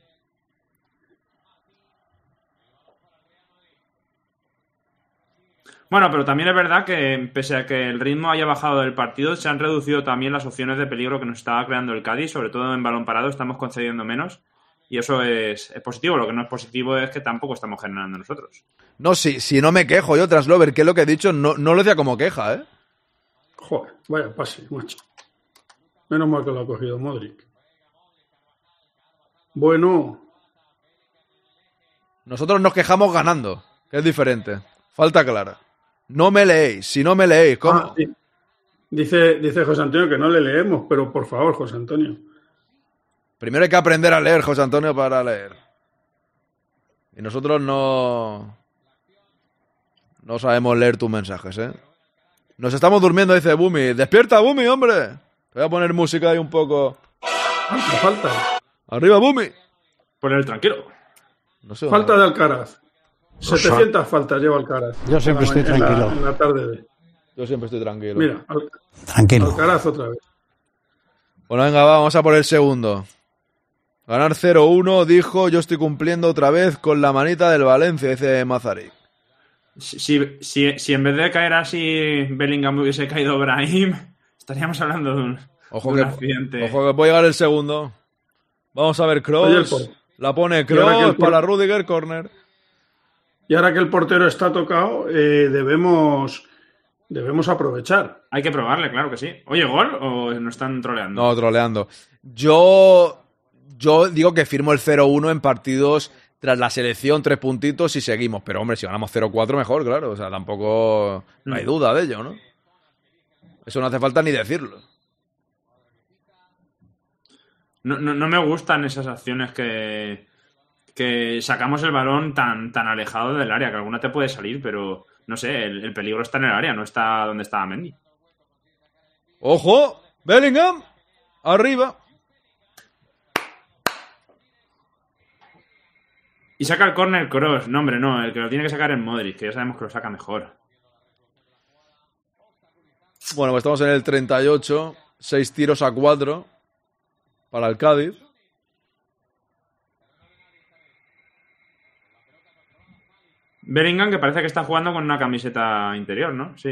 Speaker 22: Bueno, pero también es verdad que pese a que el ritmo haya bajado del partido, se han reducido también las opciones de peligro que nos estaba creando el Cádiz, sobre todo en balón parado estamos concediendo menos y eso es, es positivo. Lo que no es positivo es que tampoco estamos generando nosotros.
Speaker 2: No, si, si no me quejo yo, Traslover, que es lo que he dicho, no, no lo decía como queja, ¿eh?
Speaker 21: Joder, vaya pase, macho. Menos mal que lo ha cogido Modric. Bueno,
Speaker 2: Nosotros nos quejamos ganando, que es diferente. Falta clara. No me leéis, si no me leéis, ¿cómo?
Speaker 21: Ah, sí. dice, dice José Antonio que no le leemos, pero por favor, José Antonio.
Speaker 2: Primero hay que aprender a leer, José Antonio, para leer. Y nosotros no. No sabemos leer tus mensajes, ¿eh? Nos estamos durmiendo, dice Bumi. ¡Despierta, Bumi, hombre! Te voy a poner música ahí un poco.
Speaker 21: Falta, falta.
Speaker 2: ¡Arriba, Bumi!
Speaker 22: Por el tranquilo.
Speaker 2: No sé.
Speaker 21: Falta de Alcaraz. 700 faltas lleva Alcaraz.
Speaker 23: Yo siempre estoy
Speaker 21: ma- en la-
Speaker 23: tranquilo.
Speaker 21: En la, tarde de.
Speaker 2: Yo siempre estoy tranquilo.
Speaker 21: Mira, Al-
Speaker 23: Tranquilo.
Speaker 21: Alcaraz otra vez.
Speaker 2: Bueno, venga, va, vamos a por el segundo. Ganar 0-1, dijo, yo estoy cumpliendo otra vez con la manita del Valencia, dice Mazarik.
Speaker 22: Si, si, si, en vez de caer así Bellingham hubiese caído Brahim, estaríamos hablando de un,
Speaker 2: Ojo
Speaker 22: de
Speaker 2: que,
Speaker 22: accidente.
Speaker 2: ojo que puede llegar el segundo. Vamos a ver,
Speaker 21: por-
Speaker 2: La pone
Speaker 21: por-
Speaker 2: para Rudiger, corner.
Speaker 21: Y ahora que el portero está tocado, eh, debemos, debemos aprovechar.
Speaker 22: Hay que probarle, claro que sí. Oye, ¿gol o nos están troleando?
Speaker 2: No, troleando. Yo, yo digo que firmo el 0-1 en partidos tras la selección, tres puntitos y seguimos. Pero hombre, si ganamos 0-4 mejor, claro. O sea, tampoco no hay
Speaker 22: Mm.
Speaker 2: duda de ello, ¿no? Eso no hace falta ni decirlo.
Speaker 22: No, no, no me gustan esas acciones que, que sacamos el balón tan, tan alejado del área, que alguna te puede salir, pero no sé, el, el peligro está en el área, no está donde estaba Mendy.
Speaker 2: ¡Ojo! ¡Bellingham! ¡Arriba!
Speaker 22: Y saca el corner cross. No, hombre, no, el que lo tiene que sacar es Modric, que ya sabemos que lo saca mejor.
Speaker 2: Bueno, pues estamos en el 38. Seis tiros a cuatro para el Cádiz.
Speaker 22: Bellingham, que parece que está jugando con una camiseta interior, ¿no? Sí.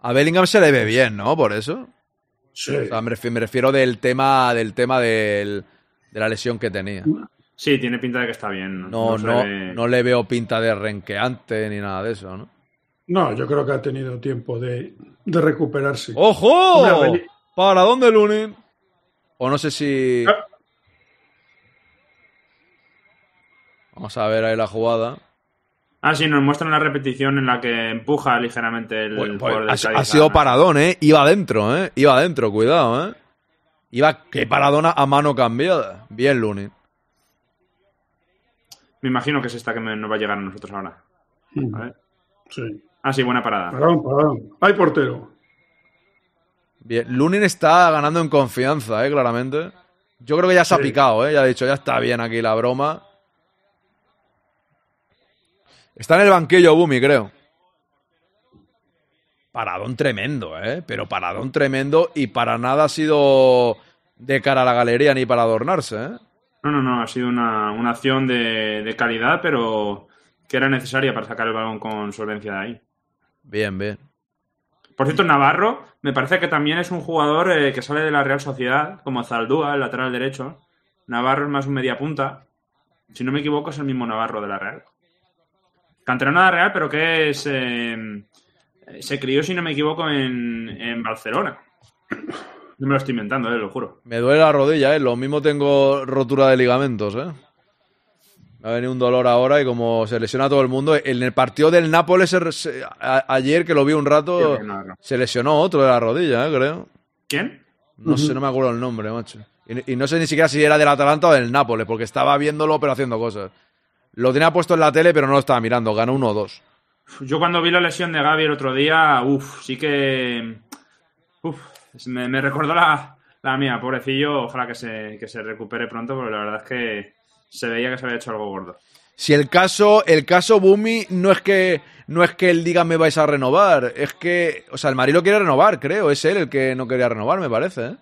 Speaker 2: A Bellingham se le ve bien, ¿no? Por eso.
Speaker 21: Sí.
Speaker 2: O sea, me refiero, me refiero del tema, del tema del- de la lesión que tenía.
Speaker 22: Sí, tiene pinta de que está bien.
Speaker 2: No, no,
Speaker 22: le
Speaker 2: no le veo pinta de renqueante ni nada de eso, ¿no?
Speaker 21: No, yo creo que ha tenido tiempo de, de recuperarse.
Speaker 2: ¡Ojo! ¿Para dónde Lunin? O no sé si.
Speaker 21: Ah.
Speaker 2: Vamos a ver ahí la jugada.
Speaker 22: Ah, sí, nos muestran la repetición en la que empuja ligeramente el,
Speaker 2: Pues,
Speaker 22: jugador del
Speaker 2: ha,
Speaker 22: Cádiz
Speaker 2: ha
Speaker 22: a-
Speaker 2: sido paradón, ¿eh? Iba adentro, ¿eh? Iba adentro, cuidado, ¿eh? Iba, qué paradona a mano cambiada. Bien, Lunin.
Speaker 22: Me imagino que es esta que me- nos va a llegar a nosotros ahora. A ver.
Speaker 21: Sí.
Speaker 22: Ah, sí, buena parada.
Speaker 21: Parón, parón. Hay portero.
Speaker 2: Bien, Lunin está ganando en confianza, ¿eh? Claramente. Yo creo que ya se ha picado, ¿eh? Ya ha dicho, ya está bien aquí la broma. Está en el banquillo Bumi, creo. Paradón tremendo, ¿eh? Pero paradón tremendo y para nada ha sido de cara a la galería ni para adornarse, ¿eh?
Speaker 22: No, no, no, ha sido una, una acción de, de calidad, pero que era necesaria para sacar el balón con solvencia de ahí.
Speaker 2: Bien, bien.
Speaker 22: Por cierto, Navarro me parece que también es un jugador eh, que sale de la Real Sociedad, como Zaldúa, el lateral derecho. Navarro es más un media punta. Si no me equivoco, es el mismo Navarro de la Real. Canterano de Real, pero que es. eh, se crió, si no me equivoco, en, en Barcelona. No me lo estoy inventando, eh, lo juro.
Speaker 2: Me duele la rodilla, ¿eh? Lo mismo tengo rotura de ligamentos, ¿eh? Me ha venido un dolor ahora y como se lesiona a todo el mundo. En el partido del Nápoles se- se- a- ayer, que lo vi un rato,
Speaker 22: Sí, no, no.
Speaker 2: se lesionó otro de la rodilla, ¿eh? Creo.
Speaker 22: ¿Quién?
Speaker 2: No sé, no me acuerdo el nombre, macho. Y, y no sé ni siquiera si era del Atalanta o del Nápoles, porque estaba viéndolo pero haciendo cosas. Lo tenía puesto en la tele, pero no lo estaba mirando. Ganó 1-2.
Speaker 22: Yo cuando vi la lesión de Gaby el otro día, uff, sí que. Uff, me, me recordó la, la mía, pobrecillo. Ojalá que se, que se recupere pronto, porque la verdad es que se veía que se había hecho algo gordo.
Speaker 2: Si el caso, el caso Bumi no es que no es que él diga me vais a renovar, es que, o sea, el Madrid lo quiere renovar, creo, es él el que no quería renovar, me parece, ¿eh?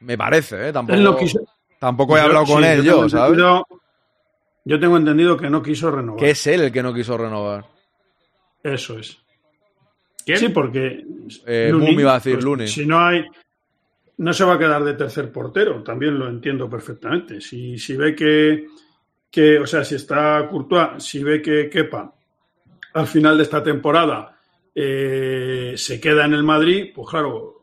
Speaker 2: Me parece, ¿eh? Tampoco,
Speaker 21: Él no quiso-
Speaker 2: tampoco he
Speaker 21: Yo-
Speaker 2: hablado con
Speaker 21: sí,
Speaker 2: él
Speaker 21: yo
Speaker 2: yo, ¿sabes?
Speaker 21: entendido- Yo tengo entendido que no quiso renovar.
Speaker 2: Que es él el que no quiso renovar.
Speaker 21: Eso es.
Speaker 22: ¿Quién?
Speaker 21: Sí, porque.
Speaker 2: Eh, Bumi iba a decir,
Speaker 21: pues. Si no hay. No se va a quedar de tercer portero, también lo entiendo perfectamente. Si, si ve que, que. O sea, si está Courtois, si ve que Kepa al final de esta temporada eh, se queda en el Madrid, pues claro,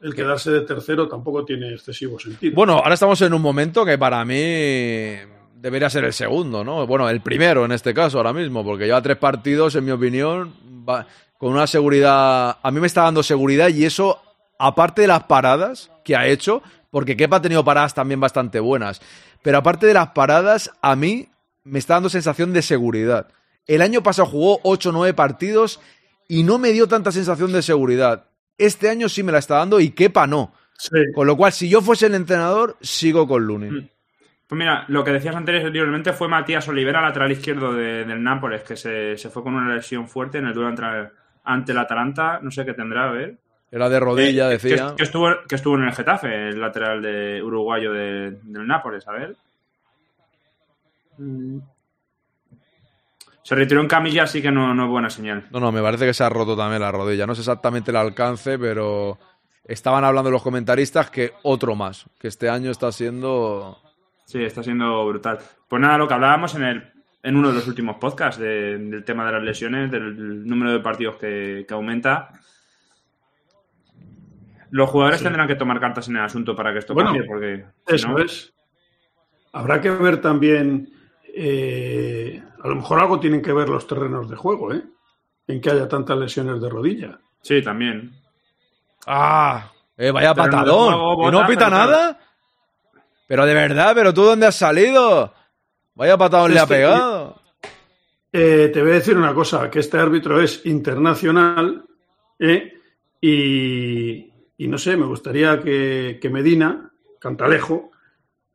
Speaker 21: el quedarse de tercero tampoco tiene excesivo sentido.
Speaker 2: Bueno, ahora estamos en un momento que para mí debería ser el segundo, ¿no? Bueno, el primero en este caso ahora mismo, porque lleva tres partidos, en mi opinión, va- con una seguridad... A mí me está dando seguridad y eso, aparte de las paradas que ha hecho, porque Kepa ha tenido paradas también bastante buenas, pero aparte de las paradas, a mí me está dando sensación de seguridad. El año pasado jugó 8 o 9 partidos y no me dio tanta sensación de seguridad. Este año sí me la está dando y Kepa no. Con lo cual, si yo fuese el entrenador, sigo con Lunin.
Speaker 22: Pues mira, lo que decías anteriormente fue Matías Olivera, lateral izquierdo de- del Nápoles, que se, se fue con una lesión fuerte en el duelo ante, ante el Atalanta. No sé qué tendrá, a ver.
Speaker 2: Era de rodilla,
Speaker 22: Eh, que-
Speaker 2: decía.
Speaker 22: Que, estuvo, que estuvo en el Getafe, el lateral de uruguayo de- del Nápoles, a ver. Mm. Se retiró en camilla, así que no, no es buena señal.
Speaker 2: No, no, me parece que se ha roto también la rodilla. No sé exactamente el alcance, pero estaban hablando los comentaristas que otro más, que este año está siendo...
Speaker 22: Sí, está siendo brutal. Pues nada, lo que hablábamos en el en uno de los últimos podcasts de- del tema de las lesiones, del número de partidos que, que aumenta. Los jugadores
Speaker 21: Sí.
Speaker 22: tendrán que tomar cartas en el asunto para que esto
Speaker 21: Bueno,
Speaker 22: cambie, porque si
Speaker 21: Eso
Speaker 22: no-
Speaker 21: es. Habrá que ver también, eh, a lo mejor algo tienen que ver los terrenos de juego, ¿eh? En que haya tantas lesiones de rodilla.
Speaker 22: Sí, también.
Speaker 2: ¡Ah! Eh, vaya patadón.
Speaker 21: juego,
Speaker 2: ¿Y no
Speaker 21: bota,
Speaker 2: pita nada? Pero de verdad, ¿pero tú dónde has salido? Vaya patadón le ha
Speaker 21: Este-
Speaker 2: pegado.
Speaker 21: Eh, te voy a decir una cosa, que este árbitro es internacional ¿eh? y, y no sé, me gustaría que, que Medina, Cantalejo,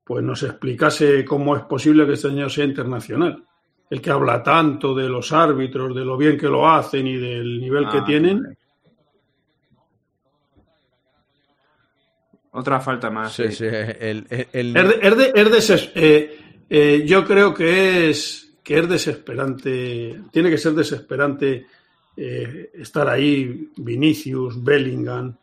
Speaker 21: pues nos explicase cómo es posible que este señor sea internacional. El que habla tanto de los árbitros, de lo bien que lo hacen y del nivel que
Speaker 22: Ah,
Speaker 21: tienen.
Speaker 22: Otra falta más.
Speaker 2: Sí, sí. El, el- el-
Speaker 21: Es de- es de- es deses- eh, eh, yo creo que es, que es desesperante, tiene que ser desesperante eh, estar ahí, Vinicius, Bellingham,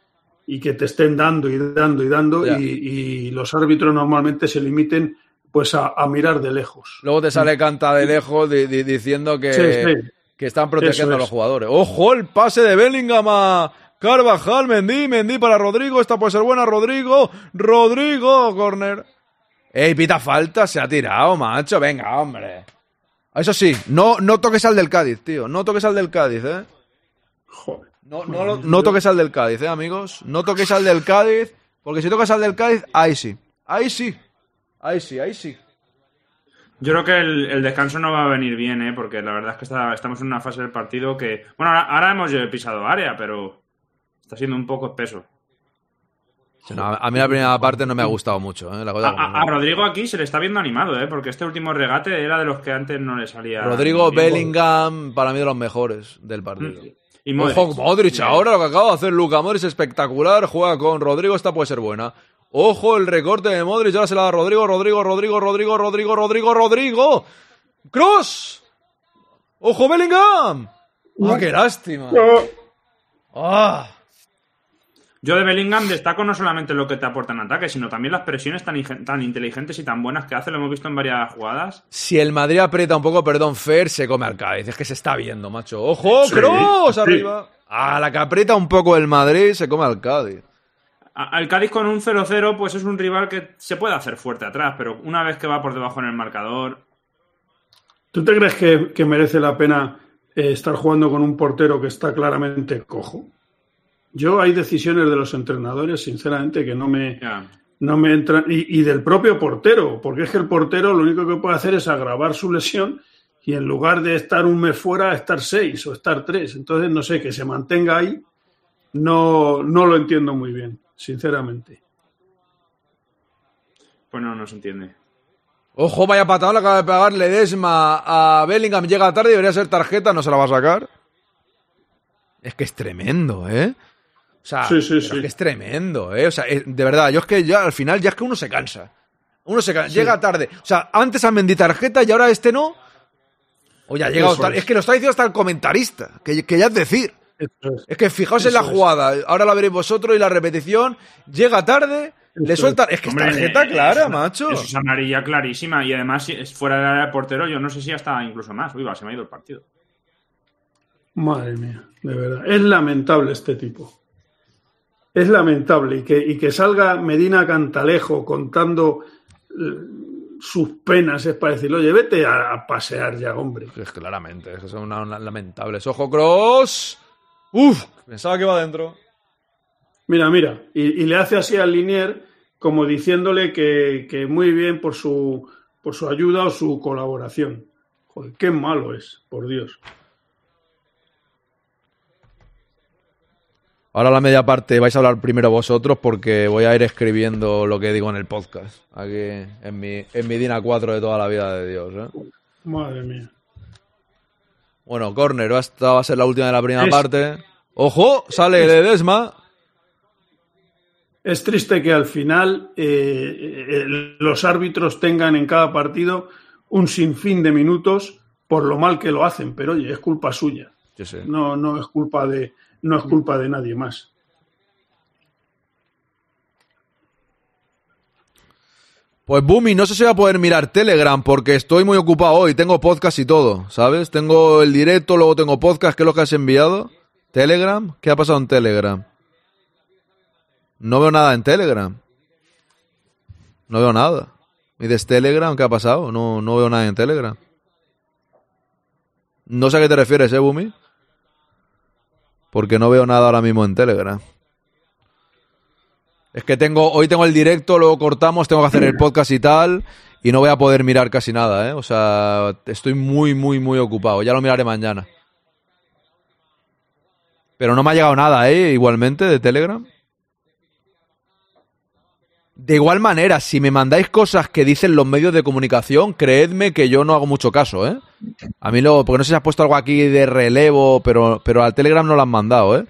Speaker 21: y que te estén dando y dando y dando, y, y los árbitros normalmente se limiten pues a, a mirar de lejos.
Speaker 2: Luego te sale canta de lejos di- di- diciendo que,
Speaker 21: Sí, sí.
Speaker 2: que están protegiendo a los
Speaker 21: es.
Speaker 2: jugadores. ¡Ojo! El pase de Bellingham a Carvajal, Mendy, Mendy para Rodrigo. Esta puede ser buena, Rodrigo. Rodrigo, corner. ¡Ey, pita falta! Se ha tirado, macho. Venga, hombre. Eso sí, no, no toques al del Cádiz, tío. No toques al del Cádiz, ¿eh? No, no, lo- no toques al del Cádiz, ¿eh, amigos? No toques al del Cádiz, porque si tocas al del Cádiz, ahí sí. Ahí sí. Ahí sí, ahí sí.
Speaker 22: Yo creo que el, el descanso no va a venir bien, ¿eh? porque la verdad es que está- estamos en una fase del partido que... Bueno, ahora, ahora hemos pisado área, pero está siendo un poco espeso.
Speaker 2: No, a mí la primera parte no me ha gustado mucho, ¿eh? La
Speaker 22: A,
Speaker 2: cosa
Speaker 22: a- a Rodrigo aquí se le está viendo animado, ¿eh? porque este último regate era de los que antes no le salía.
Speaker 2: Rodrigo. Bellingham, para mí de los mejores del partido.
Speaker 22: Y Modric.
Speaker 2: Ojo, Modric, ahora lo que acaba de hacer Luca Modric es espectacular, juega con Rodrigo, esta puede ser buena. Ojo, el recorte de Modric, ahora se la da Rodrigo, Rodrigo, Rodrigo, Rodrigo, Rodrigo, Rodrigo, Rodrigo. ¡Cross! ¡Ojo, Bellingham! ¡Ah, qué lástima! ¡Ah!
Speaker 22: Yo de Bellingham destaco no solamente lo que te aporta en ataque, sino también las presiones tan, inteligentes y tan buenas que hace. Lo hemos visto en varias jugadas.
Speaker 2: Si el Madrid aprieta un poco, perdón, Fer, se come al Cádiz. Es que se está viendo, macho. ¡Ojo,
Speaker 22: Sí,
Speaker 2: Cross!
Speaker 22: sí.
Speaker 2: Arriba. A la que aprieta un poco el Madrid, se come al Cádiz.
Speaker 22: Al Cádiz con un 0-0, pues es un rival que se puede hacer fuerte atrás, pero una vez que va por debajo en el marcador,
Speaker 21: ¿Tú te crees que, que merece la pena eh, estar jugando con un portero que está claramente cojo? Yo hay decisiones de los entrenadores, sinceramente, que no me, no me entran. Y, y del propio portero, porque es que el portero lo único que puede hacer es agravar su lesión y en lugar de estar un mes fuera, estar seis o estar tres. Entonces, no sé, que se mantenga ahí, no, no lo entiendo muy bien, sinceramente.
Speaker 22: pues no, no se entiende.
Speaker 2: Ojo, vaya patada le acaba de pegar Ledesma a Bellingham. Llega tarde, debería ser tarjeta, no se la va a sacar. Es que es tremendo, ¿eh? O sea,
Speaker 21: Sí, sí,
Speaker 2: pero
Speaker 21: sí.
Speaker 2: es que es tremendo, ¿eh? O sea, es- de verdad, yo es que ya al final ya es que uno se cansa. Uno se cansa,
Speaker 21: Sí.
Speaker 2: llega tarde. O sea, antes a Mendy tarjeta y ahora este no. O ya ha llegado tarde.
Speaker 21: es.
Speaker 2: Es que lo está diciendo hasta el comentarista, que, que ya es decir. Es que fijaos en la jugada, ahora la veréis vosotros y la repetición. Llega tarde, le suelta.
Speaker 21: es.
Speaker 2: Es que es tarjeta
Speaker 22: eh,
Speaker 2: clara,
Speaker 22: es una-
Speaker 2: macho.
Speaker 22: Es amarilla clarísima. Y además, si es fuera del área de portero, yo no sé si hasta incluso más. Uy, va, se me ha ido el partido.
Speaker 21: Madre mía, de verdad. Es lamentable este tipo. Es lamentable. Y que, y que salga Medina Cantalejo contando eh, sus penas es para decirle, oye, vete a, a pasear ya, hombre.
Speaker 2: Es claramente, es una- una- lamentables. Ojo, Cross. Uf, pensaba que iba adentro.
Speaker 21: Mira, mira. Y, y le hace así al Linier como diciéndole que, que muy bien por su, por su ayuda o su colaboración. Joder, qué malo es, por Dios.
Speaker 2: Ahora la media parte vais a hablar primero vosotros porque voy a ir escribiendo lo que digo en el podcast. Aquí en mi, en mi Dina 4 de toda la vida de Dios. ¿eh?
Speaker 21: Madre mía.
Speaker 2: Bueno, corner, esta va a ser la última de la primera
Speaker 21: Es-
Speaker 2: parte. Ojo, sale Ledesma.
Speaker 21: Es triste que al final eh, eh, los árbitros tengan en cada partido un sinfín de minutos por lo mal que lo hacen, pero oye, es culpa suya.
Speaker 2: Yo sé.
Speaker 21: No, no es culpa de, no es culpa de nadie más.
Speaker 2: Pues Bumi, no sé si voy a poder mirar Telegram porque estoy muy ocupado hoy. Tengo podcast y todo, ¿sabes? Tengo el directo, luego tengo podcast. ¿Qué es lo que has enviado? ¿Telegram? ¿Qué ha pasado en Telegram? No veo nada en Telegram. No veo nada. ¿Y de Telegram qué ha pasado? No, no veo nada en Telegram. No sé a qué te refieres, ¿eh, Bumi? Porque no veo nada ahora mismo en Telegram. Es que tengo, hoy tengo el directo, luego cortamos, tengo que hacer el podcast y tal, y no voy a poder mirar casi nada, ¿eh? O sea, estoy muy, muy, muy ocupado. Ya lo miraré mañana. Pero no me ha llegado nada, ¿eh? Igualmente, de Telegram. De igual manera, si me mandáis cosas que dicen los medios de comunicación, creedme que yo no hago mucho caso, ¿eh? A mí lo, porque no sé si has puesto algo aquí de relevo, pero, pero al Telegram no lo han mandado, ¿eh?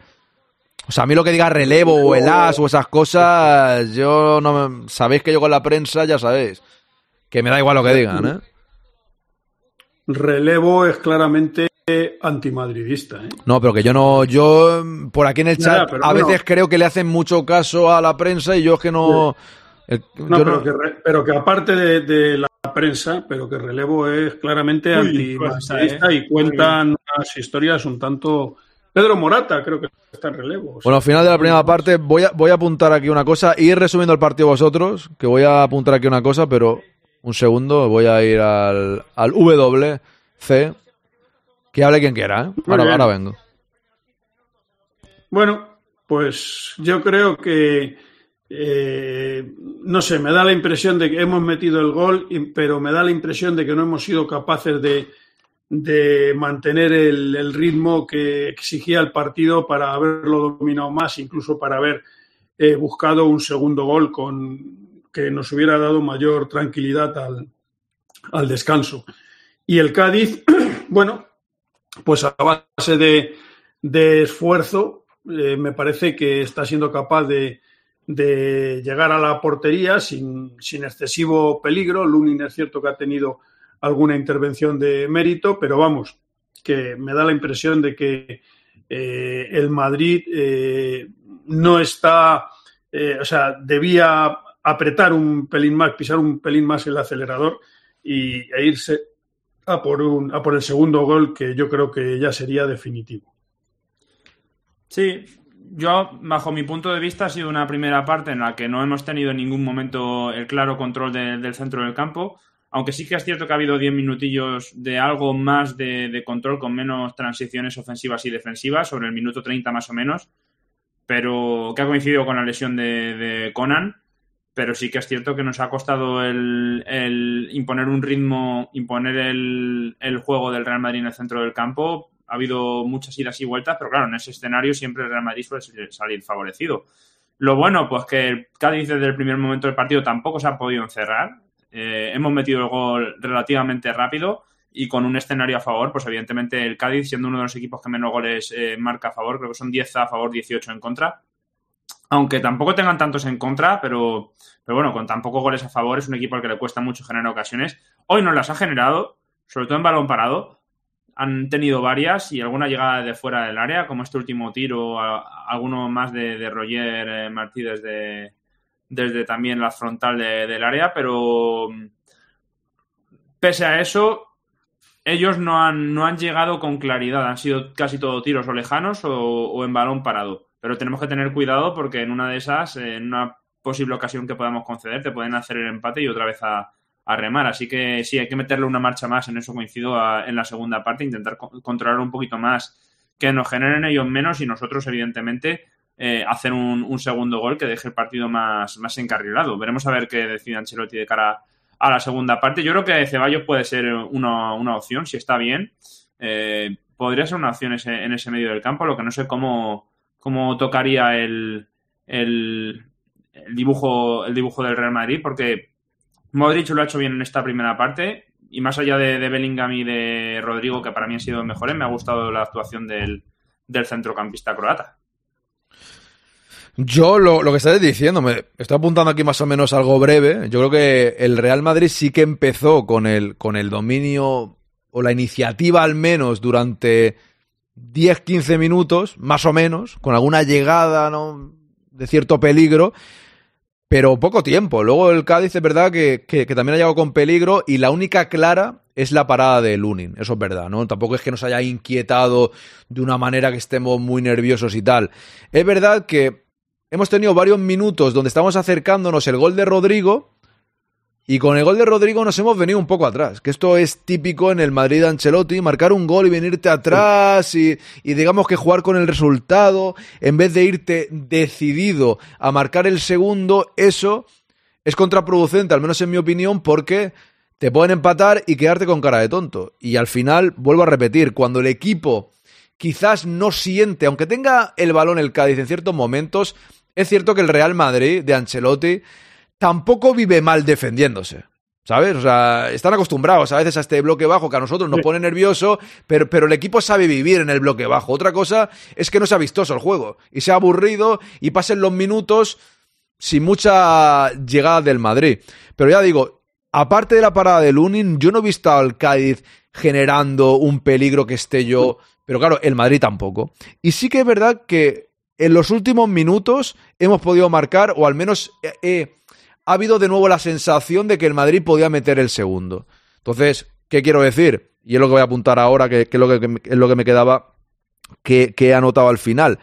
Speaker 2: O sea, a mí lo que diga relevo o el as o esas cosas, yo no me... Sabéis que yo con la prensa, ya sabéis. Que me da igual lo que digan, ¿eh?
Speaker 21: Relevo es claramente antimadridista. ¿eh?
Speaker 2: No, pero que yo no... Yo, mm, por aquí en el chat, a
Speaker 21: bueno.
Speaker 2: veces creo que le hacen mucho caso a la prensa y yo es que no... el-
Speaker 21: No,
Speaker 2: yo
Speaker 21: pero,
Speaker 2: no-
Speaker 21: Que re- pero que aparte de, de la prensa, pero que Relevo es claramente
Speaker 22: pues,
Speaker 21: antimadridista
Speaker 22: eh.
Speaker 21: y cuentan unas historias un tanto... Pedro Morata creo que está en Relevo. o sea,
Speaker 2: Bueno, al final de la primera parte voy a, voy a apuntar aquí una cosa. Ir resumiendo el partido vosotros, que voy a apuntar aquí una cosa, pero un segundo, voy a ir al, al WC. Que hable quien quiera, ¿eh? Ahora, vengo.
Speaker 21: Bueno, pues yo creo que, eh, no sé, me da la impresión de que hemos metido el gol, pero me da la impresión de que no hemos sido capaces de, de mantener el, el ritmo que exigía el partido para haberlo dominado más, incluso para haber eh, buscado un segundo gol con que nos hubiera dado mayor tranquilidad al, al descanso. Y el Cádiz, [clears throat] bueno, pues a base de, esfuerzo, eh, me parece que está siendo capaz de, llegar a la portería sin, sin excesivo peligro. Lunin es cierto que ha tenido alguna intervención de mérito, pero vamos, que me da la impresión de que eh, el Madrid eh, no está, o sea, debía apretar un pelín más, pisar un pelín más el acelerador y, e irse a por, un, a por el segundo gol que yo creo que ya sería definitivo.
Speaker 22: Sí, yo, bajo mi punto de vista, ha sido una primera parte en la que no hemos tenido en ningún momento el claro control de- del centro del campo. Aunque sí que es cierto que ha habido 10 minutillos de algo más de, de control con menos transiciones ofensivas y defensivas, sobre el minuto 30 más o menos, pero que ha coincidido con la lesión de, de Conan. Pero sí que es cierto que nos ha costado el, imponer un ritmo, imponer el, el juego del Real Madrid en el centro del campo. Ha habido muchas idas y vueltas, pero claro, en ese escenario siempre el Real Madrid suele salir favorecido. Lo bueno, pues que el Cádiz desde el primer momento del partido tampoco se ha podido encerrar. Eh, hemos metido el gol relativamente rápido y con un escenario a favor, pues evidentemente el Cádiz, siendo uno de los equipos que menos goles eh, marca a favor, creo que son 10 a favor, 18 en contra. Aunque tampoco tengan tantos en contra, pero, pero bueno, con tan pocos goles a favor es un equipo al que le cuesta mucho generar ocasiones. Hoy nos las ha generado, sobre todo en balón parado. Han tenido varias y alguna llegada de fuera del área, como este último tiro, a- alguno más de, Roger eh, Martí desde, desde también la frontal de- del área, pero pese a eso, ellos no han, no han llegado con claridad, han sido casi todo tiros o lejanos o, o en balón parado. Pero tenemos que tener cuidado porque en una de esas, en una posible ocasión que podamos conceder, te pueden hacer el empate y otra vez a, a remar. Así que sí, hay que meterle una marcha más, en eso coincido en la segunda parte, intentar co- controlar un poquito más que nos generen ellos menos y nosotros, evidentemente, eh, hacer un, un segundo gol que deje el partido más, más encarrilado. Veremos a ver qué decide Ancelotti de cara a la segunda parte. Yo creo que Ceballos puede ser una, una opción, si está bien. Eh, podría ser una opción ese- en ese medio del campo, lo que no sé cómo, cómo tocaría el, el, dibujo, el dibujo del Real Madrid, porque Modric lo ha hecho bien en esta primera parte. Y más allá de, de Bellingham y de Rodrigo, que para mí han sido mejores, me ha gustado la actuación del, del centrocampista croata.
Speaker 2: Yo lo, lo que estáis diciendo, me estoy apuntando aquí más o menos algo breve. Yo creo que el Real Madrid sí que empezó con el, con el dominio o la iniciativa al menos durante 10-15 minutos, más o menos, con alguna llegada ¿no? de cierto peligro, pero poco tiempo. Luego el Cádiz es verdad que, que- que también ha llegado con peligro y la única clara es la parada de Lunin, eso es verdad, ¿no? Tampoco es que nos haya inquietado de una manera que estemos muy nerviosos y tal. Es verdad que hemos tenido varios minutos donde estamos acercándonos el gol de Rodrigo y con el gol de Rodrigo nos hemos venido un poco atrás, que esto es típico en el Madrid de Ancelotti, marcar un gol y venirte atrás y, digamos que jugar con el resultado, en vez de irte decidido a marcar el segundo, eso es contraproducente, al menos en mi opinión, porque te pueden empatar y quedarte con cara de tonto. Y al final, vuelvo a repetir, cuando el equipo quizás no siente, aunque tenga el balón el Cádiz en ciertos momentos, es cierto que el Real Madrid de Ancelotti tampoco vive mal defendiéndose. ¿Sabes? O sea, están acostumbrados a veces a este bloque bajo que a nosotros nos pone nervioso, pero, pero el equipo sabe vivir en el bloque bajo. Otra cosa es que no sea vistoso el juego y sea aburrido y pasen los minutos sin mucha llegada del Madrid. Pero ya digo, aparte de la parada de Lunin, yo no he visto al Cádiz generando un peligro que esté yo, pero claro, el Madrid tampoco. Y sí que es verdad que en los últimos minutos hemos podido marcar, o al menos eh, eh, ha habido de nuevo la sensación de que el Madrid podía meter el segundo. Entonces, ¿qué quiero decir? Y es lo que voy a apuntar ahora, que, es, lo que, es lo que me quedaba que, que he anotado al final.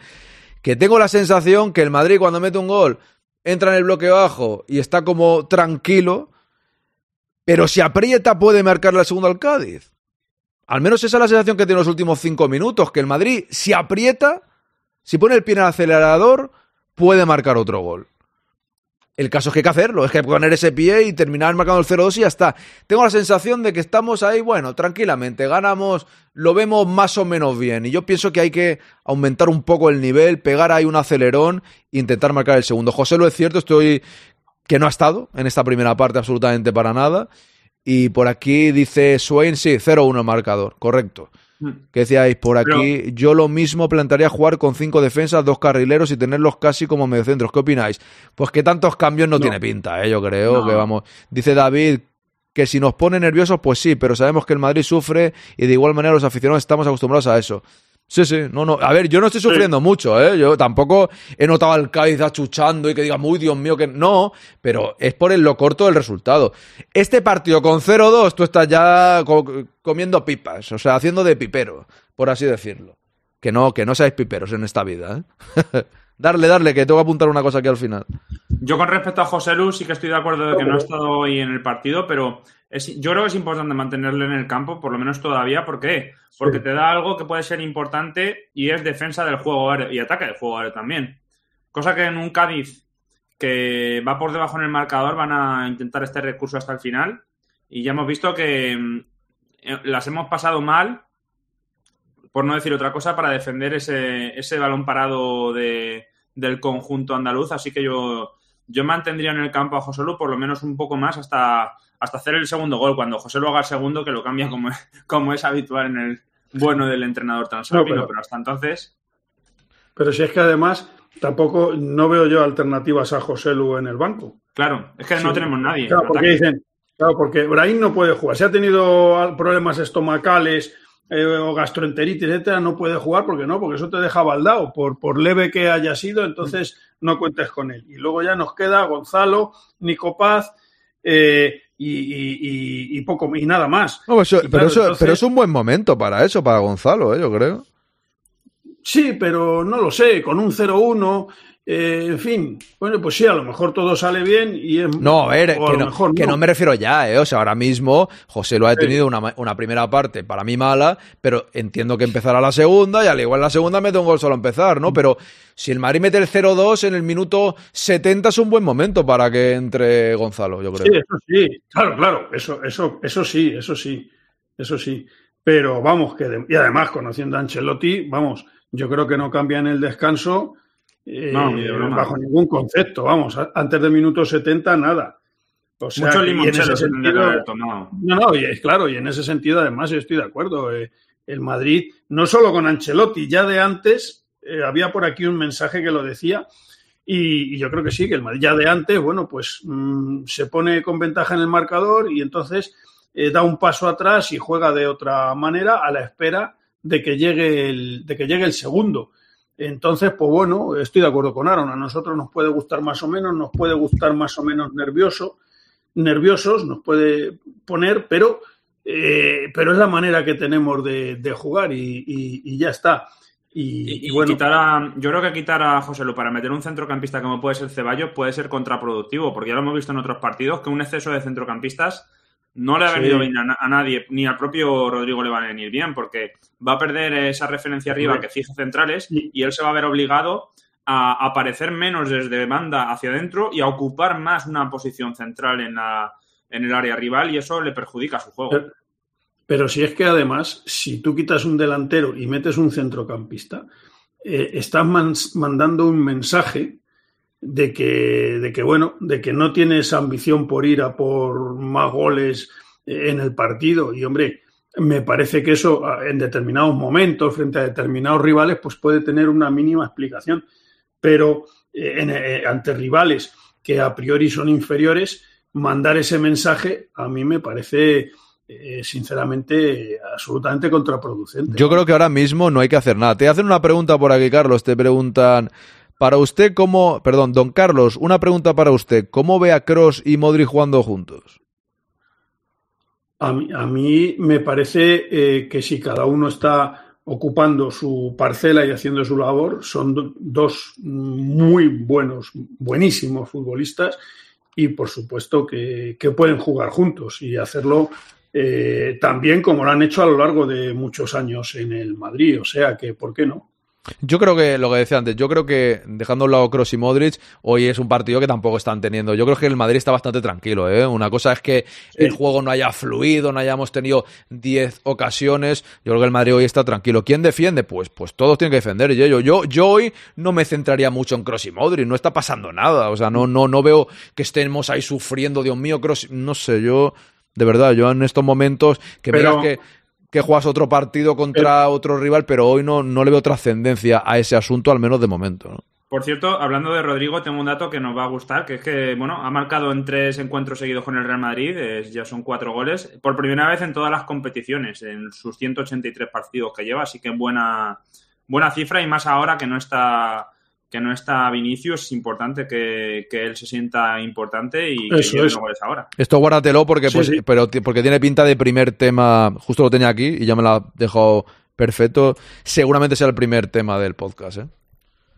Speaker 2: Que tengo la sensación que el Madrid cuando mete un gol entra en el bloque bajo y está como tranquilo, pero si aprieta puede marcarle el segundo al Cádiz. Al menos esa es la sensación que tiene los últimos cinco minutos, que el Madrid si aprieta, si pone el pie en el acelerador, puede marcar otro gol. El caso es que hay que hacerlo, es que hay que poner ese pie y terminar marcando el 0-2 y ya está. Tengo la sensación de que estamos ahí, bueno, tranquilamente, ganamos, lo vemos más o menos bien. Y yo pienso que hay que aumentar un poco el nivel, pegar ahí un acelerón e intentar marcar el segundo. José, lo es cierto, estoy que no ha estado en esta primera parte absolutamente para nada. Y por aquí dice Swain, sí, 0-1 el marcador, correcto. ¿Qué decíais por aquí? Yo lo mismo plantearía jugar con cinco defensas, dos carrileros y tenerlos casi como mediocentros. ¿Qué opináis? Pues que tantos cambios no, tiene pinta, ¿eh? yo creo
Speaker 22: No.
Speaker 2: que vamos. Dice David que si nos pone nerviosos, pues sí, pero sabemos que el Madrid sufre y de igual manera los aficionados estamos acostumbrados a eso. Sí, sí, no, no. A ver, yo no estoy sufriendo mucho, ¿eh? Yo tampoco he notado al Cádiz achuchando y que diga, muy Dios mío, que no, pero es por el, lo corto del resultado. Este partido con 0-2, tú estás ya co- comiendo pipas, o sea, haciendo de pipero, por así decirlo. Que no, que no seáis piperos en esta vida, ¿eh? [laughs] darle, darle, que tengo que apuntar una cosa aquí al final.
Speaker 22: Yo con respecto a José Lu sí que estoy de acuerdo de que no ha estado hoy en el partido, pero es, yo creo que es importante mantenerle en el campo, por lo menos todavía. ¿Por qué? Porque te da algo que puede ser importante y es defensa del juego aéreo y ataque del juego aéreo también. Cosa que en un Cádiz que va por debajo en el marcador van a intentar este recurso hasta el final y ya hemos visto que mm, eh, las hemos pasado mal, por no decir otra cosa, para defender ese, ese balón parado de, del conjunto andaluz. Así que yo, yo mantendría en el campo a José Lu por lo menos un poco más hasta, hasta hacer el segundo gol. Cuando José Lu haga el segundo, que lo cambia como, como es habitual en el bueno del entrenador transalpino,
Speaker 21: No, pero-
Speaker 22: pero hasta entonces.
Speaker 21: Pero si es que además tampoco no veo yo alternativas a José Lu en el banco.
Speaker 22: Claro, es que no tenemos nadie.
Speaker 21: Claro, porque dicen, claro, porque Brahim no puede jugar. Si ha tenido problemas estomacales eh, o gastroenteritis, etcétera, no puede jugar porque no, porque eso te deja baldado. Por, por leve que haya sido, entonces no cuentes con él. Y luego ya nos queda Gonzalo, Nico Paz eh, y, y- y- y poco y nada más.
Speaker 2: No, pues eso- pero,
Speaker 21: claro,
Speaker 2: eso,
Speaker 21: entonces-
Speaker 2: pero es un buen momento para eso, para Gonzalo, ¿eh? yo creo.
Speaker 21: Sí, pero no lo sé, con un 0-1, eh, en fin. Bueno, pues sí, a lo mejor todo sale bien y es.
Speaker 2: No, a ver,
Speaker 21: o a
Speaker 2: que no,
Speaker 21: mejor
Speaker 2: que no me refiero ya, ¿eh? O sea, ahora mismo José lo ha tenido una, ma- una primera parte para mí mala, pero entiendo que empezará la segunda y al igual la segunda mete un gol solo a empezar,
Speaker 21: Mm.
Speaker 2: ¿no? Pero si el Madrid mete el 0-2 en el minuto 70 es un buen momento para que entre Gonzalo, yo creo.
Speaker 21: Sí, eso sí, claro, claro, eso, eso, eso sí, eso sí, eso sí. Pero vamos, que de- y además conociendo a Ancelotti, vamos, yo creo que no cambia en el descanso eh,
Speaker 22: No, ni de broma.
Speaker 21: bajo ningún concepto, vamos, antes del minuto 70 nada. O sea,
Speaker 22: se tendría que haber tomado.
Speaker 21: No, no, y es claro, y en ese sentido además yo estoy de acuerdo. eh, el Madrid, no solo con Ancelotti, ya de antes, eh, había por aquí un mensaje que lo decía, y, y yo creo que sí, que el Madrid ya de antes, bueno, pues mm, se pone con ventaja en el marcador y entonces eh, da un paso atrás y juega de otra manera a la espera de que llegue el, de que llegue el segundo. Entonces, pues bueno, estoy de acuerdo con Aaron. A nosotros nos puede gustar más o menos, nos puede gustar más o menos nervioso, nerviosos, nos puede poner, pero, eh, pero es la manera que tenemos de, de jugar y, y- y ya está. Y, y bueno,
Speaker 22: quitar a- yo creo que quitar a José Lu para meter un centrocampista como puede ser Ceballos puede ser contraproductivo, porque ya lo hemos visto en otros partidos que un exceso de centrocampistas no le ha
Speaker 21: Sí.
Speaker 22: venido bien a nadie, ni al propio Rodrigo le va a venir bien, porque va a perder esa referencia arriba que fija centrales y él se va a ver obligado a aparecer menos desde banda hacia adentro y a ocupar más una posición central en, la, en el área rival y eso le perjudica a su juego.
Speaker 21: Pero- Pero si es que además, si tú quitas un delantero y metes un centrocampista, eh, estás man- mandando un mensaje de que, de que, bueno, de que no tienes ambición por ir a por más goles eh, en el partido. Y hombre, me parece que eso ah, en determinados momentos, frente a determinados rivales, pues puede tener una mínima explicación. Pero eh, en- eh, ante rivales que a priori son inferiores, mandar ese mensaje a mí me parece eh, sinceramente absolutamente contraproducente.
Speaker 2: Yo creo que ahora mismo no hay que hacer nada. Te hacen una pregunta por aquí, Carlos. Te preguntan, para usted, ¿cómo. Perdón, don Carlos, una pregunta para usted. ¿Cómo ve a Cross y Modric jugando juntos?
Speaker 21: A mí, a mí me parece eh, que si cada uno está ocupando su parcela y haciendo su labor, son do- dos muy buenos, buenísimos futbolistas y por supuesto que, que pueden jugar juntos y hacerlo eh, también como lo han hecho a lo largo de muchos años en el Madrid. O sea que, ¿por qué no?
Speaker 2: Yo creo que, lo que decía antes, yo creo que dejando a un lado Cross y Modric, hoy es un partido que tampoco están teniendo. Yo creo que el Madrid está bastante tranquilo, ¿eh? Una cosa es que el juego no haya fluido, no hayamos tenido 10 ocasiones. Yo creo que el Madrid hoy está tranquilo. ¿Quién defiende? Pues, pues todos tienen que defender. Y yo, yo, yo hoy no me centraría mucho en Cross y Modric, no está pasando nada. O sea, no, no, no veo que estemos ahí sufriendo, Dios mío, Cross. No sé, yo, de verdad, yo en estos momentos que
Speaker 21: Pero-
Speaker 2: digas que que juegas otro partido contra otro rival, pero hoy no, no le veo trascendencia a ese asunto, al menos de momento. ¿no?
Speaker 22: Por cierto, hablando de Rodrigo, tengo un dato que nos va a gustar, que es que, bueno, ha marcado en tres encuentros seguidos con el Real Madrid, eh, ya son cuatro goles, por primera vez en todas las competiciones, en sus 183 partidos que lleva, así que buena, buena cifra y más ahora que no está que no está Vinicius, es importante que, que él se sienta importante y que
Speaker 21: Eso
Speaker 22: lleve
Speaker 21: es.
Speaker 22: goles ahora.
Speaker 2: Esto guárdatelo porque,
Speaker 21: Sí,
Speaker 2: pues,
Speaker 21: sí.
Speaker 2: pero, porque tiene pinta de primer tema, justo lo tenía aquí y ya me lo ha dejado perfecto. Seguramente sea el primer tema del podcast, ¿eh?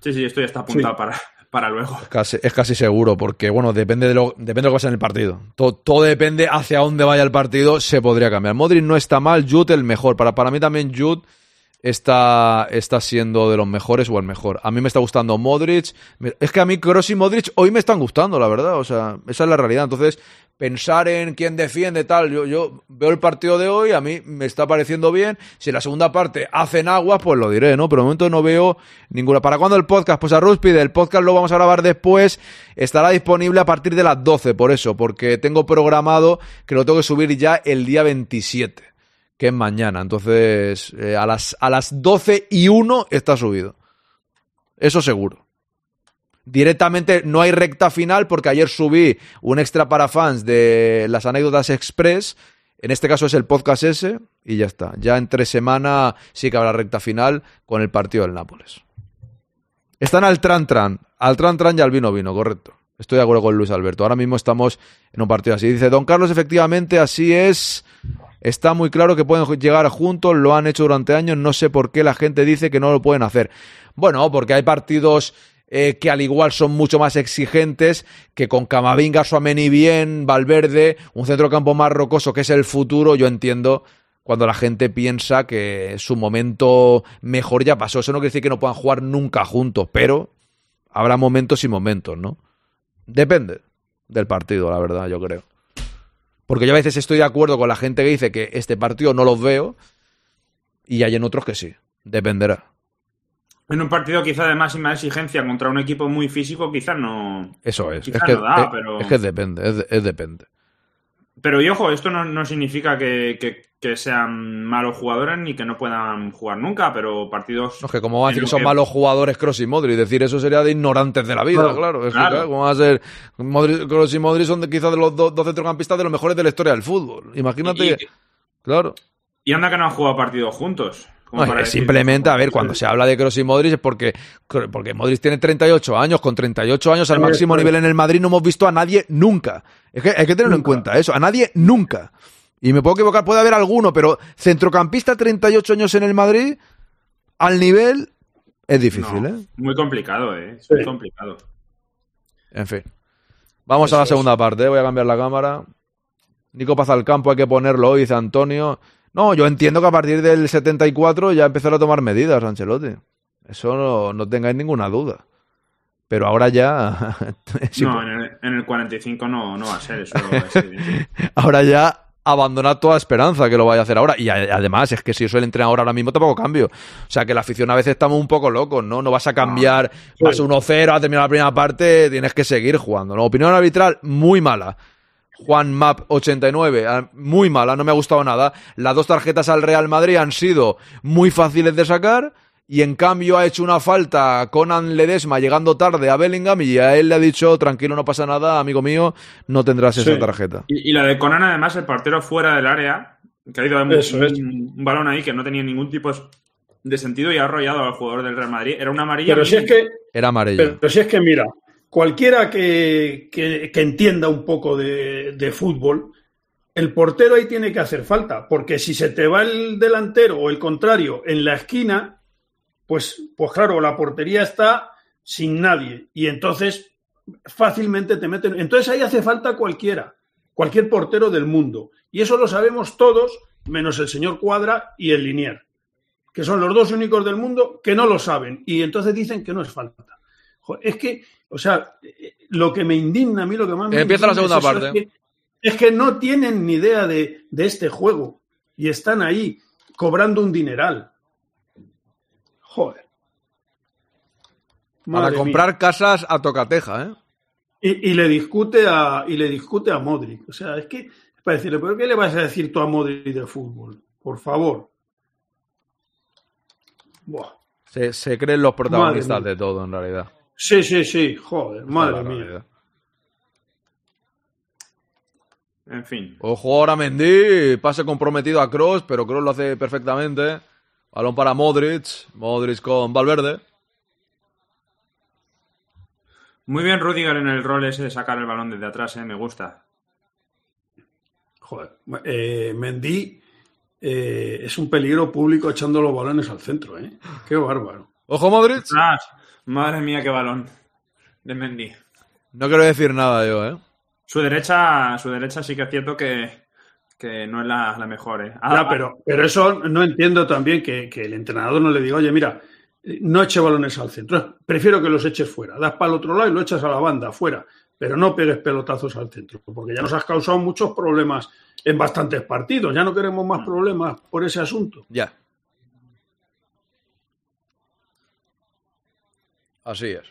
Speaker 22: Sí, sí, esto ya está apuntado para, [laughs] para luego.
Speaker 2: Es casi, es casi seguro, porque bueno, depende de lo, depende de lo que pase en el partido. Todo, todo depende hacia dónde vaya el partido, se podría cambiar. Modric no está mal, Jude el mejor. Para, para mí también Jude está, está siendo de los mejores o el mejor. A mí me está gustando Modric. Es que a mí Kroos y Modric hoy me están gustando, la verdad. O sea, esa es la realidad. Entonces, pensar en quién defiende tal, yo, yo veo el partido de hoy, a mí me está pareciendo bien. Si en la segunda parte hacen aguas, pues lo diré, ¿no? Pero de momento no veo ninguna. ¿Para cuándo el podcast? Pues a Ruspide, el podcast lo vamos a grabar después. Estará disponible a partir de las 12, por eso, porque tengo programado que lo tengo que subir ya el día 27 que es mañana. Entonces, eh, a, las, a las 12 y 1 está subido. Eso seguro. Directamente no hay recta final porque ayer subí un extra para fans de las anécdotas express. En este caso es el podcast ese y ya está. Ya entre semana sí que habrá recta final con el partido del Nápoles. Están al tran tran. Al tran tran y al vino vino, correcto. Estoy de acuerdo con Luis Alberto. Ahora mismo estamos en un partido así. Dice Don Carlos, efectivamente, así es. Está muy claro que pueden llegar juntos, lo han hecho durante años, no sé por qué la gente dice que no lo pueden hacer. Bueno, porque hay partidos eh, que al igual son mucho más exigentes que con Camavinga, Suameni bien, Valverde, un centrocampo más rocoso que es el futuro, yo entiendo cuando la gente piensa que su momento mejor ya pasó. Eso no quiere decir que no puedan jugar nunca juntos, pero habrá momentos y momentos, ¿no? Depende del partido, la verdad, yo creo. Porque yo a veces estoy de acuerdo con la gente que dice que este partido no los veo y hay en otros que sí. Dependerá.
Speaker 22: En un partido quizá de máxima exigencia contra un equipo muy físico, quizás no.
Speaker 2: Eso es. Es que,
Speaker 22: no da,
Speaker 2: es-
Speaker 22: pero.
Speaker 2: es que depende, es, de- es depende.
Speaker 22: Pero y ojo, esto no, no significa que, que- que sean malos jugadores ni que no puedan jugar nunca, pero partidos.
Speaker 2: No, es que como van a decir que son
Speaker 22: que-
Speaker 2: malos jugadores Cross y Modric, decir eso sería de ignorantes de la vida,
Speaker 22: Claro,
Speaker 2: claro. Es que,
Speaker 22: claro.
Speaker 2: claro, ¿cómo va a ser? Kroos y Modric son de- quizás de los do- dos centrocampistas de los mejores de la historia del fútbol. Imagínate.
Speaker 22: Y-
Speaker 2: claro.
Speaker 22: Y anda que no han jugado partidos juntos. Como
Speaker 2: No,
Speaker 22: para
Speaker 2: es
Speaker 22: decir-
Speaker 2: simplemente, a ver, cuando se habla de Kroos y Modric es porque, porque Modric tiene 38 años, con 38 años al
Speaker 21: Sí,
Speaker 2: máximo nivel en el Madrid no hemos visto a nadie nunca. Es que hay que tenerlo en cuenta eso, a nadie nunca. Y me puedo equivocar, puede haber alguno, pero centrocampista 38 años en el Madrid, al nivel, es difícil,
Speaker 22: No,
Speaker 2: ¿eh?
Speaker 22: Muy complicado, ¿eh? Es muy complicado.
Speaker 2: En fin. Vamos a la
Speaker 22: es.
Speaker 2: segunda parte, ¿eh? voy a cambiar la cámara. Nico Paz al campo, hay que ponerlo hoy, dice Antonio. No, yo entiendo que a partir del 74 ya empezará a tomar medidas, Ancelotti. Eso no, no tengáis ninguna duda. Pero ahora ya. [laughs]
Speaker 22: no, en el, en el 45 no, no va a ser eso. [laughs]
Speaker 2: ahora ya abandonar toda esperanza que lo vaya a hacer ahora. Y además, es que si yo soy el entrenador ahora mismo, tampoco cambio. O sea, que la afición a veces estamos un poco locos, ¿no? No vas a cambiar, vas 1-0, a terminar la primera parte, tienes que seguir jugando. ¿no? Opinión arbitral, muy mala. Juan Map 89, ah, muy mala, no me ha gustado nada. Las dos tarjetas al Real Madrid han sido muy fáciles de sacar y en cambio ha hecho una falta Conan Ledesma llegando tarde a Bellingham y a él le ha dicho, tranquilo, no pasa nada, amigo mío, no tendrás esa tarjeta.
Speaker 22: Y, y la de Conan, además, el portero fuera del área, que ha ido a un,
Speaker 21: Eso es.
Speaker 22: un- un balón ahí que no tenía ningún tipo de sentido y ha arrollado al jugador del Real Madrid. Era una amarilla.
Speaker 21: Pero si es que,
Speaker 2: Era amarillo.
Speaker 21: pero si es que mira, cualquiera que, que- entienda un poco de, de fútbol, el portero ahí tiene que hacer falta, porque si se te va el delantero o el contrario en la esquina, pues, pues claro, la portería está sin nadie y entonces fácilmente te meten. Entonces ahí hace falta cualquiera, cualquier portero del mundo. Y eso lo sabemos todos, menos el señor Cuadra y el Linier, que son los dos únicos del mundo que no lo saben y entonces dicen que no es falta. Es que, o sea, eh, lo que me indigna a mí, lo que más me
Speaker 2: Empieza la
Speaker 21: indigna
Speaker 2: segunda
Speaker 21: es
Speaker 2: parte.
Speaker 21: Es que, es que no tienen ni idea de, de este juego y están ahí cobrando un dineral. Joder.
Speaker 2: Para comprar
Speaker 21: mía.
Speaker 2: casas a tocateja, ¿eh?
Speaker 21: Y, y le discute a y le discute a Modric. O sea, es que es para decirle, ¿pero qué le vas a decir tú a Modric de fútbol? Por favor. Buah.
Speaker 2: Se, se creen los protagonistas de todo, en realidad.
Speaker 21: Sí, sí, sí, joder, madre mía.
Speaker 2: realidad.
Speaker 22: En fin.
Speaker 2: Ojo ahora Mendy, pase comprometido a Cross, pero Cross lo hace perfectamente. Balón para Modric, Modric con Valverde.
Speaker 22: Muy bien Rudiger en el rol ese de sacar el balón desde atrás, ¿eh? me gusta.
Speaker 21: Joder. Eh, Mendy eh, es un peligro público echando los balones al centro, ¿eh? Qué bárbaro.
Speaker 2: Ojo, Modric.
Speaker 22: Madre mía, qué balón de Mendy.
Speaker 2: No quiero decir nada yo, ¿eh?
Speaker 22: Su derecha, su derecha sí que es cierto que, que no es la, la mejor, ¿eh? Ah,
Speaker 21: Ya, pero, pero eso no entiendo también que, que el entrenador no le diga, oye, mira, eh, no eche balones al centro, prefiero que los eches fuera, das para el otro lado y lo echas a la banda, fuera, pero no pegues pelotazos al centro, porque ya nos has causado muchos problemas en bastantes partidos, ya no queremos más problemas por ese asunto.
Speaker 2: Ya. Así es.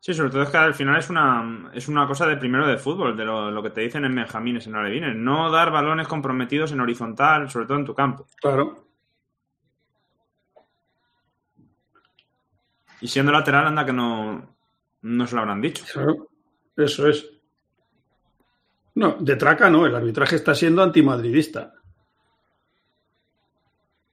Speaker 22: Sí, sobre todo es que al final es una, es una cosa de primero de fútbol, de lo, lo que te dicen en Benjamines, en Alevines. No dar balones comprometidos en horizontal, sobre todo en tu campo.
Speaker 21: Claro.
Speaker 22: Y siendo lateral, anda que no, no se lo habrán dicho.
Speaker 21: Claro, eso es. No, de traca no, el arbitraje está siendo antimadridista.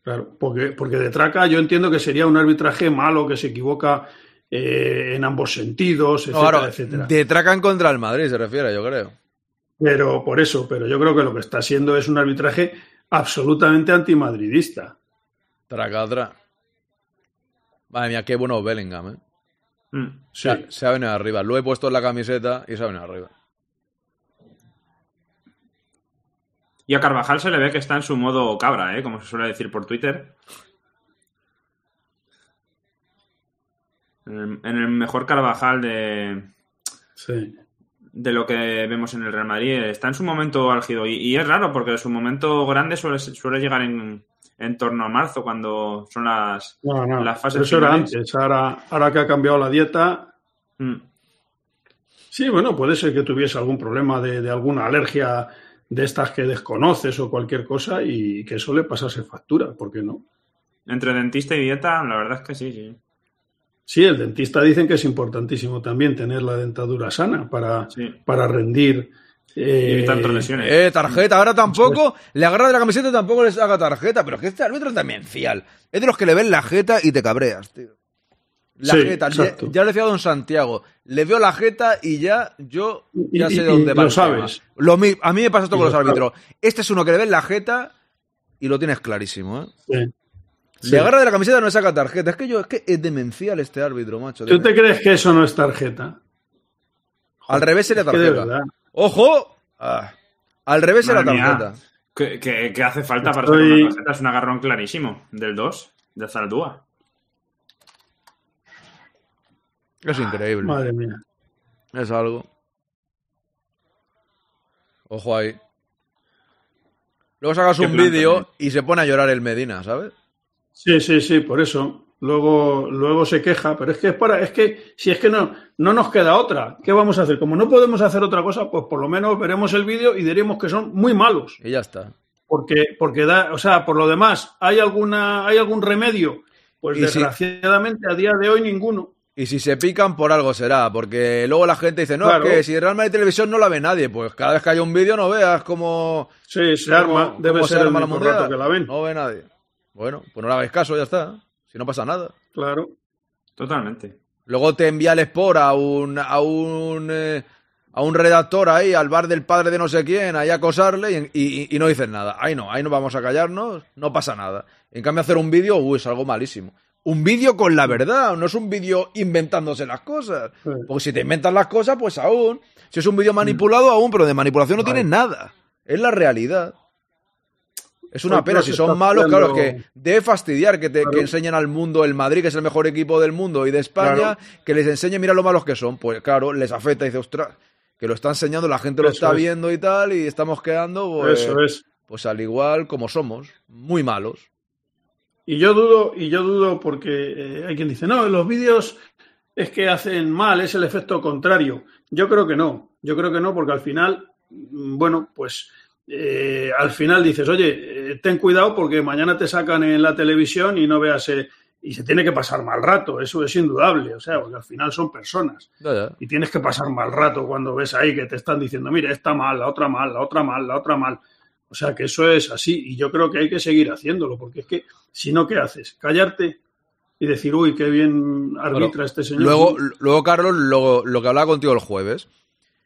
Speaker 21: Claro, porque, porque de traca yo entiendo que sería un arbitraje malo, que se equivoca eh, en ambos sentidos, etcétera,
Speaker 2: Claro,
Speaker 21: etcétera.
Speaker 2: de tracan contra el Madrid se refiere, yo creo.
Speaker 21: Pero por eso, pero yo creo que lo que está siendo es un arbitraje absolutamente antimadridista.
Speaker 2: Traca, tra. Madre mía, qué bueno Bellingham, ¿eh?
Speaker 22: Mm.
Speaker 2: Se, ha, se ha venido arriba. Lo he puesto en la camiseta y se ha venido arriba.
Speaker 22: Y a Carvajal se le ve que está en su modo cabra, ¿eh? Como se suele decir por Twitter. En el, en el mejor Carvajal de,
Speaker 21: Sí.
Speaker 22: de lo que vemos en el Real Madrid. Está en su momento álgido. Y, y es raro porque su momento grande suele, suele llegar en, en torno a marzo, cuando son las,
Speaker 21: No, no,
Speaker 22: las fases
Speaker 21: eso era antes. Ahora, ahora que ha cambiado la dieta.
Speaker 22: Mm.
Speaker 21: Sí, bueno, puede ser que tuviese algún problema de, de alguna alergia de estas que desconoces o cualquier cosa y que eso le pasase factura, ¿por qué no?
Speaker 22: Entre dentista y dieta, la verdad es que sí, sí.
Speaker 21: Sí, el dentista dicen que es importantísimo también tener la dentadura sana para, para rendir. eh,
Speaker 2: Eh, tarjeta, ahora tampoco, le agarra de la camiseta y tampoco les haga tarjeta, pero es que este árbitro es demencial. Es de los que le ven la jeta y te cabreas, tío. La
Speaker 21: Sí,
Speaker 2: jeta, ya, ya lo decía Don Santiago, le veo la jeta y ya yo ya
Speaker 21: Y-
Speaker 2: sé
Speaker 21: y-
Speaker 2: de dónde
Speaker 21: y
Speaker 2: va
Speaker 21: lo sabes.
Speaker 2: Lo a mí me pasa esto
Speaker 21: Y
Speaker 2: con
Speaker 21: lo
Speaker 2: los árbitros. Este es uno que le ven la jeta y lo tienes clarísimo, ¿eh?
Speaker 21: Sí. Sí.
Speaker 2: Le agarra de la camiseta y no le saca tarjeta. Es que yo, es que es demencial este árbitro, macho.
Speaker 21: ¿Tú te crees que eso no es tarjeta?
Speaker 2: Al revés sería
Speaker 21: Es que de
Speaker 2: tarjeta. ¡Ojo! Ah, Al revés era tarjeta.
Speaker 22: ¿Qué, qué- qué hace falta para sacar una tarjeta? Es un agarrón clarísimo. Del 2, de Zaldúa.
Speaker 2: Es increíble.
Speaker 21: Madre mía.
Speaker 2: Es algo. Ojo ahí. Luego sacas
Speaker 21: Qué
Speaker 2: un vídeo y se pone a llorar el Medina, ¿sabes?
Speaker 21: Sí, sí, sí, por eso. Luego, luego se queja, pero es que es para, es que si es que no, no nos queda otra, ¿qué vamos a hacer? Como no podemos hacer otra cosa, pues por lo menos veremos el vídeo y diremos que son muy malos.
Speaker 2: Y ya está.
Speaker 21: Porque, porque da, o sea, por lo demás, ¿hay alguna, hay algún remedio? Pues
Speaker 2: si-
Speaker 21: desgraciadamente a día de hoy ninguno.
Speaker 2: Y si se pican, por algo será. Porque luego la gente dice, no,
Speaker 21: Claro.
Speaker 2: es que si Real Madrid Televisión no la ve nadie. Pues cada vez que haya un vídeo no veas cómo...
Speaker 21: Sí, se
Speaker 2: cómo-
Speaker 21: arma, debe ser el
Speaker 2: arma
Speaker 21: rato que la ven.
Speaker 2: No ve nadie. Bueno, pues no le hagáis caso, ya está. Si no pasa nada.
Speaker 21: Claro.
Speaker 22: Totalmente.
Speaker 2: Luego te envía el Sport a un, a un, eh, a un redactor ahí, al bar del padre de no sé quién, ahí a acosarle y, y- y no dices nada. Ahí no, ahí no vamos a callarnos, no pasa nada. En cambio, hacer un vídeo, uy, es algo malísimo. Un vídeo con la verdad, no es un vídeo inventándose las cosas. Porque si te inventas las cosas, pues aún. Si es un vídeo manipulado, aún, pero de manipulación no tiene nada. Es la realidad. Es una pena, si son malos, claro, es que debe fastidiar que, te, que enseñen al mundo el Madrid, que es el mejor equipo del mundo y de España,
Speaker 21: Claro.
Speaker 2: que les enseñe, mira lo malos que son. Pues claro, les afecta y dice, ostras, que lo está enseñando, la gente lo
Speaker 21: Eso
Speaker 2: está
Speaker 21: es.
Speaker 2: viendo y tal, y estamos quedando, pues,
Speaker 21: Eso es.
Speaker 2: pues al igual como somos, muy malos.
Speaker 21: Y yo dudo, y yo dudo porque eh, hay quien dice, no, los vídeos es que hacen mal, es el efecto contrario. Yo creo que no, yo creo que no, porque al final, mm, bueno, pues eh, al final dices, oye, eh, ten cuidado porque mañana te sacan en la televisión y no veas, eh, y se tiene que pasar mal rato, eso es indudable, o sea, porque al final son personas.
Speaker 2: Ya, ya.
Speaker 21: Y tienes que pasar mal rato cuando ves ahí que te están diciendo, mire, esta mal, la otra mal, la otra mal, la otra mal. O sea que eso es así y yo creo que hay que seguir haciéndolo porque es que si no, ¿qué haces? Callarte y decir, uy, qué bien arbitra
Speaker 2: Bueno,
Speaker 21: este señor.
Speaker 2: Luego, luego Carlos, lo, lo que hablaba contigo el jueves,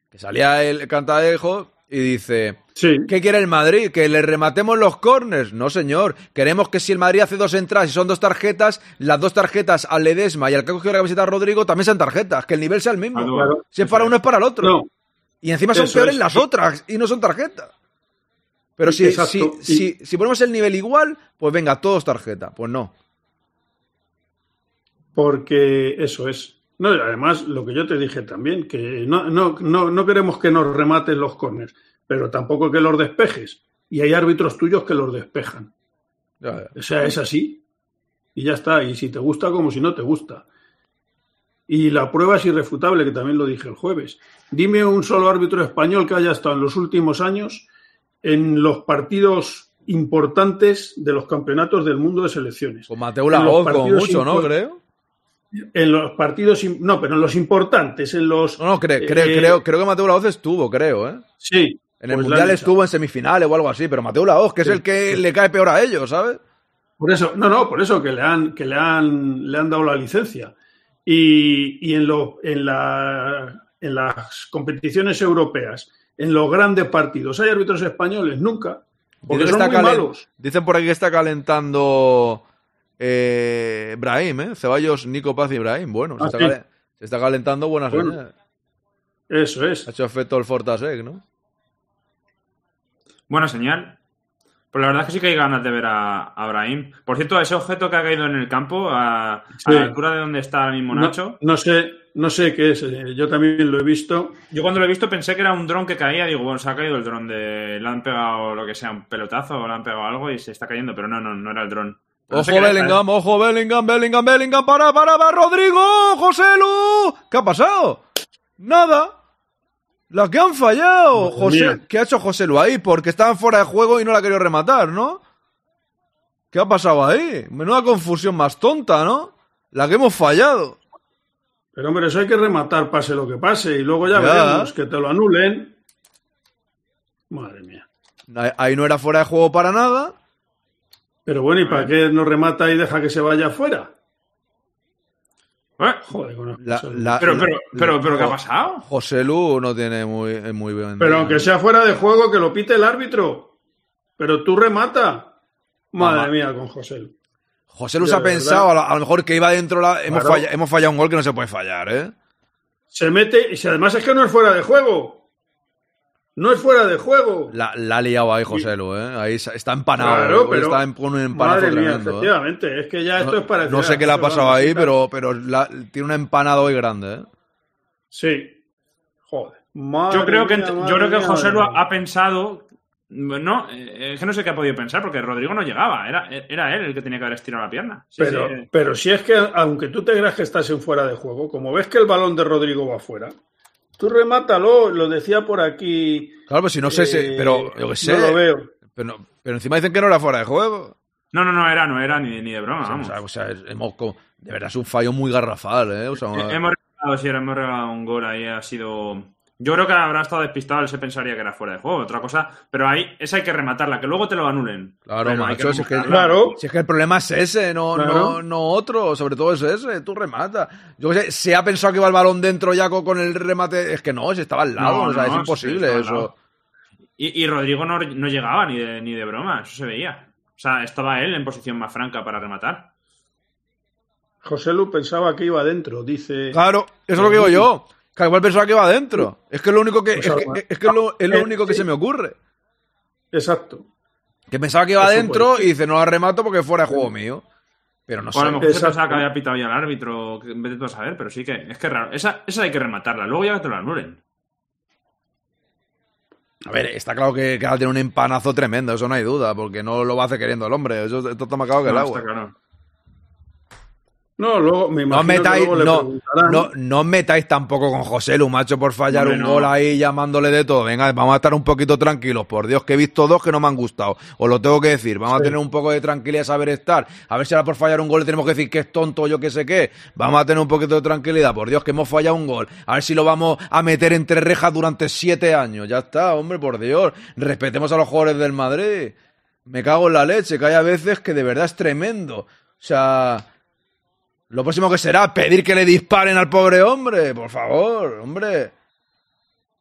Speaker 2: que salía el cantadejo y dice, ¿qué quiere el Madrid? ¿Que le rematemos los corners? No, señor. Queremos que si el Madrid hace dos entradas y son dos tarjetas, las dos tarjetas al Ledesma y al que ha cogido la camiseta a Rodrigo también sean tarjetas, que el nivel sea el mismo.
Speaker 21: Claro.
Speaker 2: Si es para uno es para el otro.
Speaker 21: No.
Speaker 2: Y encima son
Speaker 21: Eso
Speaker 2: peores
Speaker 21: es.
Speaker 2: las otras y no son tarjetas. Pero si,
Speaker 21: Exacto.
Speaker 2: si, si, si ponemos el nivel igual, pues venga, todos tarjeta. Pues no.
Speaker 21: Porque eso es. No, además, lo que yo te dije también, que no, no, no, no queremos que nos rematen los corners, pero tampoco que los despejes. Y hay árbitros tuyos que los despejan. O sea, es así. Y ya está. Y si te gusta, como si no te gusta. Y la prueba es irrefutable, que también lo dije el jueves. Dime un solo árbitro español que haya estado en los últimos años en los partidos importantes de los campeonatos del mundo de selecciones.
Speaker 2: Con Mateo Laoz,
Speaker 21: partidos
Speaker 2: mucho, ¿no? Creo.
Speaker 21: En los partidos, no, pero en los importantes, en los...
Speaker 2: No, no, cre- creo,
Speaker 21: eh,
Speaker 2: creo, creo que Mateo Laoz estuvo, creo, ¿eh?
Speaker 21: Sí.
Speaker 2: En el
Speaker 21: pues
Speaker 2: Mundial estuvo en semifinales o algo así, pero Mateo Laoz, que es el que
Speaker 21: sí.
Speaker 2: le cae peor a ellos, ¿sabes?
Speaker 21: Por eso, no, no, por eso que le han, que le han, le han dado la licencia. Y, y en, lo, en, la, en las competiciones europeas, en los grandes partidos, ¿hay árbitros españoles? Nunca. Porque son muy malos.
Speaker 2: Dicen por aquí que está calentando eh, Brahim, ¿eh? Ceballos, Nico Paz y Brahim. Bueno, se,
Speaker 21: Ah,
Speaker 2: está,
Speaker 21: sí.
Speaker 2: calen- se está calentando buenas
Speaker 21: Bueno.
Speaker 2: señales.
Speaker 21: Eso es.
Speaker 2: Ha hecho efecto el Fortasec, ¿no?
Speaker 22: Buena señal. Pues la verdad es que sí que hay ganas de ver a, a Brahim. Por cierto, ese objeto que ha caído en el campo, a, la altura de donde está ahora mismo
Speaker 21: No,
Speaker 22: Nacho,
Speaker 21: no sé, no sé qué es. eh, Yo también lo he visto.
Speaker 22: yo cuando lo he visto pensé que era un dron que caía. Digo, bueno, se ha caído el dron de. Le han pegado lo que sea, un pelotazo o le han pegado algo y se está cayendo, pero no, no, no era el dron. No
Speaker 2: Ojo Bellingham, ojo Bellingham, Bellingham, Bellingham, para, para, para, Rodrigo, José Lu. ¿Qué ha pasado? Nada. La que han fallado,
Speaker 21: Madre
Speaker 2: José.
Speaker 21: mía.
Speaker 2: ¿Qué ha hecho José Lu ahí? Porque estaban fuera de juego y no la ha querido rematar, ¿no? ¿Qué ha pasado ahí? Menuda confusión más tonta, ¿no? La que hemos fallado.
Speaker 21: Pero hombre, eso hay que rematar, pase lo que pase. Y luego ya,
Speaker 2: Ya.
Speaker 21: veremos que te lo anulen. Madre mía.
Speaker 2: Ahí no era fuera de juego para nada.
Speaker 21: Pero bueno, ¿y para qué no remata y deja que se vaya afuera?
Speaker 22: ¿Eh?
Speaker 21: Joder,
Speaker 2: La- la-
Speaker 22: Pero,
Speaker 2: la-
Speaker 22: pero, pero, pero, ¿qué ha pasado?
Speaker 2: José Lu no tiene muy, muy bien.
Speaker 21: Pero aunque sea fuera de juego, que lo pite el árbitro. Pero tú remata. Madre
Speaker 2: Mamá.
Speaker 21: mía, con José. Lu.
Speaker 2: José Lu se ha pensado, a, lo- a lo mejor que iba dentro, la- hemos,
Speaker 21: Claro.
Speaker 2: falla- hemos fallado un gol que no se puede fallar, ¿eh?
Speaker 21: Se mete, y si además es que no es fuera de juego. No es fuera de juego.
Speaker 2: La, la ha liado ahí José Lu, ¿eh? Ahí está empanado.
Speaker 21: Claro, pero-
Speaker 2: está en- con un empanazo
Speaker 21: Madre mía,
Speaker 2: tremendo. ¿eh?
Speaker 21: efectivamente. Es que ya esto
Speaker 2: No,
Speaker 21: es para
Speaker 2: no sé qué le ha pasado ahí, pero, pero la- tiene un empanado hoy grande, ¿eh?
Speaker 21: Sí. Joder. Madre
Speaker 22: Yo creo que, yo creo que
Speaker 21: mía,
Speaker 22: José
Speaker 21: mía.
Speaker 22: ha pensado. No, eh, es que no sé qué ha podido pensar, porque Rodrigo no llegaba. Era, era él el que tenía que haber estirado la pierna. Sí,
Speaker 21: pero,
Speaker 22: sí, eh.
Speaker 21: pero si es que, aunque tú te creas que estás en fuera de juego, como ves que el balón de Rodrigo va fuera, tú remátalo, lo decía por aquí.
Speaker 2: Claro, pues si no sé, si-
Speaker 21: eh,
Speaker 2: pero yo qué sé.
Speaker 21: No lo veo.
Speaker 2: Pero, pero encima dicen que no era fuera de juego.
Speaker 22: No, no, no era, no era ni, ni de broma,
Speaker 2: O sea,
Speaker 22: vamos.
Speaker 2: o sea, o sea, hemos de verdad es un fallo muy garrafal, ¿eh? O sea,
Speaker 22: Eh, hemos regalado, sí, hemos regalado un gol ahí, ha sido... Yo creo que habrá estado despistado, él se pensaría que era fuera de juego, otra cosa, pero ahí esa hay que rematarla, que luego te lo anulen.
Speaker 2: Claro, macho, si es, que,
Speaker 22: rematarla.
Speaker 2: si es que el problema es ese, no,
Speaker 21: Claro.
Speaker 2: no, no otro, sobre todo es ese, tú remata. Yo qué sé, se ha pensado que iba el balón dentro ya co- con el remate, es que no, si estaba al lado,
Speaker 22: No,
Speaker 2: o sea,
Speaker 22: no,
Speaker 2: es imposible
Speaker 22: sí,
Speaker 2: eso.
Speaker 22: Y, y Rodrigo no, no llegaba ni de, ni de broma, eso se veía. O sea, estaba él en posición más franca para rematar.
Speaker 21: José Lu pensaba que iba adentro, dice.
Speaker 2: Claro, eso es lo que digo yo. Que igual pensaba que iba adentro. Es que es lo único que,
Speaker 21: Pues
Speaker 2: es que, es que es lo, es lo
Speaker 21: eh,
Speaker 2: único que
Speaker 21: sí.
Speaker 2: se me ocurre.
Speaker 21: Exacto.
Speaker 2: Que pensaba que iba
Speaker 21: Eso
Speaker 2: adentro
Speaker 21: puede
Speaker 2: y dice, no la remato porque fuera de juego mío. Pero no
Speaker 22: o a lo
Speaker 2: sé.
Speaker 22: mejor se pensaba que había pitado ya el árbitro, en vez de todo saber, pero sí que es que es raro. Esa, esa hay que rematarla, luego ya que te lo anulen.
Speaker 2: A ver, está claro que, ahora tiene un empanazo tremendo, eso no hay duda, porque no lo va a hacer queriendo el hombre. Eso esto está más claro que el
Speaker 22: No,
Speaker 2: agua.
Speaker 22: está claro.
Speaker 21: No, luego me
Speaker 2: No
Speaker 21: imagino que
Speaker 2: metáis,
Speaker 21: le
Speaker 2: no,
Speaker 21: preguntarán.
Speaker 2: no, no metáis tampoco con José Lu, macho, por fallar un
Speaker 22: no.
Speaker 2: gol ahí llamándole de todo. Venga, vamos a estar un poquito tranquilos, por Dios, que he visto dos que no me han gustado. Os lo tengo que decir. Vamos a tener un poco de tranquilidad, saber estar. A ver si ahora por fallar un gol le tenemos que decir que es tonto o yo qué sé qué. Vamos a tener un poquito de tranquilidad, por Dios, que hemos fallado un gol. A ver si lo vamos a meter entre rejas durante siete años. Ya está, hombre, por Dios. Respetemos a los jugadores del Madrid. Me cago en la leche, que hay a veces que de verdad es tremendo. O sea, lo próximo que será pedir que le disparen al pobre hombre, por favor, hombre.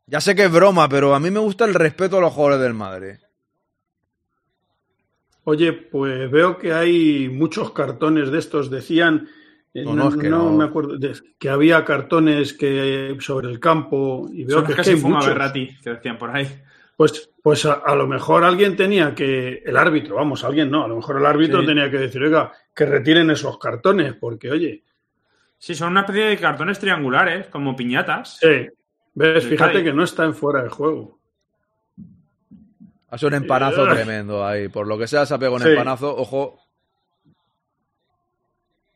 Speaker 2: Ya sé que es broma, pero a mí me gusta el respeto a los jugadores del Madrid.
Speaker 21: Oye, pues veo que hay muchos cartones de estos. Decían, eh,
Speaker 2: No,
Speaker 21: no,
Speaker 2: no, es que
Speaker 21: no
Speaker 2: no.
Speaker 21: me acuerdo, de- que había cartones que sobre el campo y veo
Speaker 22: Son
Speaker 21: que,
Speaker 22: que
Speaker 21: que
Speaker 22: se
Speaker 21: hay
Speaker 22: fuma
Speaker 21: muchos.
Speaker 22: Berrati, que decían por ahí.
Speaker 21: Pues, pues a, a lo mejor alguien tenía que, el árbitro, vamos, alguien no, a lo mejor el árbitro
Speaker 22: Sí.
Speaker 21: tenía que decir, oiga, que retiren esos cartones, porque oye,
Speaker 22: Sí, son una especie de cartones triangulares, como piñatas.
Speaker 21: sí, ves, fíjate que no está en fuera de juego.
Speaker 2: Ha sido un empanazo tremendo ahí. Por lo que sea, se ha pegado un
Speaker 21: Sí.
Speaker 2: empanazo. Ojo,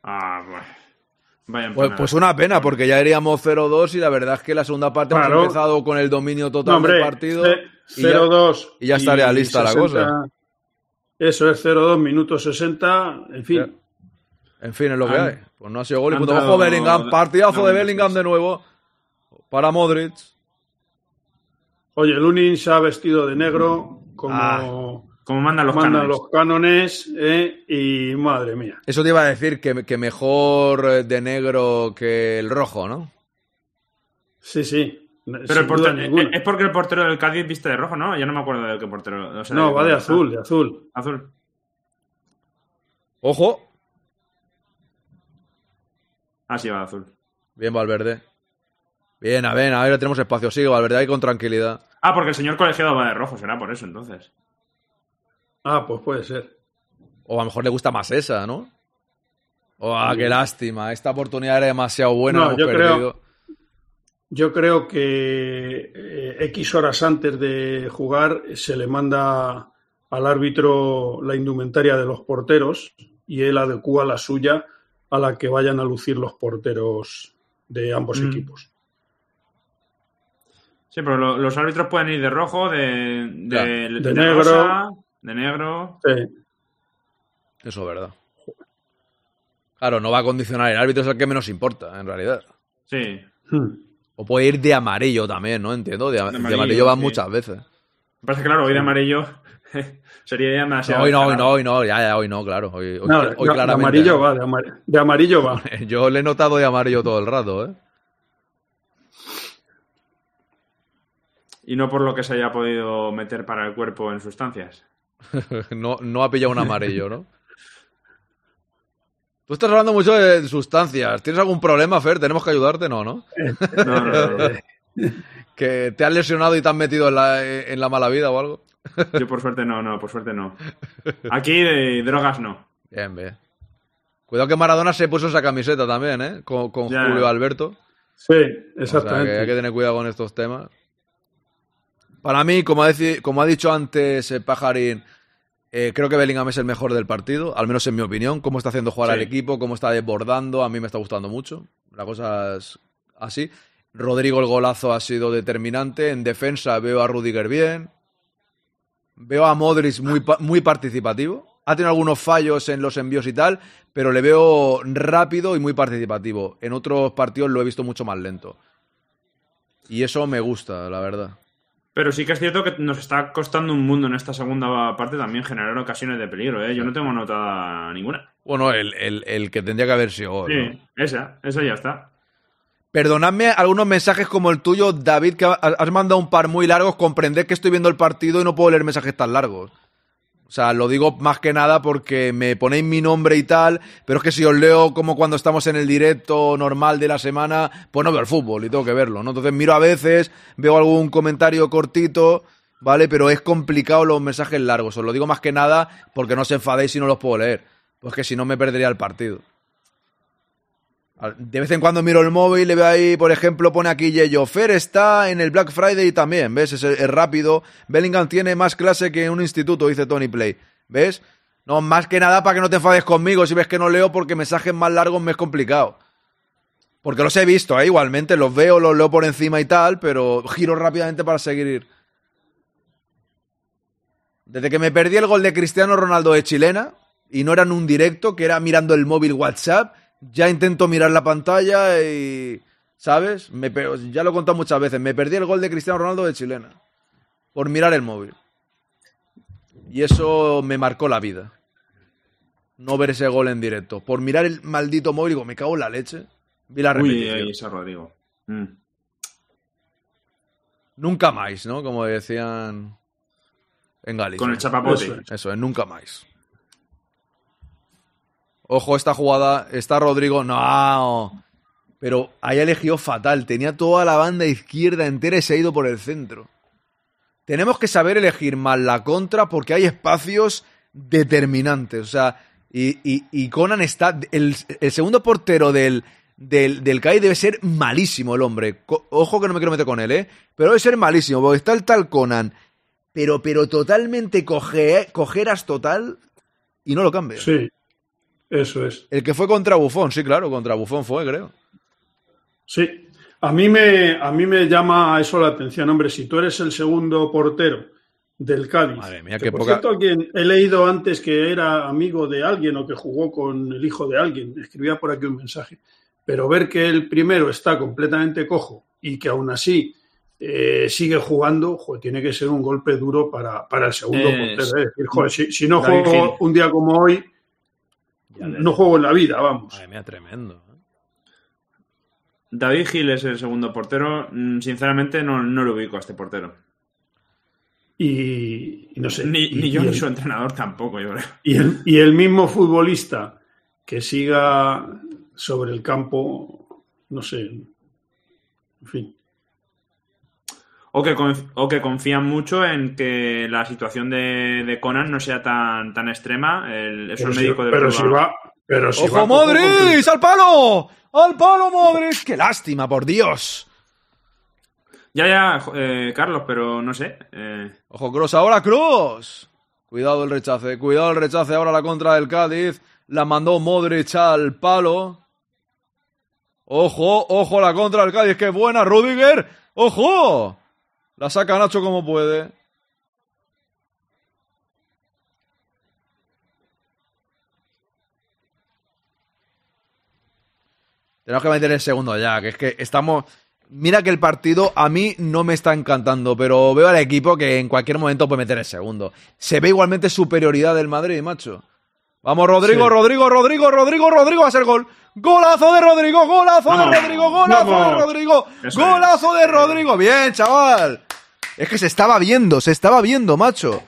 Speaker 22: Ah, bueno. Vaya
Speaker 2: pues, pues una pena, porque ya iríamos 0-2 y la verdad es que la segunda parte
Speaker 21: Claro.
Speaker 2: hemos empezado con el dominio total
Speaker 21: No, hombre,
Speaker 2: del partido.
Speaker 21: ce-
Speaker 2: y ya-
Speaker 21: 0-2.
Speaker 2: y ya estaría lista la cosa.
Speaker 21: Eso es 0-2, minuto 60, en fin.
Speaker 2: En fin, es lo que
Speaker 21: Han-
Speaker 2: hay. Pues no ha sido gol y punto.
Speaker 21: dado-
Speaker 2: Bellingham, partidazo
Speaker 21: no,
Speaker 2: de
Speaker 21: no,
Speaker 2: Bellingham de nuevo. Para Modric.
Speaker 21: Oye, Lunin se ha vestido de negro como,
Speaker 2: Ah,
Speaker 22: como mandan los
Speaker 21: mandan
Speaker 22: cánones.
Speaker 21: los cánones eh, y madre mía.
Speaker 2: Eso te iba a decir que, que mejor eh, de negro que el rojo, ¿no?
Speaker 21: Sí, sí.
Speaker 22: Pero el portero, es es porque el portero del Cádiz viste de rojo, ¿no? Ya no me acuerdo de qué portero. o sea,
Speaker 21: No, va de azul, de azul.
Speaker 22: Azul.
Speaker 2: Ojo.
Speaker 22: Ah, sí, va de azul.
Speaker 2: Bien, Valverde. Bien, a ver, ahora tenemos espacio. Sigue, Valverde, ahí con tranquilidad.
Speaker 22: Ah, porque el señor colegiado va de rojo, será por eso entonces.
Speaker 21: Ah, pues puede ser.
Speaker 2: O a lo mejor le gusta más esa, ¿no? Oh, ah, qué lástima. Esta oportunidad era demasiado buena.
Speaker 21: No, yo creo-
Speaker 2: perdido.
Speaker 21: Yo creo que eh, X horas antes de jugar se le manda al árbitro la indumentaria de los porteros y él adecúa la suya a la que vayan a lucir los porteros de ambos
Speaker 22: Mm.
Speaker 21: equipos.
Speaker 22: Sí, pero lo- los árbitros pueden ir de rojo, de, de,
Speaker 21: Ya,
Speaker 22: de
Speaker 21: de negro.
Speaker 22: rosa, de negro.
Speaker 21: Sí.
Speaker 2: Eso es verdad. Claro, no va a condicionar. El árbitro es el que menos importa, en realidad.
Speaker 22: Sí.
Speaker 2: O puede ir de amarillo también, ¿no? Entiendo. De, de amarillo,
Speaker 22: amarillo, sí.
Speaker 2: muchas veces.
Speaker 22: Es que, claro, hoy de amarillo [laughs] sería ya demasiado.
Speaker 2: No, hoy no, hoy no, hoy no. Ya, ya, hoy no, claro. Hoy, hoy-
Speaker 21: No,
Speaker 2: hoy
Speaker 21: no, de
Speaker 2: claramente.
Speaker 21: amarillo va, de, amar- de amarillo va. [laughs]
Speaker 2: Yo le he notado de amarillo todo el rato, ¿eh?
Speaker 22: Y no por lo que se haya podido meter para el cuerpo en sustancias. [laughs]
Speaker 2: no, no ha pillado un amarillo, ¿no? Tú estás hablando mucho de sustancias. ¿Tienes algún problema, Fer? ¿Tenemos que ayudarte? No, ¿no? [laughs]
Speaker 22: No, no, no, no. [laughs]
Speaker 2: ¿Que te has lesionado y te has metido en la, en la mala vida o algo?
Speaker 22: Yo por suerte no, no, por suerte no. Aquí de drogas no.
Speaker 2: Bien, bien. Cuidado que Maradona se puso esa camiseta también, ¿eh? Con, con
Speaker 22: Ya.
Speaker 2: Julio Alberto.
Speaker 21: Sí,
Speaker 2: O sea, que
Speaker 21: exactamente.
Speaker 2: hay que tener cuidado con estos temas. Para mí, como ha, deci- como ha dicho antes eh, Pajarín, eh, creo que Bellingham es el mejor del partido, al menos en mi opinión. Cómo está haciendo jugar
Speaker 22: Sí.
Speaker 2: al equipo, cómo está desbordando, a mí me está gustando mucho. La cosa es así. Rodrigo el golazo ha sido determinante. En defensa veo a Rudiger bien. Veo a Modric muy participativo. Ha tenido algunos fallos en los envíos y tal, pero le veo rápido y muy participativo. En otros partidos lo he visto mucho más lento. Y eso me gusta, la verdad.
Speaker 22: Pero sí que es cierto que nos está costando un mundo en esta segunda parte también generar ocasiones de peligro, ¿eh? Yo no tengo notada ninguna.
Speaker 2: Bueno, el, el- el que tendría que haber sido.
Speaker 22: Sí, esa, esa ya está.
Speaker 2: Perdonadme algunos mensajes como el tuyo, David, que ha- has mandado un par muy largos. Comprended que estoy viendo el partido y no puedo leer mensajes tan largos. O sea, lo digo más que nada porque me ponéis mi nombre y tal, pero es que si os leo como cuando estamos en el directo normal de la semana, pues no veo el fútbol y tengo que verlo, ¿no? Entonces miro a veces, veo algún comentario cortito, ¿vale? Pero es complicado los mensajes largos. Os lo digo más que nada porque no os enfadéis si no los puedo leer. Pues que si no me perdería el partido. De vez en cuando miro el móvil y veo ahí, por ejemplo, pone aquí Yeyo. Fer está en el Black Friday también, ¿ves? Es, rápido. Bellingham tiene más clase que en un instituto, dice Tony Play. ¿Ves? No, más que nada para que no te enfades conmigo si ves que no leo porque mensajes más largos me es complicado. Porque los he visto, ¿eh? igualmente, los veo, los leo por encima y tal, pero giro rápidamente para seguir. Desde que me perdí el gol de Cristiano Ronaldo de chilena, y no era en un directo, que era mirando el móvil WhatsApp, ya intento mirar la pantalla y. ¿Sabes? Me ya lo he contado muchas veces. Me perdí el gol de Cristiano Ronaldo de chilena. Por mirar el móvil. Y eso me marcó la vida. No ver ese gol en directo. Por mirar el maldito móvil, digo, me cago en la leche. Vi la
Speaker 22: Uy,
Speaker 2: repetición.
Speaker 22: ahí está Rodrigo. Mm.
Speaker 2: Nunca más, ¿no? Como decían en Galicia.
Speaker 22: Con el chapapote.
Speaker 2: Eso, es, eso es, nunca más. Ojo, esta jugada, está Rodrigo, no. Pero ahí elegido fatal. Tenía toda la banda izquierda entera y se ha ido por el centro. Tenemos que saber elegir mal la contra porque hay espacios determinantes. O sea, y, y, Conan está. El, el segundo portero del, del, del CAI debe ser malísimo el hombre. Ojo que no me quiero meter con él, ¿eh? Pero debe ser malísimo, porque está el tal Conan. Pero, pero totalmente coge, cojeras total y no lo cambia.
Speaker 21: Sí, eso es.
Speaker 2: El que fue contra Bufón, sí, claro, contra Bufón fue, creo.
Speaker 21: Sí. A mí, me, a mí me llama eso la atención, hombre, si tú eres el segundo portero del Cádiz.
Speaker 2: Madre mía,
Speaker 21: que
Speaker 2: qué
Speaker 21: por
Speaker 2: poca-
Speaker 21: cierto, alguien, he leído antes que era amigo de alguien o que jugó con el hijo de alguien, escribía por aquí un mensaje. Pero ver que el primero está completamente cojo y que aún así eh, sigue jugando, joder, tiene que ser un golpe duro para, para el segundo
Speaker 22: Es-
Speaker 21: portero. Es decir, joder, si, si no
Speaker 22: David
Speaker 21: juego
Speaker 22: Gil.
Speaker 21: un día como hoy, no juego en la vida, vamos.
Speaker 2: Madre mía, tremendo.
Speaker 22: David Gil es el segundo portero. Mm, Sinceramente, no, no lo ubico a este portero.
Speaker 21: Y, y no sé.
Speaker 22: Ni,
Speaker 21: y-
Speaker 22: yo
Speaker 21: y
Speaker 22: ni
Speaker 21: el-
Speaker 22: su entrenador tampoco, yo creo.
Speaker 21: Y el, y el mismo futbolista que siga sobre el campo, no sé, en fin.
Speaker 22: O que, o que confían mucho en que la situación de, de Conan no sea tan, tan extrema. El, es
Speaker 21: Pero
Speaker 22: el
Speaker 21: si-
Speaker 22: médico de
Speaker 21: pero si va, pero si va
Speaker 2: ¡Ojo,
Speaker 21: cojo
Speaker 2: Modric! ¡Al palo! ¡Al palo, Modric! ¡Qué lástima, por Dios!
Speaker 22: Ya, ya, eh, Carlos, pero no sé. eh,
Speaker 2: Ojo, Cross, ahora Cross. Cuidado el rechace, cuidado el rechace. Ahora la contra del Cádiz. La mandó Modric al palo. Ojo, ojo la contra del Cádiz. ¡Qué buena, Rudiger! ¡Ojo! La saca Nacho como puede. Tenemos que meter el segundo ya, que es que estamos... Mira que el partido a mí no me está encantando, pero veo al equipo que en cualquier momento puede meter el segundo. Se ve igualmente superioridad del Madrid, macho. Vamos, Rodrigo,
Speaker 21: Sí.
Speaker 2: Rodrigo, Rodrigo, Rodrigo, Rodrigo, va a ser gol. Golazo de Rodrigo, golazo de Rodrigo, golazo de. Rodrigo, golazo de Rodrigo. Bien, chaval. Es que se estaba viendo, se estaba viendo, macho.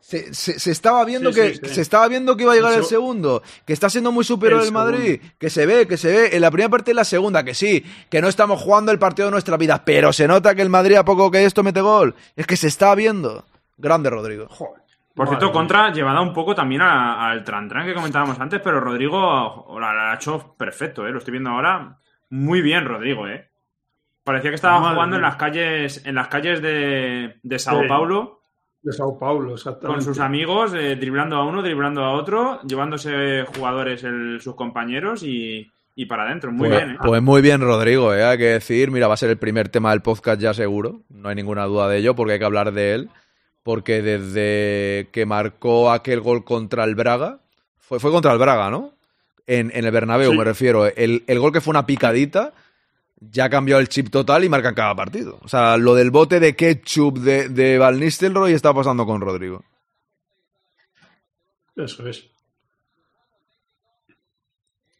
Speaker 2: Se, se- se estaba viendo
Speaker 21: Sí,
Speaker 2: que
Speaker 21: sí, sí.
Speaker 2: se estaba viendo que iba a llegar
Speaker 21: El
Speaker 2: el
Speaker 21: seg-
Speaker 2: segundo, que está siendo muy superior
Speaker 21: El
Speaker 2: el Madrid, que se ve, que se ve en la primera parte y en la segunda, que sí, que no estamos jugando el partido de nuestra vida, pero se nota que el Madrid a poco que esto mete gol, es que se está viendo. Grande Rodrigo.
Speaker 22: Por
Speaker 21: Madre
Speaker 22: cierto, contra llevada un poco también al Trantran que comentábamos antes, pero Rodrigo la, la ha hecho perfecto, ¿eh? Lo estoy viendo ahora. Muy bien, Rodrigo, ¿eh? Parecía que estaba
Speaker 21: Madre
Speaker 22: jugando en las calles, en las calles de, de Sao
Speaker 21: Sí.
Speaker 22: Paulo
Speaker 21: De Sao Paulo, exactamente.
Speaker 22: con sus amigos, eh, driblando a uno, driblando a otro, llevándose jugadores el- sus compañeros y, y para adentro. Muy
Speaker 2: pues,
Speaker 22: bien, ¿eh?
Speaker 2: pues muy bien, Rodrigo, ¿eh? hay que decir. Mira, va a ser el primer tema del podcast ya seguro. No hay ninguna duda de ello, porque hay que hablar de él. Porque desde que marcó aquel gol contra el Braga, fue, fue contra el Braga, ¿no? En, en el Bernabéu,
Speaker 21: Sí.
Speaker 2: me refiero. El, el gol que fue una picadita, ya cambió el chip total y marca en cada partido. O sea, lo del bote de ketchup de, de Van Nistelrooy está pasando con Rodrigo.
Speaker 21: Eso es.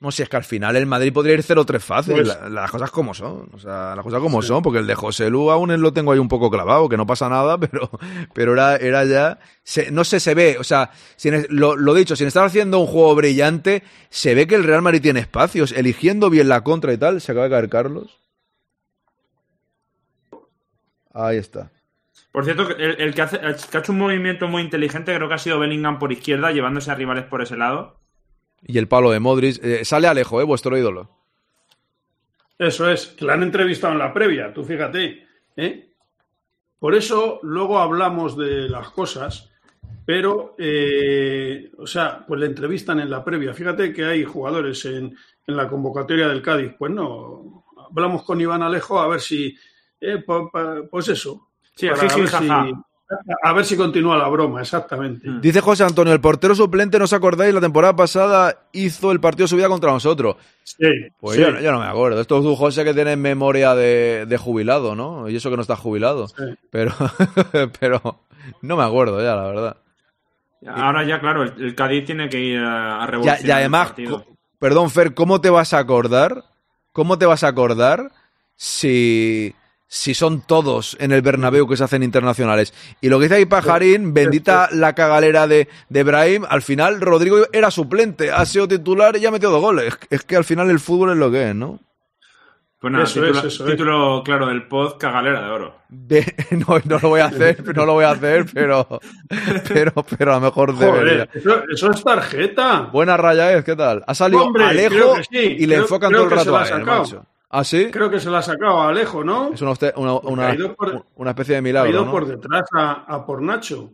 Speaker 2: No sé, es que al final el Madrid podría ir 0-3 fácil.
Speaker 21: Pues-
Speaker 2: La- las cosas como son. O sea, las cosas como son, porque el de José Lu aún lo tengo ahí un poco clavado, que no pasa nada, [laughs] pero, pero era, era ya. se- no sé, se ve. O sea, sin, lo, lo dicho, sin estar haciendo un juego brillante, se ve que el Real Madrid tiene espacios, eligiendo bien la contra y tal. Se acaba de caer Carlos. Ahí está.
Speaker 22: Por cierto, el, el que hace, el que ha hecho un movimiento muy inteligente creo que ha sido Bellingham por izquierda, llevándose a rivales por ese lado.
Speaker 2: Y el palo de Modric. eh, sale Alejo, ¿eh? Vuestro ídolo.
Speaker 21: Eso es, que la han entrevistado en la previa, tú fíjate. ¿eh? Por eso luego hablamos de las cosas, pero, eh, o sea, pues le entrevistan en la previa. Fíjate que hay jugadores en, en la convocatoria del Cádiz. Pues no, hablamos con Iván Alejo a ver si, eh, pa- pa- pues eso.
Speaker 22: Sí,
Speaker 21: para
Speaker 22: jiji,
Speaker 21: ver si-
Speaker 22: jaja.
Speaker 21: A ver si continúa la broma, exactamente.
Speaker 2: Dice José Antonio, el portero suplente, ¿no os acordáis? La temporada pasada hizo el partido de su vida contra nosotros.
Speaker 21: Sí,
Speaker 2: Pues
Speaker 21: sí.
Speaker 2: yo, no- yo no me acuerdo. Esto es tú, José, que tienes memoria de, de jubilado, ¿no? Y eso que no estás jubilado. Pero, [laughs] pero no me acuerdo ya, la verdad.
Speaker 22: Ahora ya, claro, el, el Cádiz tiene que ir a, a revolucionar
Speaker 2: y además,
Speaker 22: el
Speaker 2: perdón, Fer, ¿cómo te vas a acordar? ¿Cómo te vas a acordar si, si son todos en el Bernabéu que se hacen internacionales. Y lo que dice ahí Pajarín, bendita la cagalera de, de Brahim, al final Rodrigo era suplente, ha sido titular y ya ha metido dos goles. Es que al final el fútbol es lo que es, ¿no?
Speaker 22: Pues nada,
Speaker 21: Eso
Speaker 22: título,
Speaker 21: es, eso es.
Speaker 22: título claro del pod, cagalera de oro.
Speaker 2: De- [laughs] no, no lo voy a hacer, [laughs] no lo voy a hacer, pero, pero, pero a lo mejor debería.
Speaker 21: Joder, eso, eso es tarjeta.
Speaker 2: Buena raya es, ¿qué tal? Ha salido
Speaker 21: Hombre,
Speaker 2: Alejo
Speaker 21: sí.
Speaker 2: y le
Speaker 21: Creo-
Speaker 2: enfocan
Speaker 21: creo
Speaker 2: todo el rato
Speaker 21: la
Speaker 2: a él, macho. ¿Ah, sí?
Speaker 21: Creo que se la ha sacado a Alejo, ¿no?
Speaker 2: Es una, una, una-
Speaker 21: Ha ido por-
Speaker 2: una especie de
Speaker 21: Ha
Speaker 2: milagro,
Speaker 21: ido
Speaker 2: ¿no?
Speaker 21: por detrás a, a por Nacho.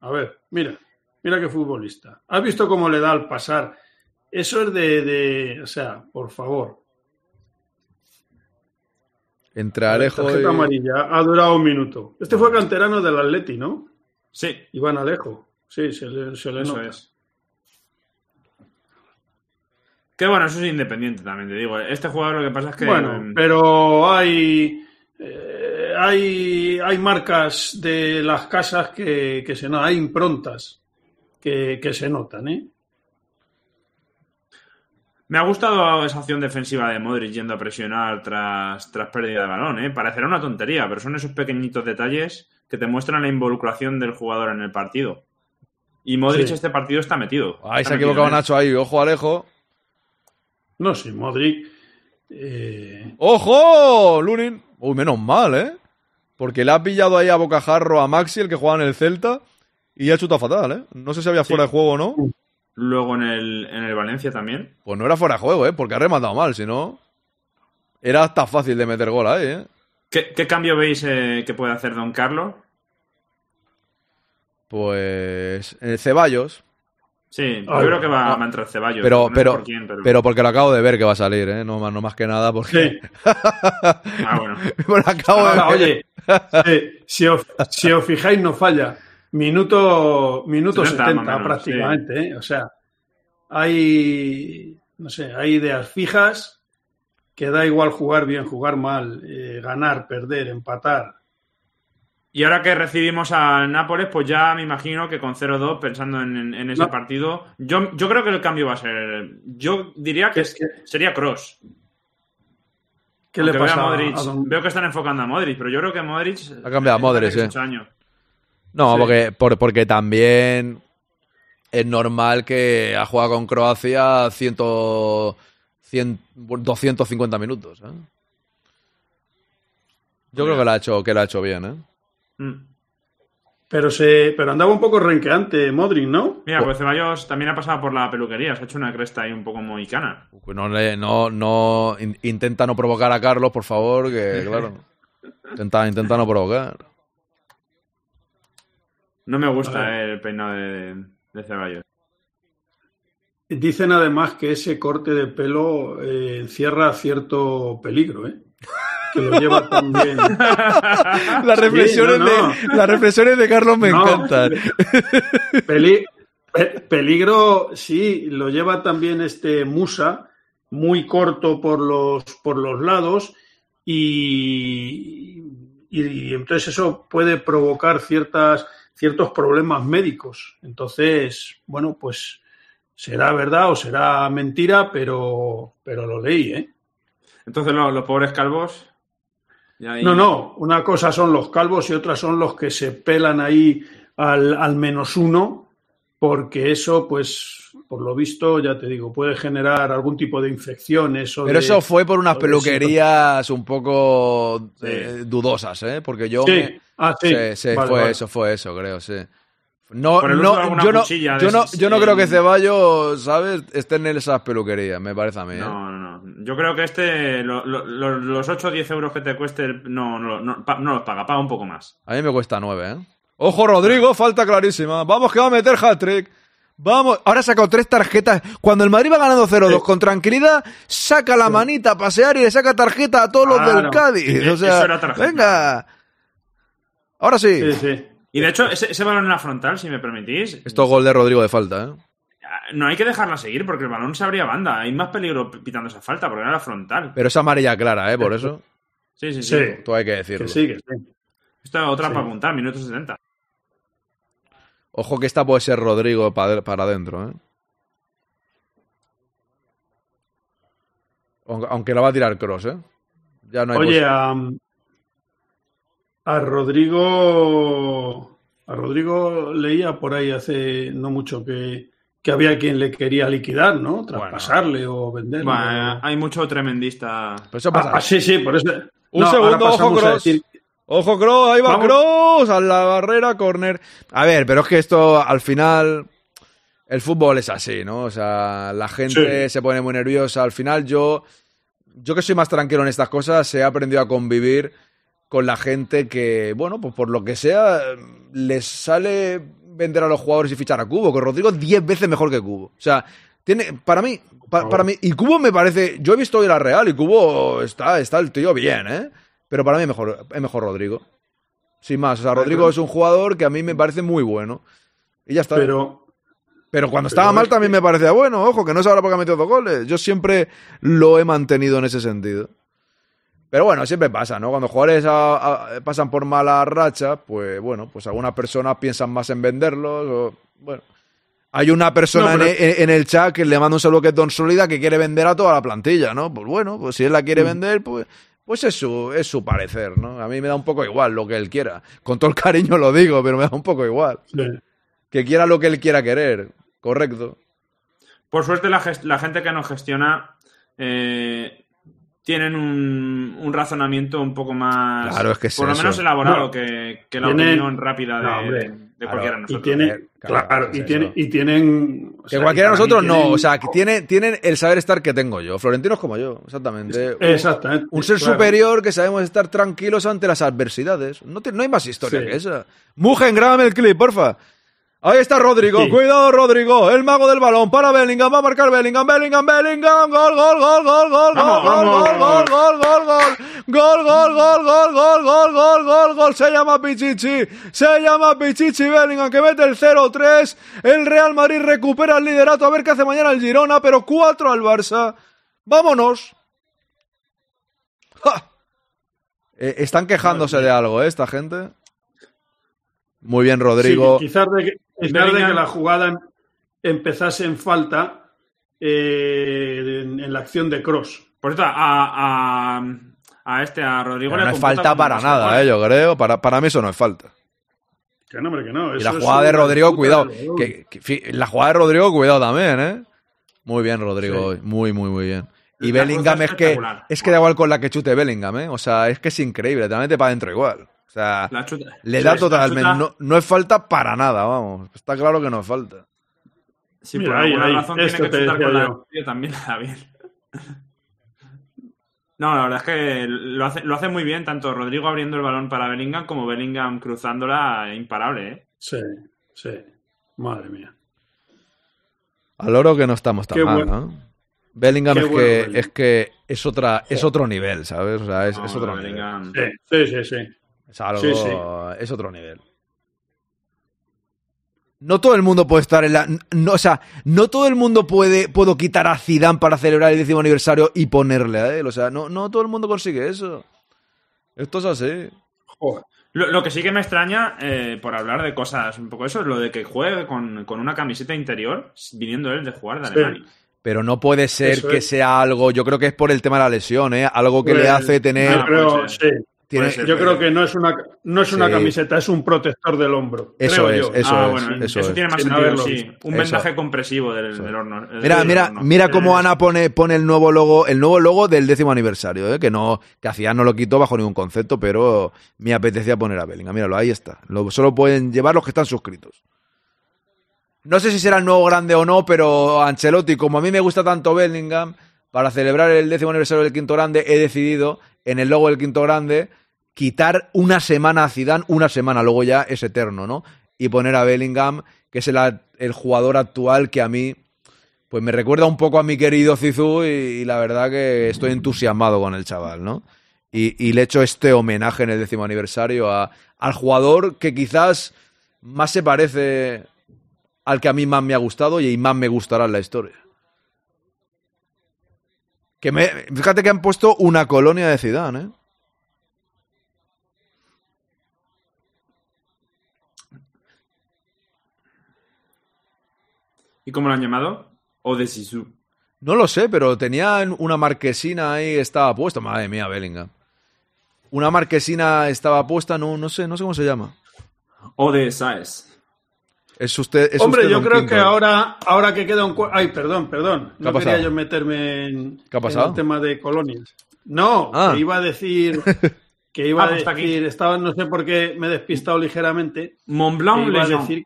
Speaker 21: A ver, mira, mira qué futbolista. ¿Has visto cómo le da al pasar? Eso es de, de- o sea, por favor.
Speaker 2: Entre Alejo
Speaker 21: Tarjeta
Speaker 2: y...
Speaker 21: amarilla, ha durado un minuto. Este fue canterano del Atleti, ¿no?
Speaker 22: Sí.
Speaker 21: Iván Alejo. Sí, se le, se le
Speaker 22: Eso
Speaker 21: nota.
Speaker 22: es. Que bueno, eso es independiente también, te digo. Este jugador lo que pasa es que.
Speaker 21: Bueno,
Speaker 22: mm,
Speaker 21: pero hay, eh, hay, hay marcas de las casas que, que se notan, hay improntas que, que se notan, ¿eh?
Speaker 22: Me ha gustado esa acción defensiva de Modric yendo a presionar tras, tras pérdida de balón, ¿eh? Parecerá una tontería, pero son esos pequeñitos detalles que te muestran la involucración del jugador en el partido. Y Modric
Speaker 2: Sí.
Speaker 22: este partido está metido.
Speaker 2: Ahí se ha equivocado
Speaker 22: él.
Speaker 2: Nacho ahí. Ojo, Alejo.
Speaker 21: No, sí, Modric. eh,
Speaker 2: ¡Ojo! Lunin. Uy, menos mal, ¿eh? Porque le ha pillado ahí a bocajarro a Maxi, el que juega en el Celta, y ha chutado fatal, ¿eh? No sé si había fuera de juego o no.
Speaker 22: Luego en el, en el Valencia también.
Speaker 2: Pues no era fuera de juego, ¿eh? Porque ha rematado mal, si no... Era hasta fácil de meter gol ahí, ¿eh?
Speaker 22: ¿Qué, qué cambio veis eh, que puede hacer Don Carlos?
Speaker 2: Pues... eh, Ceballos.
Speaker 22: Sí, yo creo que va, a entrar Ceballos.
Speaker 2: Pero,
Speaker 22: no
Speaker 2: pero,
Speaker 22: por quién, pero...
Speaker 2: pero porque lo acabo de ver que va a salir, ¿eh? No, más- no más que nada porque... [laughs]
Speaker 22: Ah, bueno. [laughs]
Speaker 2: Lo acabo de ver.
Speaker 21: oye, si, os, si os fijáis, no falla. Minuto, minuto
Speaker 22: 70
Speaker 21: 70,
Speaker 22: más o menos,
Speaker 21: prácticamente, ¿eh? O sea, hay, no sé, hay ideas fijas que da igual jugar bien, jugar mal, eh, ganar, perder, empatar.
Speaker 22: Y ahora que recibimos al Nápoles, pues ya me imagino que con 0-2, pensando en, en- en ese
Speaker 21: No.
Speaker 22: partido, yo, yo creo que el cambio va a ser. Yo diría que, sería Cross.
Speaker 21: ¿Qué le
Speaker 22: Aunque
Speaker 21: pasa
Speaker 22: a Modric,
Speaker 21: a Don-
Speaker 22: Veo que están enfocando a Modric, pero yo creo que Modric.
Speaker 2: Ha cambiado a Modric, eh.
Speaker 22: 18 años.
Speaker 2: No,
Speaker 22: Sí.
Speaker 2: porque, por- porque también es normal que ha jugado con Croacia 100, 100, 250 minutos. ¿eh? Yo creo que lo ha hecho, que lo ha hecho bien, ¿eh?
Speaker 22: Mm.
Speaker 21: Pero, se, pero andaba un poco renqueante Modric, ¿no?
Speaker 22: Mira, pues Ceballos también ha pasado por la peluquería, se ha hecho una cresta ahí un poco mohicana.
Speaker 2: Pues no, le- no, no in- intenta no provocar a Carlos, por favor, que claro. Intenta, intenta no provocar.
Speaker 22: No me gusta el peinado de, de Ceballos.
Speaker 21: Dicen además que ese corte de pelo eh, encierra cierto peligro, ¿eh? [laughs] Que lo lleva también. [laughs]
Speaker 2: Las reflexiones,
Speaker 21: Sí, no, no.
Speaker 2: De, las reflexiones de Carlos me
Speaker 21: No.
Speaker 2: encantan.
Speaker 21: Peli- pe- peligro, sí, lo lleva también este Musa, muy corto por los, por los lados, y, y- y entonces eso puede provocar ciertas, ciertos problemas médicos. Entonces, bueno, pues será verdad o será mentira, pero, pero lo leí, ¿eh?
Speaker 22: Entonces los, los pobres calvos. Ahí-
Speaker 21: No, no, una cosa son los calvos y otra son los que se pelan ahí al, al menos uno, porque eso, pues, por lo visto, ya te digo, puede generar algún tipo de infecciones. O
Speaker 2: Pero
Speaker 21: de-
Speaker 2: eso fue por unas
Speaker 21: de
Speaker 2: peluquerías un poco eh, dudosas, ¿eh? Porque yo
Speaker 21: Sí.
Speaker 2: me-
Speaker 21: Ah, sí.
Speaker 2: Sí, sí,
Speaker 21: Vale,
Speaker 2: fue
Speaker 21: vale.
Speaker 2: eso, fue eso, creo, sí. No, no, yo no, yo no, yo no creo que Ceballos, ¿sabes? Esté en esas peluquerías, me parece a mí. ¿eh?
Speaker 22: No, no, no. Yo creo que este, lo- lo- lo- los 8 o 10 euros que te cueste, no, no, no, no los paga, paga un poco más.
Speaker 2: A mí me cuesta nueve, ¿eh? Ojo, Rodrigo, falta clarísima. Vamos que va a meter hat-trick. Vamos, ahora ha sacado tres tarjetas. Cuando el Madrid va ganando 0-2 con tranquilidad, saca la manita a pasear y le saca tarjeta a todos los del
Speaker 22: Claro.
Speaker 2: Cádiz.
Speaker 22: Eh,
Speaker 2: O sea,
Speaker 22: eso era tarjeta.
Speaker 2: venga. Ahora sí.
Speaker 21: Sí, sí.
Speaker 22: Y de hecho, ese, ese balón en la frontal, si me permitís,
Speaker 2: Esto es gol de Rodrigo de falta, ¿eh?
Speaker 22: no hay que dejarla seguir porque el balón se abría banda. Hay más peligro pitando esa falta porque era la frontal.
Speaker 2: Pero es amarilla clara, ¿eh? Por eso.
Speaker 22: Sí, sí, sí.
Speaker 21: Sí.
Speaker 2: Tú hay que decirlo.
Speaker 21: Que sí, que sí.
Speaker 22: Esto es otra
Speaker 21: Sí.
Speaker 22: para apuntar, minuto 70.
Speaker 2: Ojo que esta puede ser Rodrigo para, para adentro, ¿eh? Aunque, la va a tirar Cross, ¿eh? Ya no hay
Speaker 21: Oye,
Speaker 2: posi-
Speaker 21: a, Rodrigo. A Rodrigo leía por ahí hace no mucho que, que había quien le quería liquidar, ¿no? Traspasarle o venderle.
Speaker 22: Bueno, hay mucho tremendista.
Speaker 2: Pues eso pasa.
Speaker 21: Ah, sí, sí, por eso.
Speaker 2: Un
Speaker 21: No,
Speaker 2: segundo, ojo Cross.
Speaker 21: decir-
Speaker 2: Ojo Cross, ahí va
Speaker 21: Vamos.
Speaker 2: Cross a la barrera, corner. A ver, pero es que esto al final el fútbol es así, ¿no? O sea, la gente
Speaker 21: Sí.
Speaker 2: se pone muy nerviosa. Al final yo yo que soy más tranquilo en estas cosas, he aprendido a convivir con la gente que, bueno, pues por lo que sea, les sale vender a los jugadores y fichar a Cubo, que Rodrigo es 10 veces mejor que Cubo. O sea, tiene, para mí, pa- para mí, y Cubo me parece, yo he visto hoy la Real y Cubo está, está el tío bien, ¿eh? Pero para mí es mejor, es mejor Rodrigo. Sin más, o sea, Rodrigo es un jugador que a mí me parece muy bueno. Y ya está.
Speaker 21: Pero,
Speaker 2: Pero cuando
Speaker 21: Pero
Speaker 2: estaba mal también me parecía bueno, ojo, que no es ahora porque ha metido dos goles. Yo siempre lo he mantenido en ese sentido. Pero bueno, siempre pasa, ¿no? Cuando jugadores a- a- pasan por mala racha, pues bueno, pues algunas personas piensan más en venderlos. o- bueno, hay una persona
Speaker 21: No, pero-
Speaker 2: en, el chat que le manda un saludo que es Don Sólida que quiere vender a toda la plantilla, ¿no? Pues bueno, pues si él la quiere vender, pues, pues es, su, es su parecer, ¿no? A mí me da un poco igual lo que él quiera. Con todo el cariño lo digo, pero me da un poco igual.
Speaker 21: sí.
Speaker 2: Que quiera lo que él quiera querer, correcto.
Speaker 22: Por suerte, la, la gente que nos gestiona eh, tienen un, un razonamiento un poco más.
Speaker 2: Claro, es que es
Speaker 22: Por lo
Speaker 2: eso.
Speaker 22: menos elaborado
Speaker 21: No.
Speaker 22: que, que la
Speaker 21: Tienen-
Speaker 22: opinión rápida de,
Speaker 21: No, hombre.
Speaker 22: de
Speaker 2: Claro,
Speaker 22: cualquiera de
Speaker 21: Y
Speaker 22: nosotros.
Speaker 21: tiene,
Speaker 2: Claro,
Speaker 21: claro,
Speaker 2: es
Speaker 21: y, tiene, y tienen. o
Speaker 2: Que
Speaker 21: sea,
Speaker 2: cualquiera de nosotros no,
Speaker 21: tienen-
Speaker 2: o sea, que tiene, tienen el saber estar que tengo yo. Florentinos como yo, exactamente.
Speaker 21: Exactamente.
Speaker 2: Un ser
Speaker 21: claro.
Speaker 2: superior que sabemos estar tranquilos ante las adversidades. No, te- no hay más historia
Speaker 21: Sí.
Speaker 2: que esa. Mugen, grábame el clip, porfa. Ahí está Rodrigo,
Speaker 21: Sí.
Speaker 2: cuidado Rodrigo, el mago del balón para Bellingham, va a marcar Bellingham, Bellingham, Bellingham, gol, gol, gol, gol, gol,
Speaker 21: Vamos,
Speaker 2: gol, gol,
Speaker 21: vamos.
Speaker 2: gol, gol, gol, gol, gol, gol, gol, gol, gol, gol, gol, gol, gol, se llama Pichichi, se llama Pichichi Bellingham que mete el 0-3, el Real Madrid recupera el liderato, a ver qué hace mañana el Girona, pero 4 al Barça, vámonos. ¡Ja! Eh, están quejándose de algo, ¿eh? Esta gente. Muy bien, Rodrigo.
Speaker 21: Sí, quizás de quizás de que la jugada em- empezase en falta eh, en, en la acción de Cross.
Speaker 22: Por cierto, a, a, a este, a Rodrigo
Speaker 2: Pero
Speaker 22: le
Speaker 2: no es falta para nada, eh, yo creo. Para, para mí eso no es falta.
Speaker 21: Que no, hombre, que no.
Speaker 2: Y la jugada de Rodrigo, cuidado. Que, la jugada de Rodrigo, cuidado también, ¿eh? Muy bien, Rodrigo. hoy. Muy, muy, muy bien. Y
Speaker 22: La
Speaker 2: Bellingham es que, es que da igual con la que chute Bellingham, ¿eh? O sea, es que es increíble. Te la mete para adentro igual. O sea,
Speaker 22: La chuta-
Speaker 2: le
Speaker 22: Sí,
Speaker 2: da totalmente. No, no es falta para nada, vamos. Está claro que no es falta.
Speaker 22: Si
Speaker 21: Mira,
Speaker 22: por
Speaker 21: ahí,
Speaker 22: alguna
Speaker 21: ahí,
Speaker 22: razón tiene que chutar con la
Speaker 21: yo.
Speaker 22: también le da bien. No, la verdad es que lo hace, lo hace muy bien, tanto Rodrigo abriendo el balón para Bellingham como Bellingham cruzándola, imparable, ¿eh?
Speaker 21: Sí, sí. Madre mía.
Speaker 2: Al oro que no estamos tan
Speaker 21: Qué
Speaker 2: mal,
Speaker 21: bueno.
Speaker 2: ¿no? Bellingham
Speaker 21: Qué
Speaker 2: es,
Speaker 21: bueno,
Speaker 2: que,
Speaker 21: Bellingham.
Speaker 2: es que es otra es otro nivel, ¿sabes? O sea, es,
Speaker 22: No,
Speaker 2: es otro nivel.
Speaker 21: Sí, sí, sí. sí.
Speaker 2: Es algo,
Speaker 21: Sí, sí.
Speaker 2: es otro nivel. No todo el mundo puede estar en la. No, o sea, no todo el mundo puede puedo quitar a Zidane para celebrar el décimo aniversario y ponerle a él. O sea, no, no todo el mundo consigue eso. Esto es así.
Speaker 21: Joder.
Speaker 22: Lo, lo que sí que me extraña, eh, por hablar de cosas un poco eso, es lo de que juegue con, con una camiseta interior, viniendo él de jugar de
Speaker 21: Sí.
Speaker 22: Alemania.
Speaker 2: Pero no puede ser
Speaker 21: Eso
Speaker 2: que
Speaker 21: es.
Speaker 2: sea algo. Yo creo que es por el tema de la lesión, ¿eh? Algo que le
Speaker 21: Pues,
Speaker 2: hace tener.
Speaker 22: Ser.
Speaker 21: sí.
Speaker 2: Tiene-
Speaker 22: puede ser.
Speaker 21: Yo creo que no es una, no es una
Speaker 2: Sí.
Speaker 21: camiseta, es un protector del hombro.
Speaker 2: Eso
Speaker 21: creo
Speaker 2: es,
Speaker 21: yo.
Speaker 2: eso
Speaker 22: ah,
Speaker 2: es,
Speaker 22: bueno,
Speaker 2: eso
Speaker 22: eso,
Speaker 2: es.
Speaker 22: tiene más sentido, sí. Un
Speaker 2: Eso.
Speaker 22: vendaje compresivo del, del horno. eh,
Speaker 2: Mira,
Speaker 22: del
Speaker 2: mira,
Speaker 22: horno.
Speaker 2: mira cómo
Speaker 21: Eh,
Speaker 2: Ana pone, pone el nuevo logo, el nuevo logo del décimo aniversario, ¿eh? que no, que hacía no lo quitó bajo ningún concepto, pero me apetecía poner a Bellingham. Míralo, ahí está. Lo, solo pueden llevar los que están suscritos. No sé si será el nuevo grande o no, pero Ancelotti, como a mí me gusta tanto Bellingham, para celebrar el décimo aniversario del quinto grande, he decidido en el logo del quinto grande quitar una semana a Zidane, una semana, luego ya es eterno, ¿no? Y poner a Bellingham, que es el, jugador actual que a mí, pues me recuerda un poco a mi querido Zizou y, la verdad que estoy entusiasmado con el chaval, ¿no? Y, le he hecho este homenaje en el décimo aniversario a- al jugador que quizás más se parece al que a mí más me ha gustado y más me gustará en la historia. Que me, fíjate que han puesto una colonia de Zidane, ¿eh?
Speaker 22: ¿Y cómo lo han llamado? O de Sisu.
Speaker 2: No lo sé, pero tenían una marquesina ahí, estaba puesto. Madre mía, Bellingham. una marquesina estaba puesta, no, no sé, no sé cómo se llama.
Speaker 22: O de Saez.
Speaker 2: Es usted, es
Speaker 21: Hombre,
Speaker 2: usted
Speaker 21: yo creo que ahora, ahora que queda un... Ay, perdón, perdón.
Speaker 2: ¿Qué ha
Speaker 21: No quería
Speaker 2: pasado?
Speaker 21: yo meterme en,
Speaker 2: ¿Qué ha
Speaker 21: en
Speaker 2: pasado?
Speaker 21: el tema de colonias. No,
Speaker 2: Ah.
Speaker 21: que iba a decir... [laughs] Que iba
Speaker 22: Ah,
Speaker 21: a
Speaker 22: pues
Speaker 21: decir... Estaba, no sé por qué me he despistado ligeramente.
Speaker 22: Montblanc
Speaker 21: iba a decir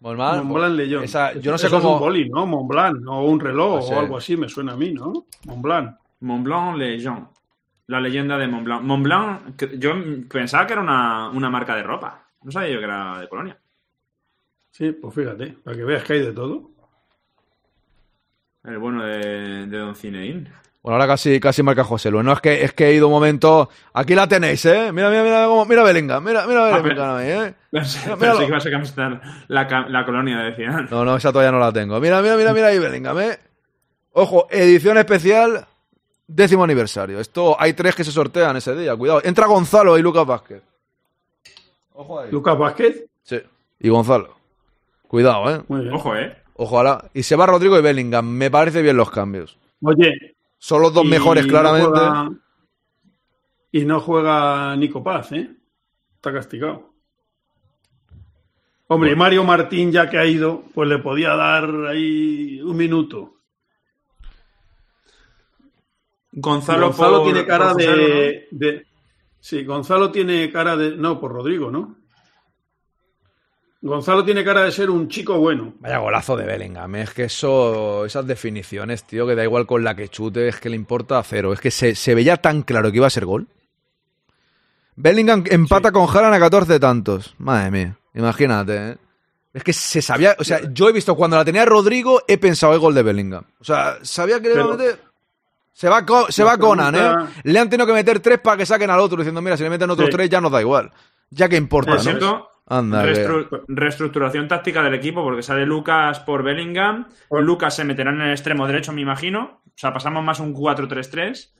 Speaker 2: Montblanc,
Speaker 21: Montblanc
Speaker 2: esa- yo no sé
Speaker 21: Eso es
Speaker 2: cómo-
Speaker 21: un boli, ¿no? Montblanc, o un reloj,
Speaker 2: sí.
Speaker 21: o algo así, me suena a mí, ¿no? Montblanc.
Speaker 22: Montblanc Lejeune. La leyenda de Montblanc. Montblanc, que- yo pensaba que era una, una marca de ropa. No sabía yo que era de Colonia.
Speaker 21: Sí, pues fíjate, para que veas que hay de todo.
Speaker 22: El bueno de, de Don Cineín.
Speaker 2: Bueno, ahora casi, casi marca José Luis. No, es que, es que he ido un momento. Aquí la tenéis, ¿eh? Mira, mira, mira, cómo- mira Bellingham, mira, mira
Speaker 22: Ah,
Speaker 2: Bellingham, ahí, ¿eh?
Speaker 22: Pensé,
Speaker 2: Mira,
Speaker 22: pensé
Speaker 2: míralo.
Speaker 22: que ibas a camisetar la, la colonia de Zidane.
Speaker 2: No, no, esa todavía no la tengo. Mira, mira, mira, mira ahí Bellingham, ¿eh? Ojo, edición especial, décimo aniversario. Esto, hay tres que se sortean ese día, cuidado. Entra Gonzalo y Lucas Vázquez. Ojo ahí.
Speaker 21: Lucas Vázquez.
Speaker 2: Sí. Y Gonzalo. Cuidado, ¿eh?
Speaker 21: Muy bien.
Speaker 22: Ojo, ¿eh?
Speaker 2: Ojalá. Y se va Rodrigo y Bellingham. Me parece bien los cambios.
Speaker 21: Oye.
Speaker 2: Son los dos mejores,
Speaker 21: no
Speaker 2: claramente.
Speaker 21: juega- y no juega Nico Paz, ¿eh? Está castigado. Hombre, y Mario Martín, ya que ha ido, pues le podía dar ahí un minuto.
Speaker 22: Gonzalo,
Speaker 21: Gonzalo
Speaker 22: por-
Speaker 21: tiene cara
Speaker 22: por José,
Speaker 21: de, de- Sí, Gonzalo tiene cara de. No, por Rodrigo, ¿no? Gonzalo tiene cara de ser un chico bueno.
Speaker 2: Vaya golazo de Bellingham. Es que eso, esas definiciones, tío, que da igual con la que chute, es que le importa cero. Es que se, se veía tan claro que iba a ser gol. Bellingham empata con Haaland a 14 tantos. Madre mía, imagínate, ¿eh? Es que se sabía, o sea, yo he visto cuando la tenía Rodrigo, he pensado el gol de Bellingham. O sea, sabía que le iba a meter. Se va, Co- se va Conan,
Speaker 21: pregunta-
Speaker 2: ¿eh? Le han tenido que meter tres para que saquen al otro, diciendo, mira, si le meten otros
Speaker 21: Sí.
Speaker 2: tres ya nos da igual. Ya que importa,
Speaker 22: Por
Speaker 2: ¿no?
Speaker 22: cierto,
Speaker 2: Anda, que-
Speaker 22: restru- reestructuración táctica del equipo, porque sale Lucas por Bellingham. Lucas se meterá en el extremo derecho, me imagino. O sea, pasamos más un 4-3-3.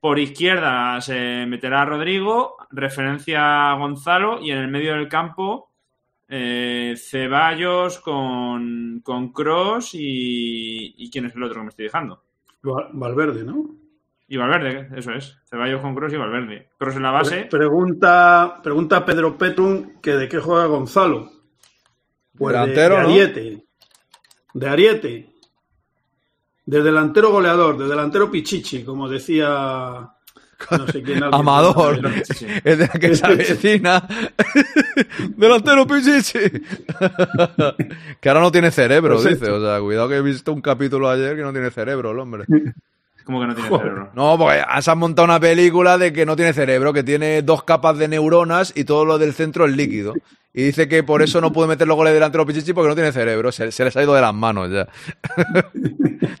Speaker 22: Por izquierda se meterá Rodrigo, referencia a Gonzalo, y en el medio del campo eh, Ceballos con, con Cross y, y. ¿Quién es el otro que me estoy dejando?
Speaker 21: Val- Valverde, ¿no?
Speaker 22: Y Valverde, eso es. Ceballos con Cross y Valverde. Cross en la base.
Speaker 21: Pre- Pregunta, pregunta Pedro Petrum que de qué juega Gonzalo. Pues de-
Speaker 2: Delantero,
Speaker 21: de,
Speaker 2: ¿no?
Speaker 21: Ariete. De Ariete. De delantero goleador, de delantero pichichi, como decía no sé quién. alguien. [laughs]
Speaker 2: Amador,
Speaker 21: Sí, sí.
Speaker 2: el de la que se avecina. [laughs] Delantero Pichichi. [laughs] que ahora no tiene cerebro,
Speaker 21: Pues
Speaker 2: dice. O sea, cuidado que he visto un capítulo ayer que no tiene cerebro el hombre.
Speaker 22: Como que no tiene
Speaker 2: Joder.
Speaker 22: cerebro.
Speaker 2: No, porque se han montado una película de que no tiene cerebro, que tiene dos capas de neuronas y todo lo del centro es líquido. Y dice que por eso no puede meter los goles delantero Pichichi porque no tiene cerebro, se, se les ha ido de las manos ya.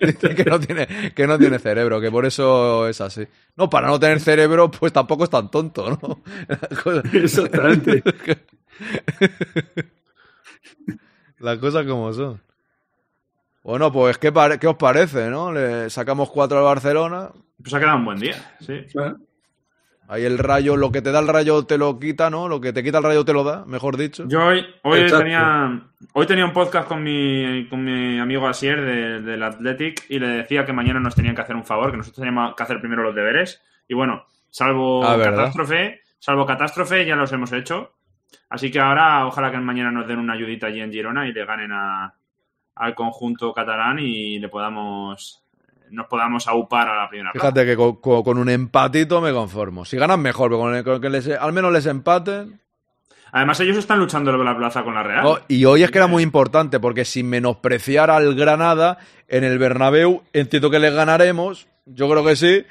Speaker 2: [laughs] dice que no, tiene, que no tiene cerebro, que por eso es así. No, para no tener cerebro, pues tampoco es tan tonto, ¿no?
Speaker 21: Exactamente. [laughs]
Speaker 2: Las cosas como son. Bueno, pues, ¿qué, pare- qué os parece, no? Le sacamos cuatro al Barcelona.
Speaker 22: Pues ha quedado un buen día, sí.
Speaker 2: Ahí el rayo, lo que te da el rayo te lo quita, ¿no? Lo que te quita el rayo te lo da, mejor dicho.
Speaker 22: Yo hoy, hoy
Speaker 2: Exacto.
Speaker 22: tenía hoy tenía un podcast con mi, con mi amigo Asier de- del Athletic y le decía que mañana nos tenían que hacer un favor, que nosotros teníamos que hacer primero los deberes. Y bueno, salvo
Speaker 2: Ah, ¿verdad?
Speaker 22: catástrofe, salvo catástrofe, ya los hemos hecho. Así que ahora ojalá que mañana nos den una ayudita allí en Girona y le ganen a, al conjunto catalán y le podamos nos podamos aupar a la primera plaza.
Speaker 2: Fíjate que con, con- con un empatito me conformo. Si ganan mejor, pero con que les- al menos les empaten.
Speaker 22: Además ellos están luchando por la plaza con la Real.
Speaker 2: Oh, y hoy es que era muy importante, porque sin menospreciar al Granada en el Bernabéu, entiendo que les ganaremos, yo creo que sí.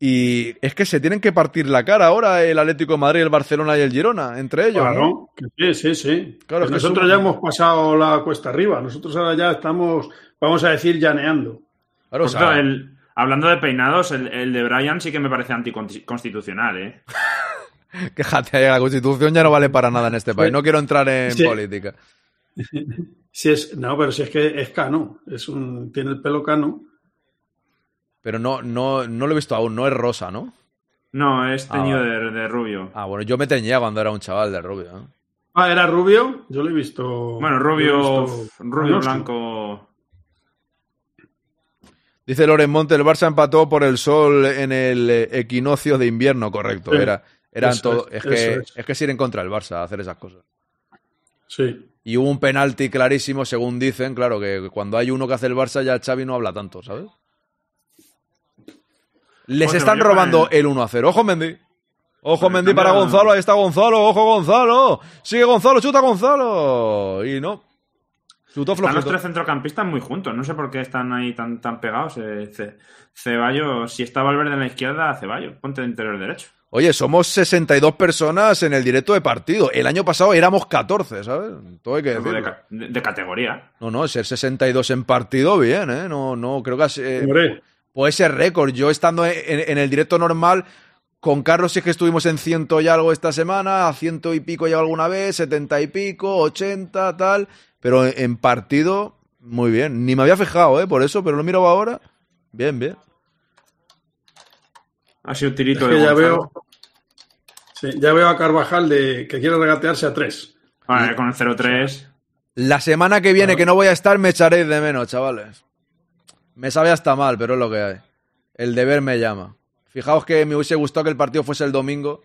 Speaker 2: Y es que se tienen que partir la cara ahora el Atlético de Madrid, el Barcelona y el Girona, entre ellos. ¿no?
Speaker 21: Claro, que sí, sí, sí.
Speaker 2: Claro, es
Speaker 21: nosotros ya hemos pasado la cuesta arriba. Nosotros ahora ya estamos, vamos a decir, llaneando.
Speaker 2: Claro,
Speaker 22: el- hablando de peinados, el, el de Brian sí que me parece anticonstitucional, ¿eh? [laughs]
Speaker 2: Quéjate, la Constitución ya no vale para nada en este país. No quiero entrar en
Speaker 21: Sí.
Speaker 2: política. [laughs]
Speaker 21: Si es, no, pero si es que es cano, es un, tiene el pelo cano.
Speaker 2: Pero no, no, no lo he visto aún, no es rosa, ¿no?
Speaker 22: No, es
Speaker 2: Ah,
Speaker 22: teñido
Speaker 2: vale.
Speaker 22: de, de rubio.
Speaker 2: Ah, bueno, yo me teñía cuando era un chaval de rubio. ¿no?
Speaker 21: Ah, ¿era rubio? Yo lo he visto.
Speaker 22: Bueno, rubio,
Speaker 21: visto-
Speaker 22: rubio blanco.
Speaker 2: Dice Loren Monte, el Barça empató por el sol en el eh, equinoccio de invierno, correcto.
Speaker 21: Sí,
Speaker 2: Era, eran todo,
Speaker 21: es,
Speaker 2: es, que, es.
Speaker 21: es.
Speaker 2: que es ir en contra del Barça a hacer esas cosas.
Speaker 21: Sí.
Speaker 2: Y hubo un penalti clarísimo, según dicen, claro, que cuando hay uno que hace el Barça ya Xavi no habla tanto, ¿sabes? Les están robando el 1 a 0. Ojo Mendy. Ojo Mendy para Gonzalo, ahí está Gonzalo, ojo Gonzalo. Sigue Gonzalo, chuta Gonzalo. Y no. Chutó
Speaker 22: Están los tres centrocampistas muy juntos. No sé por qué están ahí tan, tan pegados. Eh, Ce- Ceballos, si está Valverde en la izquierda, Ceballos, ponte de interior derecho.
Speaker 2: Oye, somos 62 personas en el directo de partido. El año pasado éramos 14, ¿sabes? Todo hay que
Speaker 22: de,
Speaker 2: decirlo.
Speaker 22: ca- de- de categoría.
Speaker 2: No, no, ser 62 en partido, bien, ¿eh? No, no, creo que has- eh, Puede ser récord. Yo estando en, en el directo normal, con Carlos sí que estuvimos en ciento y algo esta semana, a ciento y pico ya alguna vez, setenta y pico, ochenta, tal. Pero en, en partido, muy bien. Ni me había fijado, ¿eh? Por eso, pero lo miro ahora. Bien, bien.
Speaker 22: Ha sido
Speaker 21: Es
Speaker 22: tirito
Speaker 21: que
Speaker 22: de
Speaker 21: ya veo, sí, ya veo a Carvajal de que quiere regatearse a tres.
Speaker 22: Vale, con el 0-3.
Speaker 2: La semana que viene, que no voy a estar, me echaréis de menos, chavales. Me sabe hasta mal, pero es lo que hay. El deber me llama. Fijaos que me hubiese gustado que el partido fuese el domingo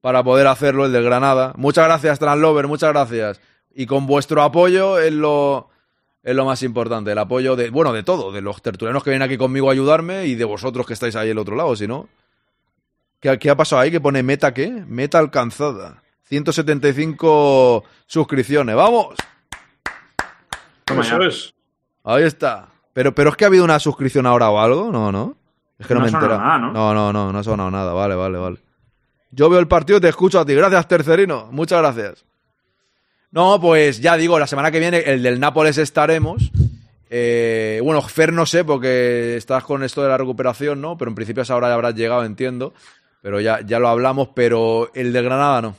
Speaker 2: para poder hacerlo, el del Granada. Muchas gracias, Translover, muchas gracias. Y con vuestro apoyo es lo, es lo más importante. El apoyo de, bueno, de todo, de los tertulianos que vienen aquí conmigo a ayudarme y de vosotros que estáis ahí al otro lado, si no. ¿Qué, qué ha pasado ahí? ¿Que pone meta qué? Meta alcanzada. 175 suscripciones. ¡Vamos!
Speaker 22: Toma
Speaker 21: Eso
Speaker 22: ya.
Speaker 21: es.
Speaker 2: Ahí está. Pero, pero es que ha habido una suscripción ahora o algo, no, no. Es que no,
Speaker 22: No
Speaker 2: me
Speaker 22: nada, ¿no?
Speaker 2: no, no, no, no ha sonado nada. Vale, vale, vale. Yo veo el partido y te escucho a ti. Gracias, tercerino. Muchas gracias. No, pues ya digo, la semana que viene, el del Nápoles estaremos. Eh, bueno, Fer no sé, porque estás con esto de la recuperación, ¿no? Pero en principio a esa hora ya habrás llegado, entiendo. Pero ya, ya lo hablamos, pero el de Granada no.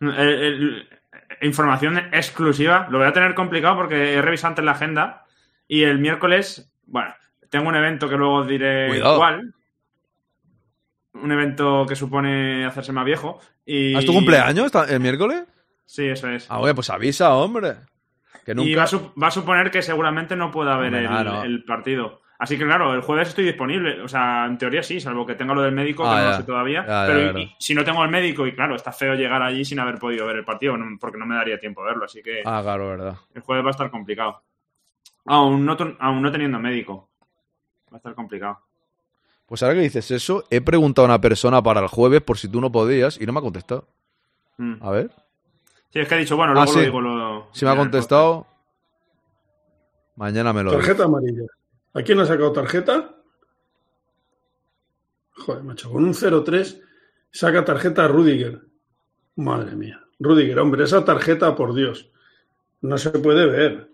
Speaker 22: El- el- información exclusiva. Lo voy a tener complicado porque he revisado antes la agenda. Y el miércoles, bueno, tengo un evento que luego os diré
Speaker 2: Cuidado.
Speaker 22: cuál. Un evento que supone hacerse más viejo. Y...
Speaker 2: ¿Has tu cumpleaños el miércoles?
Speaker 22: Sí, eso es.
Speaker 2: Ah, oye, pues avisa, hombre. Que
Speaker 22: Y
Speaker 2: nunca...
Speaker 22: va a, va a suponer que seguramente no pueda ver
Speaker 2: Hombre,
Speaker 22: el, partido. Así que claro, el jueves estoy disponible. O sea, en teoría sí, salvo que tenga lo del médico,
Speaker 2: Ah,
Speaker 22: que no lo sé todavía.
Speaker 2: Ya,
Speaker 22: pero y- y si no tengo el médico, y claro, está feo llegar allí sin haber podido ver el partido, porque no me daría tiempo a verlo. Así que
Speaker 2: Ah, claro, verdad.
Speaker 22: el jueves va a estar complicado. Aún no, aún no teniendo médico. Va a estar complicado.
Speaker 2: Pues ahora que dices eso, he preguntado a una persona para el jueves por si tú no podías y no me ha contestado.
Speaker 22: Mm.
Speaker 2: A ver.
Speaker 22: Sí, es que he dicho, bueno,
Speaker 2: Ah,
Speaker 22: luego
Speaker 2: sí.
Speaker 22: lo digo. Lo,
Speaker 2: Si me ha contestado, mañana me lo.
Speaker 21: Tarjeta amarilla. ¿A quién ha sacado tarjeta? Joder, macho, con un 0-3 saca tarjeta a Rudiger. Madre mía. Rudiger, hombre, esa tarjeta, por Dios. No se puede ver.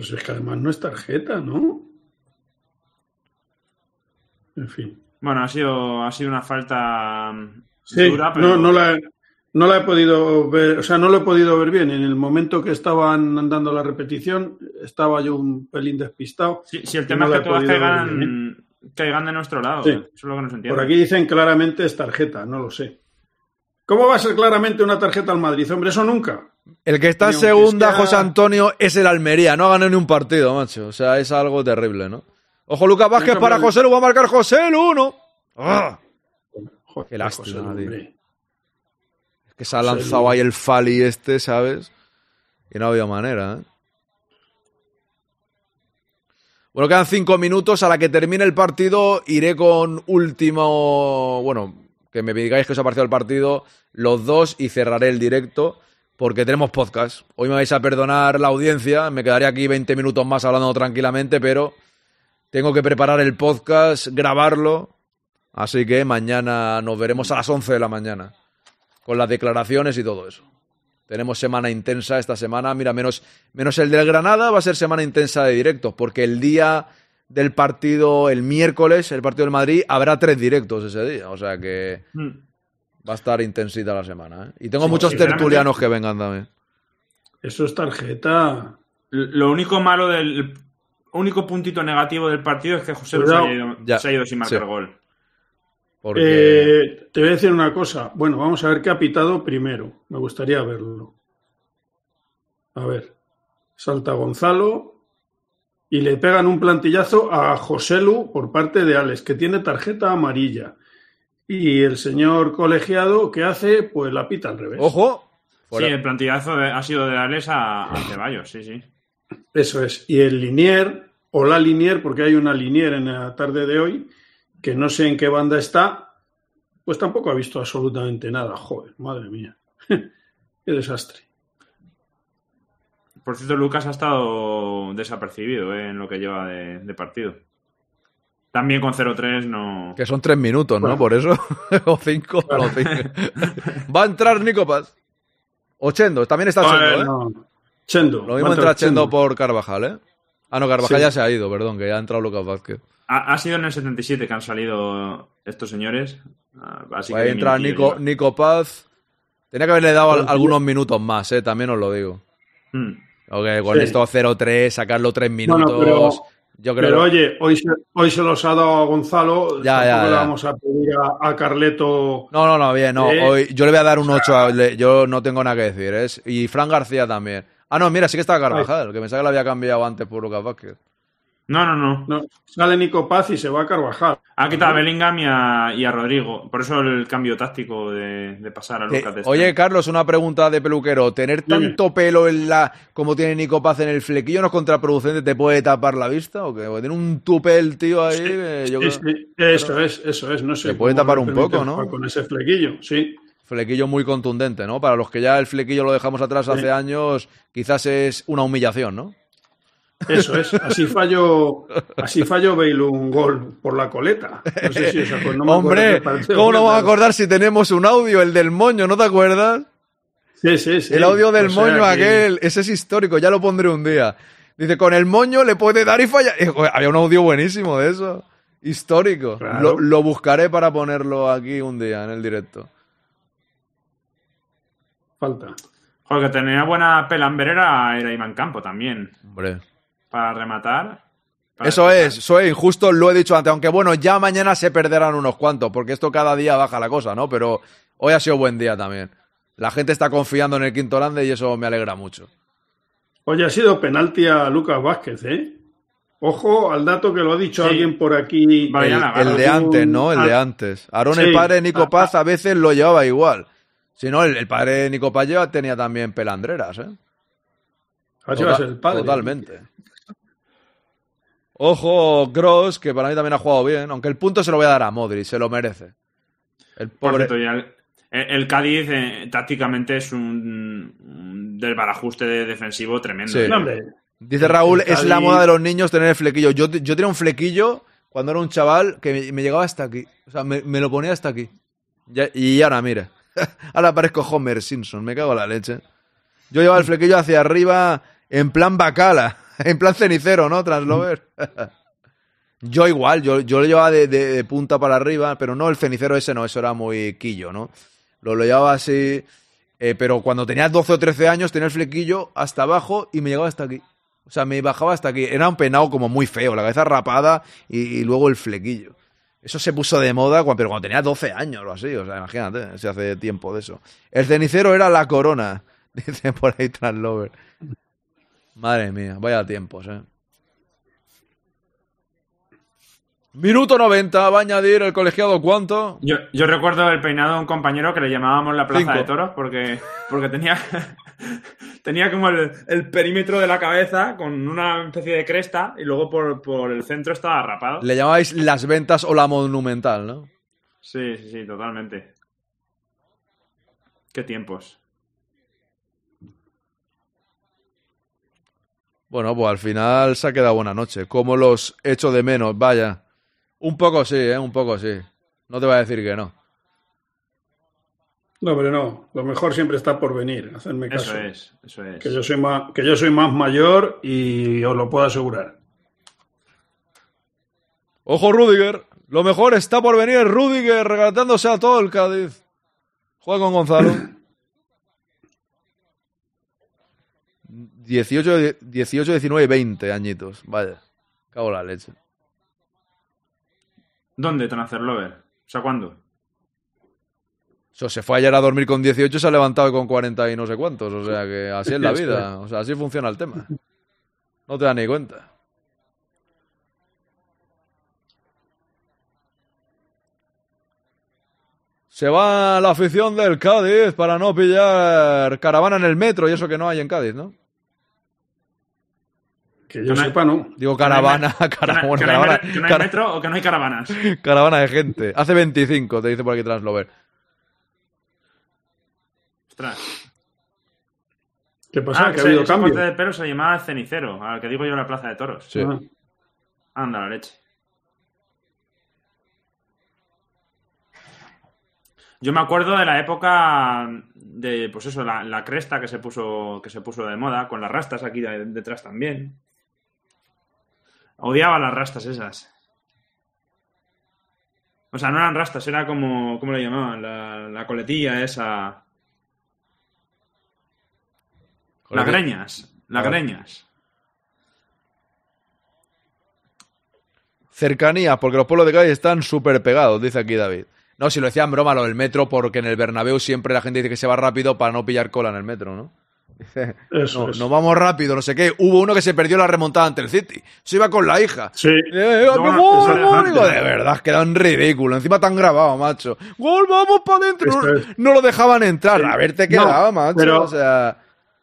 Speaker 21: Pero si es que además no es tarjeta, ¿no? En fin.
Speaker 22: Bueno, ha sido, ha sido una falta mm,
Speaker 21: Sí,
Speaker 22: dura, pero
Speaker 21: no, no, la, no la he podido ver, o sea, no lo he podido ver bien. En el momento que estaban dando la repetición, estaba yo un pelín despistado.
Speaker 22: Sí, sí, el tema
Speaker 21: no
Speaker 22: es que todas caigan, caigan de nuestro lado.
Speaker 21: Sí.
Speaker 22: Eso es lo que no se entiende.
Speaker 21: Por aquí dicen claramente es tarjeta, no lo sé. ¿Cómo va a ser claramente una tarjeta al Madrid? Hombre, eso nunca.
Speaker 2: El que está en segunda,
Speaker 21: sea-
Speaker 2: José Antonio, es el Almería. No ha ganado ni un partido, macho. O sea, es algo terrible, ¿no? Ojo, Lucas Vázquez para. José, lo va a marcar José, el uno. ¡Ah!
Speaker 21: Joder,
Speaker 2: Qué lástima, tío. Es que se ha
Speaker 21: José
Speaker 2: lanzado
Speaker 21: Lu.
Speaker 2: ahí el Fali este, ¿sabes? Y no había manera, ¿eh? Bueno, quedan cinco minutos. A la que termine el partido, iré con último. Bueno, que me digáis que os ha parecido el partido, los dos, y cerraré el directo, porque tenemos podcast. Hoy me vais a perdonar la audiencia, me quedaré aquí 20 minutos más hablando tranquilamente, pero tengo que preparar el podcast, grabarlo. Así que mañana nos veremos a las 11 de la mañana, con las declaraciones y todo eso. Tenemos semana intensa esta semana. Mira, menos, menos el del Granada va a ser semana intensa de directos, porque el día del partido, el miércoles, el partido del Madrid, habrá tres directos ese día. O sea que
Speaker 22: Mm.
Speaker 2: Va a estar intensita la semana. ¿eh? Y tengo
Speaker 21: Sí,
Speaker 2: muchos tertulianos que vengan también.
Speaker 21: Eso es tarjeta.
Speaker 22: Lo único malo del el único puntito negativo del partido es que José Lu se ha ido,
Speaker 2: Ya,
Speaker 22: se ha ido sin marcar
Speaker 2: sí.
Speaker 22: gol.
Speaker 2: Porque
Speaker 21: Eh, te voy a decir una cosa. Bueno, vamos a ver qué ha pitado primero. Me gustaría verlo. A ver. salta Gonzalo y le pegan un plantillazo a Joselu por parte de Alex, que tiene tarjeta amarilla. Y el señor colegiado, ¿qué hace? Pues la pita al revés.
Speaker 2: ¡Ojo!
Speaker 22: Sí, el plantillazo de- ha sido de Alex a, a Ceballos, sí, sí.
Speaker 21: Eso es. Y el Linier, o la Linier, porque hay una Linier en la tarde de hoy, que no sé en qué banda está, pues tampoco ha visto absolutamente nada. Joder, madre mía. [laughs] qué desastre.
Speaker 22: Por cierto, Lucas ha estado desapercibido eh, en lo que lleva de, de partido. También con 0-3 no...
Speaker 2: Que son tres minutos, ¿no?
Speaker 22: Bueno.
Speaker 2: Por eso. [laughs] o cinco. o cinco. Va a entrar Nico Paz. O Chendo. También está
Speaker 21: ver,
Speaker 2: Chendo, ¿eh?
Speaker 21: no. Chendo.
Speaker 2: Lo mismo
Speaker 21: entrar
Speaker 2: entra Chendo
Speaker 21: Chendo.
Speaker 2: por Carvajal, ¿eh? Ah, no, Carvajal
Speaker 21: Sí.
Speaker 2: ya se ha ido, perdón, que ya ha entrado Lucas Vázquez.
Speaker 22: Ha, ha sido en el 77 que han salido estos señores. Ah, Así
Speaker 2: Va a
Speaker 22: que
Speaker 2: entrar
Speaker 22: minutillos
Speaker 2: Nico. Nico Paz. Tenía que haberle dado al- algunos minutos más, ¿eh? También os lo digo.
Speaker 22: Hmm.
Speaker 2: Ok, con
Speaker 21: Sí.
Speaker 2: esto 0-3, sacarlo tres minutos.
Speaker 21: Bueno, pero,
Speaker 2: yo creo
Speaker 21: pero oye, hoy se, hoy se los ha dado a Gonzalo.
Speaker 2: Ya,
Speaker 21: tampoco
Speaker 2: ya,
Speaker 21: le
Speaker 2: ya.
Speaker 21: vamos a pedir a, a Carleto.
Speaker 2: No, no, no, bien, no.
Speaker 21: Eh,
Speaker 2: Hoy, yo le voy a dar un 8. a- le- yo no tengo nada que decir. ¿es? Y Fran García también. Ah, no, mira, sí que está Carvajal, que pensaba que lo había cambiado antes por Lucas Vázquez.
Speaker 22: No, no, no.
Speaker 21: No, sale Nico Paz y se va a Carvajal.
Speaker 22: Ha quitado a Bellingham y a, y a Rodrigo. Por eso el cambio táctico de, de pasar a
Speaker 2: Te-
Speaker 22: Lucas de
Speaker 2: Eh, oye. Carlos, una pregunta de peluquero. ¿Tener
Speaker 21: Dime.
Speaker 2: tanto pelo en la como tiene Nico Paz en el flequillo no es contraproducente? ¿Te puede tapar la vista o qué? Porque tiene un tupel, tío, ahí. que yo
Speaker 21: Sí,
Speaker 2: creo-
Speaker 21: sí, eso es, eso es. No sé.
Speaker 2: Se puede tapar un poco, ¿no?
Speaker 21: Con ese flequillo, sí.
Speaker 2: Flequillo muy contundente, ¿no? Para los que ya el flequillo lo dejamos atrás
Speaker 21: Sí.
Speaker 2: hace años, quizás es una humillación, ¿no?
Speaker 21: Eso es. Así falló, así falló Bale un gol por la coleta. No sé si os no me
Speaker 2: Hombre, ¿cómo no vamos a acordar si tenemos un audio, el del moño, ¿no te acuerdas?
Speaker 21: Sí, sí, sí.
Speaker 2: El audio del
Speaker 21: O sea
Speaker 2: moño
Speaker 21: que-
Speaker 2: aquel, ese es histórico, ya lo pondré un día. Dice, con el moño le puede dar y fallar. Eh, joder, Había un audio buenísimo de eso. Histórico.
Speaker 21: Claro.
Speaker 2: Lo, lo buscaré para ponerlo aquí un día en el directo.
Speaker 21: Falta.
Speaker 22: Joder, que tenía buena pelambrera era Iván Campo también.
Speaker 2: Hombre.
Speaker 22: Para rematar. Para
Speaker 2: Eso es, eso es injusto, lo he dicho antes. Aunque bueno, ya mañana se perderán unos cuantos, porque esto cada día baja la cosa, ¿no? Pero hoy ha sido buen día también. La gente está confiando en el quinto grande y eso me alegra mucho.
Speaker 21: Oye, ha sido penalti a Lucas Vázquez, ¿eh? Ojo al dato que lo ha dicho
Speaker 22: Sí.
Speaker 21: alguien por aquí.
Speaker 2: El, el de antes, ¿no? El de antes. Aarón, el padre de Nico
Speaker 21: Ah,
Speaker 2: Paz, a veces lo llevaba igual. Si no, el, el padre de Nico Paz lleva- tenía también pelandreras, ¿eh?
Speaker 21: Así va a ser el padre.
Speaker 2: Totalmente. Ojo, Gross, que para mí también ha jugado bien, aunque el punto se lo voy a dar a Modri, se lo merece. El
Speaker 22: Por
Speaker 2: pobre.
Speaker 22: cierto, ya el, el Cádiz eh, tácticamente es un, un desbarajuste de- defensivo tremendo.
Speaker 2: Dice Raúl, es la moda de los niños tener el flequillo. Yo, yo tenía un flequillo cuando era un chaval que me, me llegaba hasta aquí. O sea, me, me lo ponía hasta aquí. Ya- y ahora, mira. [laughs] ahora parezco Homer Simpson, me cago en la leche. Yo llevaba el flequillo hacia arriba en plan bacala, [laughs] en plan cenicero, ¿no? Translover. [laughs] yo igual, yo, yo lo llevaba de, punta para arriba, pero no el cenicero ese, no, eso era muy quillo, ¿no? Lo, lo llevaba así, eh, pero cuando tenía 12 o 13 años tenía el flequillo hasta abajo y me llegaba hasta aquí. O sea, me bajaba hasta aquí. Era un peinado como muy feo, la cabeza rapada y, y luego el flequillo. Eso se puso de moda, cuando, pero cuando tenía 12 años o así. O sea, imagínate, se hace tiempo de eso. El cenicero era la corona, [laughs] dice por ahí Translover. Madre mía, vaya tiempos, eh. Minuto 90, va a añadir el colegiado cuánto.
Speaker 22: Yo, yo recuerdo el peinado de un compañero que le llamábamos la plaza
Speaker 2: Cinco.
Speaker 22: de toros porque, porque tenía, [laughs] tenía como el, el perímetro de la cabeza con una especie de cresta y luego por, por el centro estaba rapado.
Speaker 2: Le llamabais las ventas o la monumental, ¿no?
Speaker 22: Sí, sí, sí, totalmente. Qué tiempos.
Speaker 2: Bueno, pues al final se ha quedado buena noche. Como los echo de menos, vaya. Un poco sí, ¿eh? Un poco sí. No te voy a decir que no.
Speaker 21: No, pero no. Lo mejor siempre está por venir. Hacerme
Speaker 22: Eso
Speaker 21: caso.
Speaker 22: es, eso es.
Speaker 21: Que yo soy más, que yo soy más mayor y os lo puedo asegurar.
Speaker 2: Ojo, Rudiger. Lo mejor está por venir. Rudiger regalándose a todo el Cádiz. Juega con Gonzalo. [coughs] 18, 18, 19 y 20 añitos. Vaya. Cago la leche.
Speaker 22: ¿Dónde Transferlover? O sea, ¿cuándo?
Speaker 2: Eso, se fue ayer a dormir con 18 y se ha levantado con 40 y no sé cuántos. O sea que así es la [laughs] vida. O sea, así funciona el tema. No te das ni cuenta. Se va la afición del Cádiz para no pillar caravana en el metro y eso que no hay en Cádiz, ¿no?
Speaker 21: Que yo sepa, no.
Speaker 2: Digo caravana, caravana,
Speaker 22: ¿Que no hay,
Speaker 2: caravana,
Speaker 22: que no hay metro o que no hay caravanas? [laughs]
Speaker 2: caravana de gente. Hace 25, te dice por aquí Translover.
Speaker 22: Ostras.
Speaker 21: ¿Qué pasa?
Speaker 22: Ah,
Speaker 21: que ha habido cambio.
Speaker 22: corte de pelo se llamaba cenicero, al que digo yo en la plaza de toros.
Speaker 2: Sí.
Speaker 21: Ah.
Speaker 22: Anda la leche. Yo me acuerdo de la época de, pues eso, la, la cresta que se puso que se puso de moda, con las rastas aquí de- detrás también. Odiaba las rastas esas. O sea, no eran rastas, era como, ¿cómo le llamaban? La, la coletilla esa. Las greñas. Las
Speaker 2: Ah.
Speaker 22: greñas.
Speaker 2: Cercanías, porque los pueblos de Cádiz están súper pegados, dice aquí David. No, si lo decía en broma lo del metro, porque en el Bernabéu siempre la gente dice que se va rápido para no pillar cola en el metro, ¿no?
Speaker 21: Eso
Speaker 2: no,
Speaker 21: es.
Speaker 2: no vamos rápido, no sé qué. Hubo uno que se perdió la remontada ante el City. Se iba con la hija.
Speaker 21: Sí.
Speaker 2: Eh,
Speaker 21: No.
Speaker 2: Digo,
Speaker 21: antes.
Speaker 2: de verdad, queda un ridículo. Encima tan grabado, macho. ¡Gol, vamos para adentro! No, no lo dejaban entrar. Haberte
Speaker 21: No,
Speaker 2: quedado, macho.
Speaker 21: pero-
Speaker 2: o sea,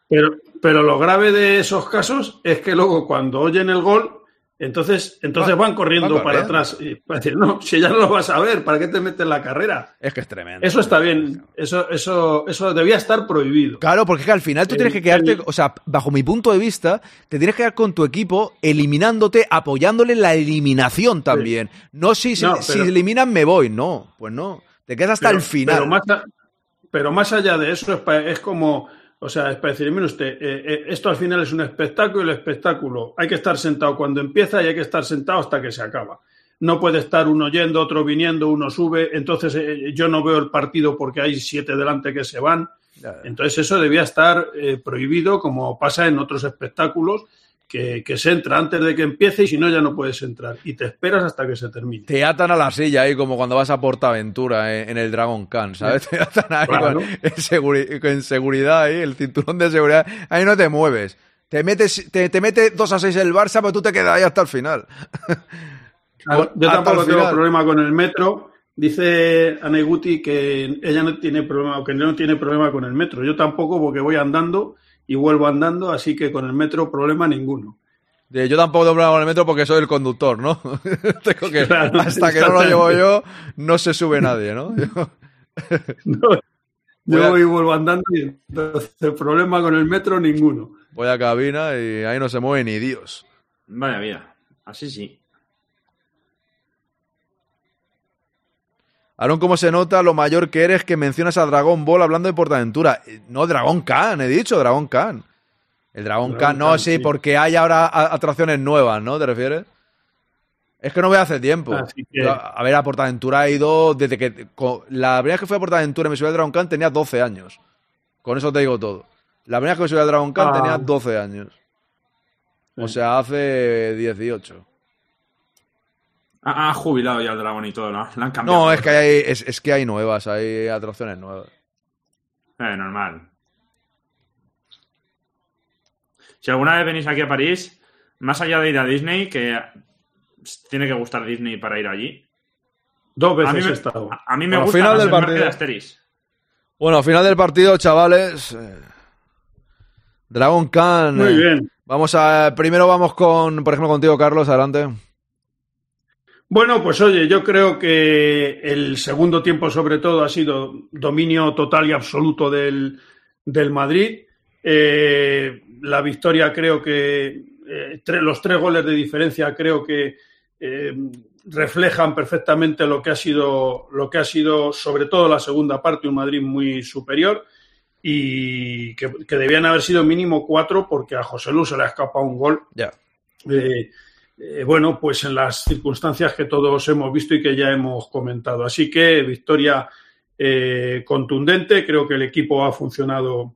Speaker 21: Pero, pero lo grave de esos casos es que luego cuando oyen el gol, entonces, entonces
Speaker 2: Va-
Speaker 21: van corriendo
Speaker 2: van
Speaker 21: para atrás. Y para decir, no, si ya no lo vas a ver, ¿para qué te metes en la carrera?
Speaker 2: es que es tremendo.
Speaker 21: Eso está bien. Eso, eso, eso debía estar prohibido.
Speaker 2: Claro, porque es que al final tú
Speaker 21: El-
Speaker 2: tienes que quedarte,
Speaker 21: el-
Speaker 2: o sea, bajo mi punto de vista, te tienes que quedar con tu equipo eliminándote, apoyándole en la eliminación también. No si, si,
Speaker 21: No,
Speaker 2: si
Speaker 21: pero-
Speaker 2: eliminan me voy, no, pues no. Te quedas hasta
Speaker 21: Pero-
Speaker 2: el final.
Speaker 21: Pero más, a- pero más allá de eso, es como, o sea, es para decir, mire usted, eh, eh, esto al final es un espectáculo y el espectáculo hay que estar sentado cuando empieza y hay que estar sentado hasta que se acaba. No puede estar uno yendo, otro viniendo, uno sube, entonces eh, yo no veo el partido porque hay siete delante que se van. Entonces eso debía estar eh, prohibido como pasa en otros espectáculos que, que se entra antes de que empiece y si no ya no puedes entrar y te esperas hasta que se termine.
Speaker 2: Te atan a la silla ahí como cuando vas a Portaventura eh, en el Dragon Khan, ¿sabes? Te atan ahí
Speaker 21: Claro.
Speaker 2: con, en, seguri- seguridad ahí, el cinturón de seguridad. Ahí no te mueves. Te metes, te, te mete 2 a 6 el Barça, pero tú te quedas ahí hasta el final. [laughs]
Speaker 21: Claro, yo tampoco tengo
Speaker 2: final.
Speaker 21: problema con el metro. Dice Aneguti que ella no tiene problema, o que no tiene problema con el metro. Yo tampoco, porque voy andando y vuelvo andando, así que con el metro problema ninguno.
Speaker 2: Yo tampoco tengo problema con el metro porque soy el conductor, ¿no? [laughs] Tengo que,
Speaker 21: Claro,
Speaker 2: hasta que no lo llevo yo, no se sube nadie, ¿no? Yo- [laughs]
Speaker 21: No,
Speaker 2: Voy
Speaker 21: yo
Speaker 2: a-
Speaker 21: voy y vuelvo andando y entonces problema con el metro ninguno.
Speaker 2: voy a cabina y ahí no se mueve ni Dios.
Speaker 22: Vaya vida. Así sí.
Speaker 2: Aaron, ¿cómo se nota lo mayor que eres que mencionas a Dragon Ball hablando de Portaventura? Eh, No, Dragon Khan, he dicho, Dragon Khan. El Dragon,
Speaker 21: Dragon
Speaker 2: Khan, no,
Speaker 21: Khan,
Speaker 2: sí,
Speaker 21: sí.
Speaker 2: porque hay ahora atracciones nuevas, ¿no? ¿Te refieres? Es que no voy hace tiempo.
Speaker 21: Que-
Speaker 2: a ver, a Portaventura he ido desde que... La primera vez que fui a Portaventura y me subí al Dragon Khan tenía 12 años. Con eso te digo todo. La primera vez que me subí al Dragon Khan
Speaker 21: Ah.
Speaker 2: tenía 12 años. O sea, hace 18.
Speaker 22: Ha, ha jubilado ya el dragón y todo, ¿no? La han cambiado.
Speaker 2: No, es que hay, es, es que hay nuevas, hay atracciones nuevas.
Speaker 22: Eh, normal. Si alguna vez venís aquí a París, más allá de ir a Disney, que tiene que gustar Disney para ir allí.
Speaker 21: Dos
Speaker 22: A
Speaker 21: veces
Speaker 22: mí me,
Speaker 21: he estado.
Speaker 22: a- a mí me
Speaker 2: Bueno,
Speaker 22: gusta
Speaker 2: final
Speaker 22: más
Speaker 2: del partido.
Speaker 22: de Asterix.
Speaker 2: Bueno, al final del partido, chavales. eh, Dragon Khan.
Speaker 21: Muy
Speaker 2: eh,
Speaker 21: bien.
Speaker 2: Vamos a. Primero vamos con, por ejemplo, contigo, Carlos, adelante.
Speaker 21: Bueno, pues oye, yo creo que el segundo tiempo sobre todo ha sido dominio total y absoluto del, del Madrid. Eh, la victoria creo que eh, tre- los tres goles de diferencia creo que eh, reflejan perfectamente lo que ha sido lo que ha sido sobre todo la segunda parte un Madrid muy superior y que, que debían haber sido mínimo cuatro porque a José Lu se le ha escapado un gol
Speaker 2: Ya.
Speaker 21: eh, eh, bueno, pues en las circunstancias que todos hemos visto y que ya hemos comentado. Así que victoria eh, contundente, creo que el equipo ha funcionado,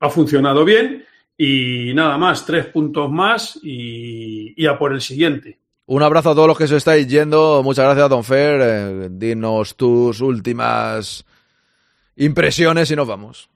Speaker 21: ha funcionado bien y nada más, tres puntos más y, y a por el siguiente.
Speaker 2: Un abrazo a todos los que se estáis yendo. Muchas gracias, Don Fer. Eh, dinos tus últimas impresiones y nos vamos.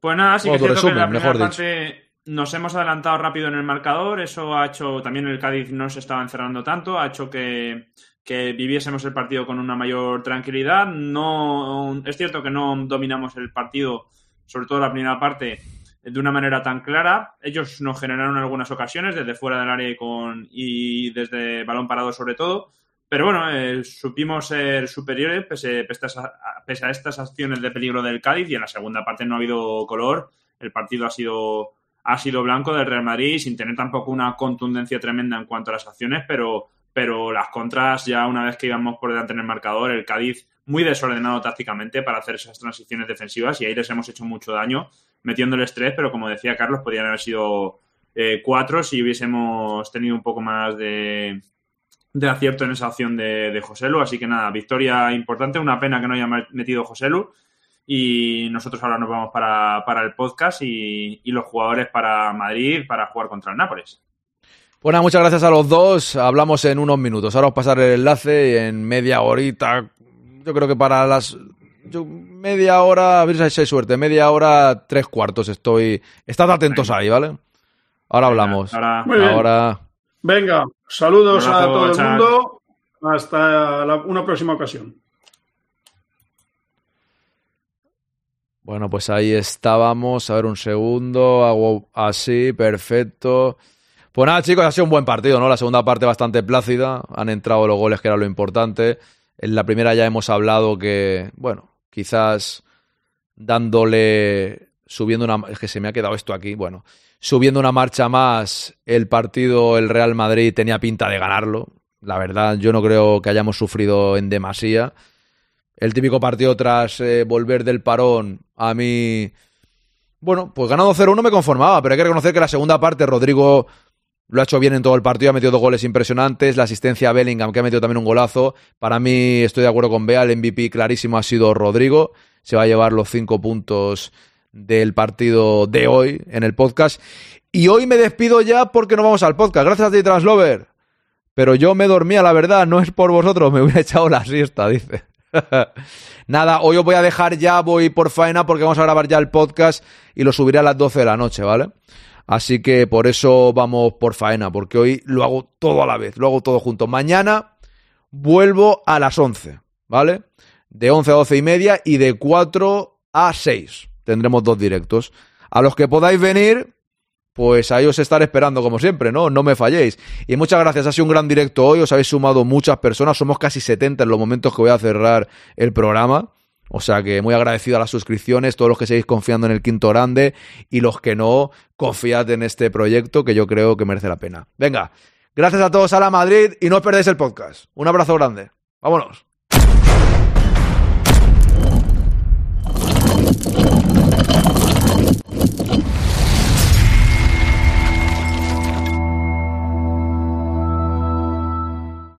Speaker 22: Pues nada, sí que es cierto que en la primera
Speaker 2: mejor dicho.
Speaker 22: parte nos hemos adelantado rápido en el marcador, eso ha hecho, también el Cádiz no se estaba encerrando tanto, ha hecho que, que viviésemos el partido con una mayor tranquilidad. No, es cierto que no dominamos el partido, sobre todo la primera parte, de una manera tan clara. Ellos nos generaron algunas ocasiones desde fuera del área y, con, y desde balón parado sobre todo. Pero bueno, eh, supimos ser superiores pese, pese, a, pese, a, estas acciones de peligro del Cádiz y en la segunda parte no ha habido color. El partido ha sido, ha sido blanco del Real Madrid sin tener tampoco una contundencia tremenda en cuanto a las acciones, pero, pero las contras ya una vez que íbamos por delante en el marcador, el Cádiz muy desordenado tácticamente para hacer esas transiciones defensivas y ahí les hemos hecho mucho daño metiéndoles tres, pero como decía Carlos, podrían haber sido eh, cuatro si hubiésemos tenido un poco más de, de acierto en esa opción de, de Joselu. Así que nada, victoria importante, una pena que no haya metido Joselu. Y nosotros ahora nos vamos para, para el podcast y, y, los jugadores para Madrid para jugar contra el Nápoles.
Speaker 2: Bueno, muchas gracias a los dos. Hablamos en unos minutos. Ahora os pasaré el enlace y en media horita. Yo creo que para las yo, media hora, a ver si hay suerte, media hora, tres cuartos estoy. Estad atentos ahí, ¿vale? Ahora hablamos.
Speaker 21: Ahora.
Speaker 2: ahora...
Speaker 21: Venga, saludos a todo el mundo. Hasta la, una próxima ocasión.
Speaker 2: Bueno, pues ahí estábamos. A ver un segundo. Hago así, perfecto. Pues nada, chicos, ha sido un buen partido, ¿no? La segunda parte bastante plácida. Han entrado los goles, que era lo importante. En la primera ya hemos hablado que, bueno, quizás dándole, subiendo una, es que se me ha quedado esto aquí, bueno, subiendo una marcha más, el partido, el Real Madrid tenía pinta de ganarlo. La verdad, yo no creo que hayamos sufrido en demasía. El típico partido tras eh, volver del parón, a mí, bueno, pues ganando 0-1 me conformaba, pero hay que reconocer que la segunda parte Rodrigo lo ha hecho bien en todo el partido, ha metido dos goles impresionantes. La asistencia a Bellingham, que ha metido también un golazo. Para mí, estoy de acuerdo con Bea, el MVP clarísimo ha sido Rodrigo. Se va a llevar los cinco puntos del partido de hoy en el podcast. Y hoy me despido ya porque no vamos al podcast. Gracias a ti, Translover. Pero yo me dormía, la verdad, no es por vosotros, me hubiera echado la siesta, dice. [laughs] Nada, hoy os voy a dejar ya, voy por faena porque vamos a grabar ya el podcast y lo subiré a las 12 de la noche, ¿vale? Así que por eso vamos por faena, porque hoy lo hago todo a la vez, lo hago todo junto. Mañana vuelvo a las 11, ¿vale? De 11 a 12 y media y de 4 a 6 tendremos dos directos. A los que podáis venir, pues ahí os estaré esperando como siempre, ¿no? No me falléis. Y muchas gracias, ha sido un gran directo hoy, os habéis sumado muchas personas, somos casi 70 en los momentos que voy a cerrar el programa. O sea que muy agradecido a las suscripciones, todos los que seguís confiando en el quinto grande y los que no, confiad en este proyecto que yo creo que merece la pena. Venga, gracias a todos a la Madrid y no os perdáis el podcast. Un abrazo grande. Vámonos.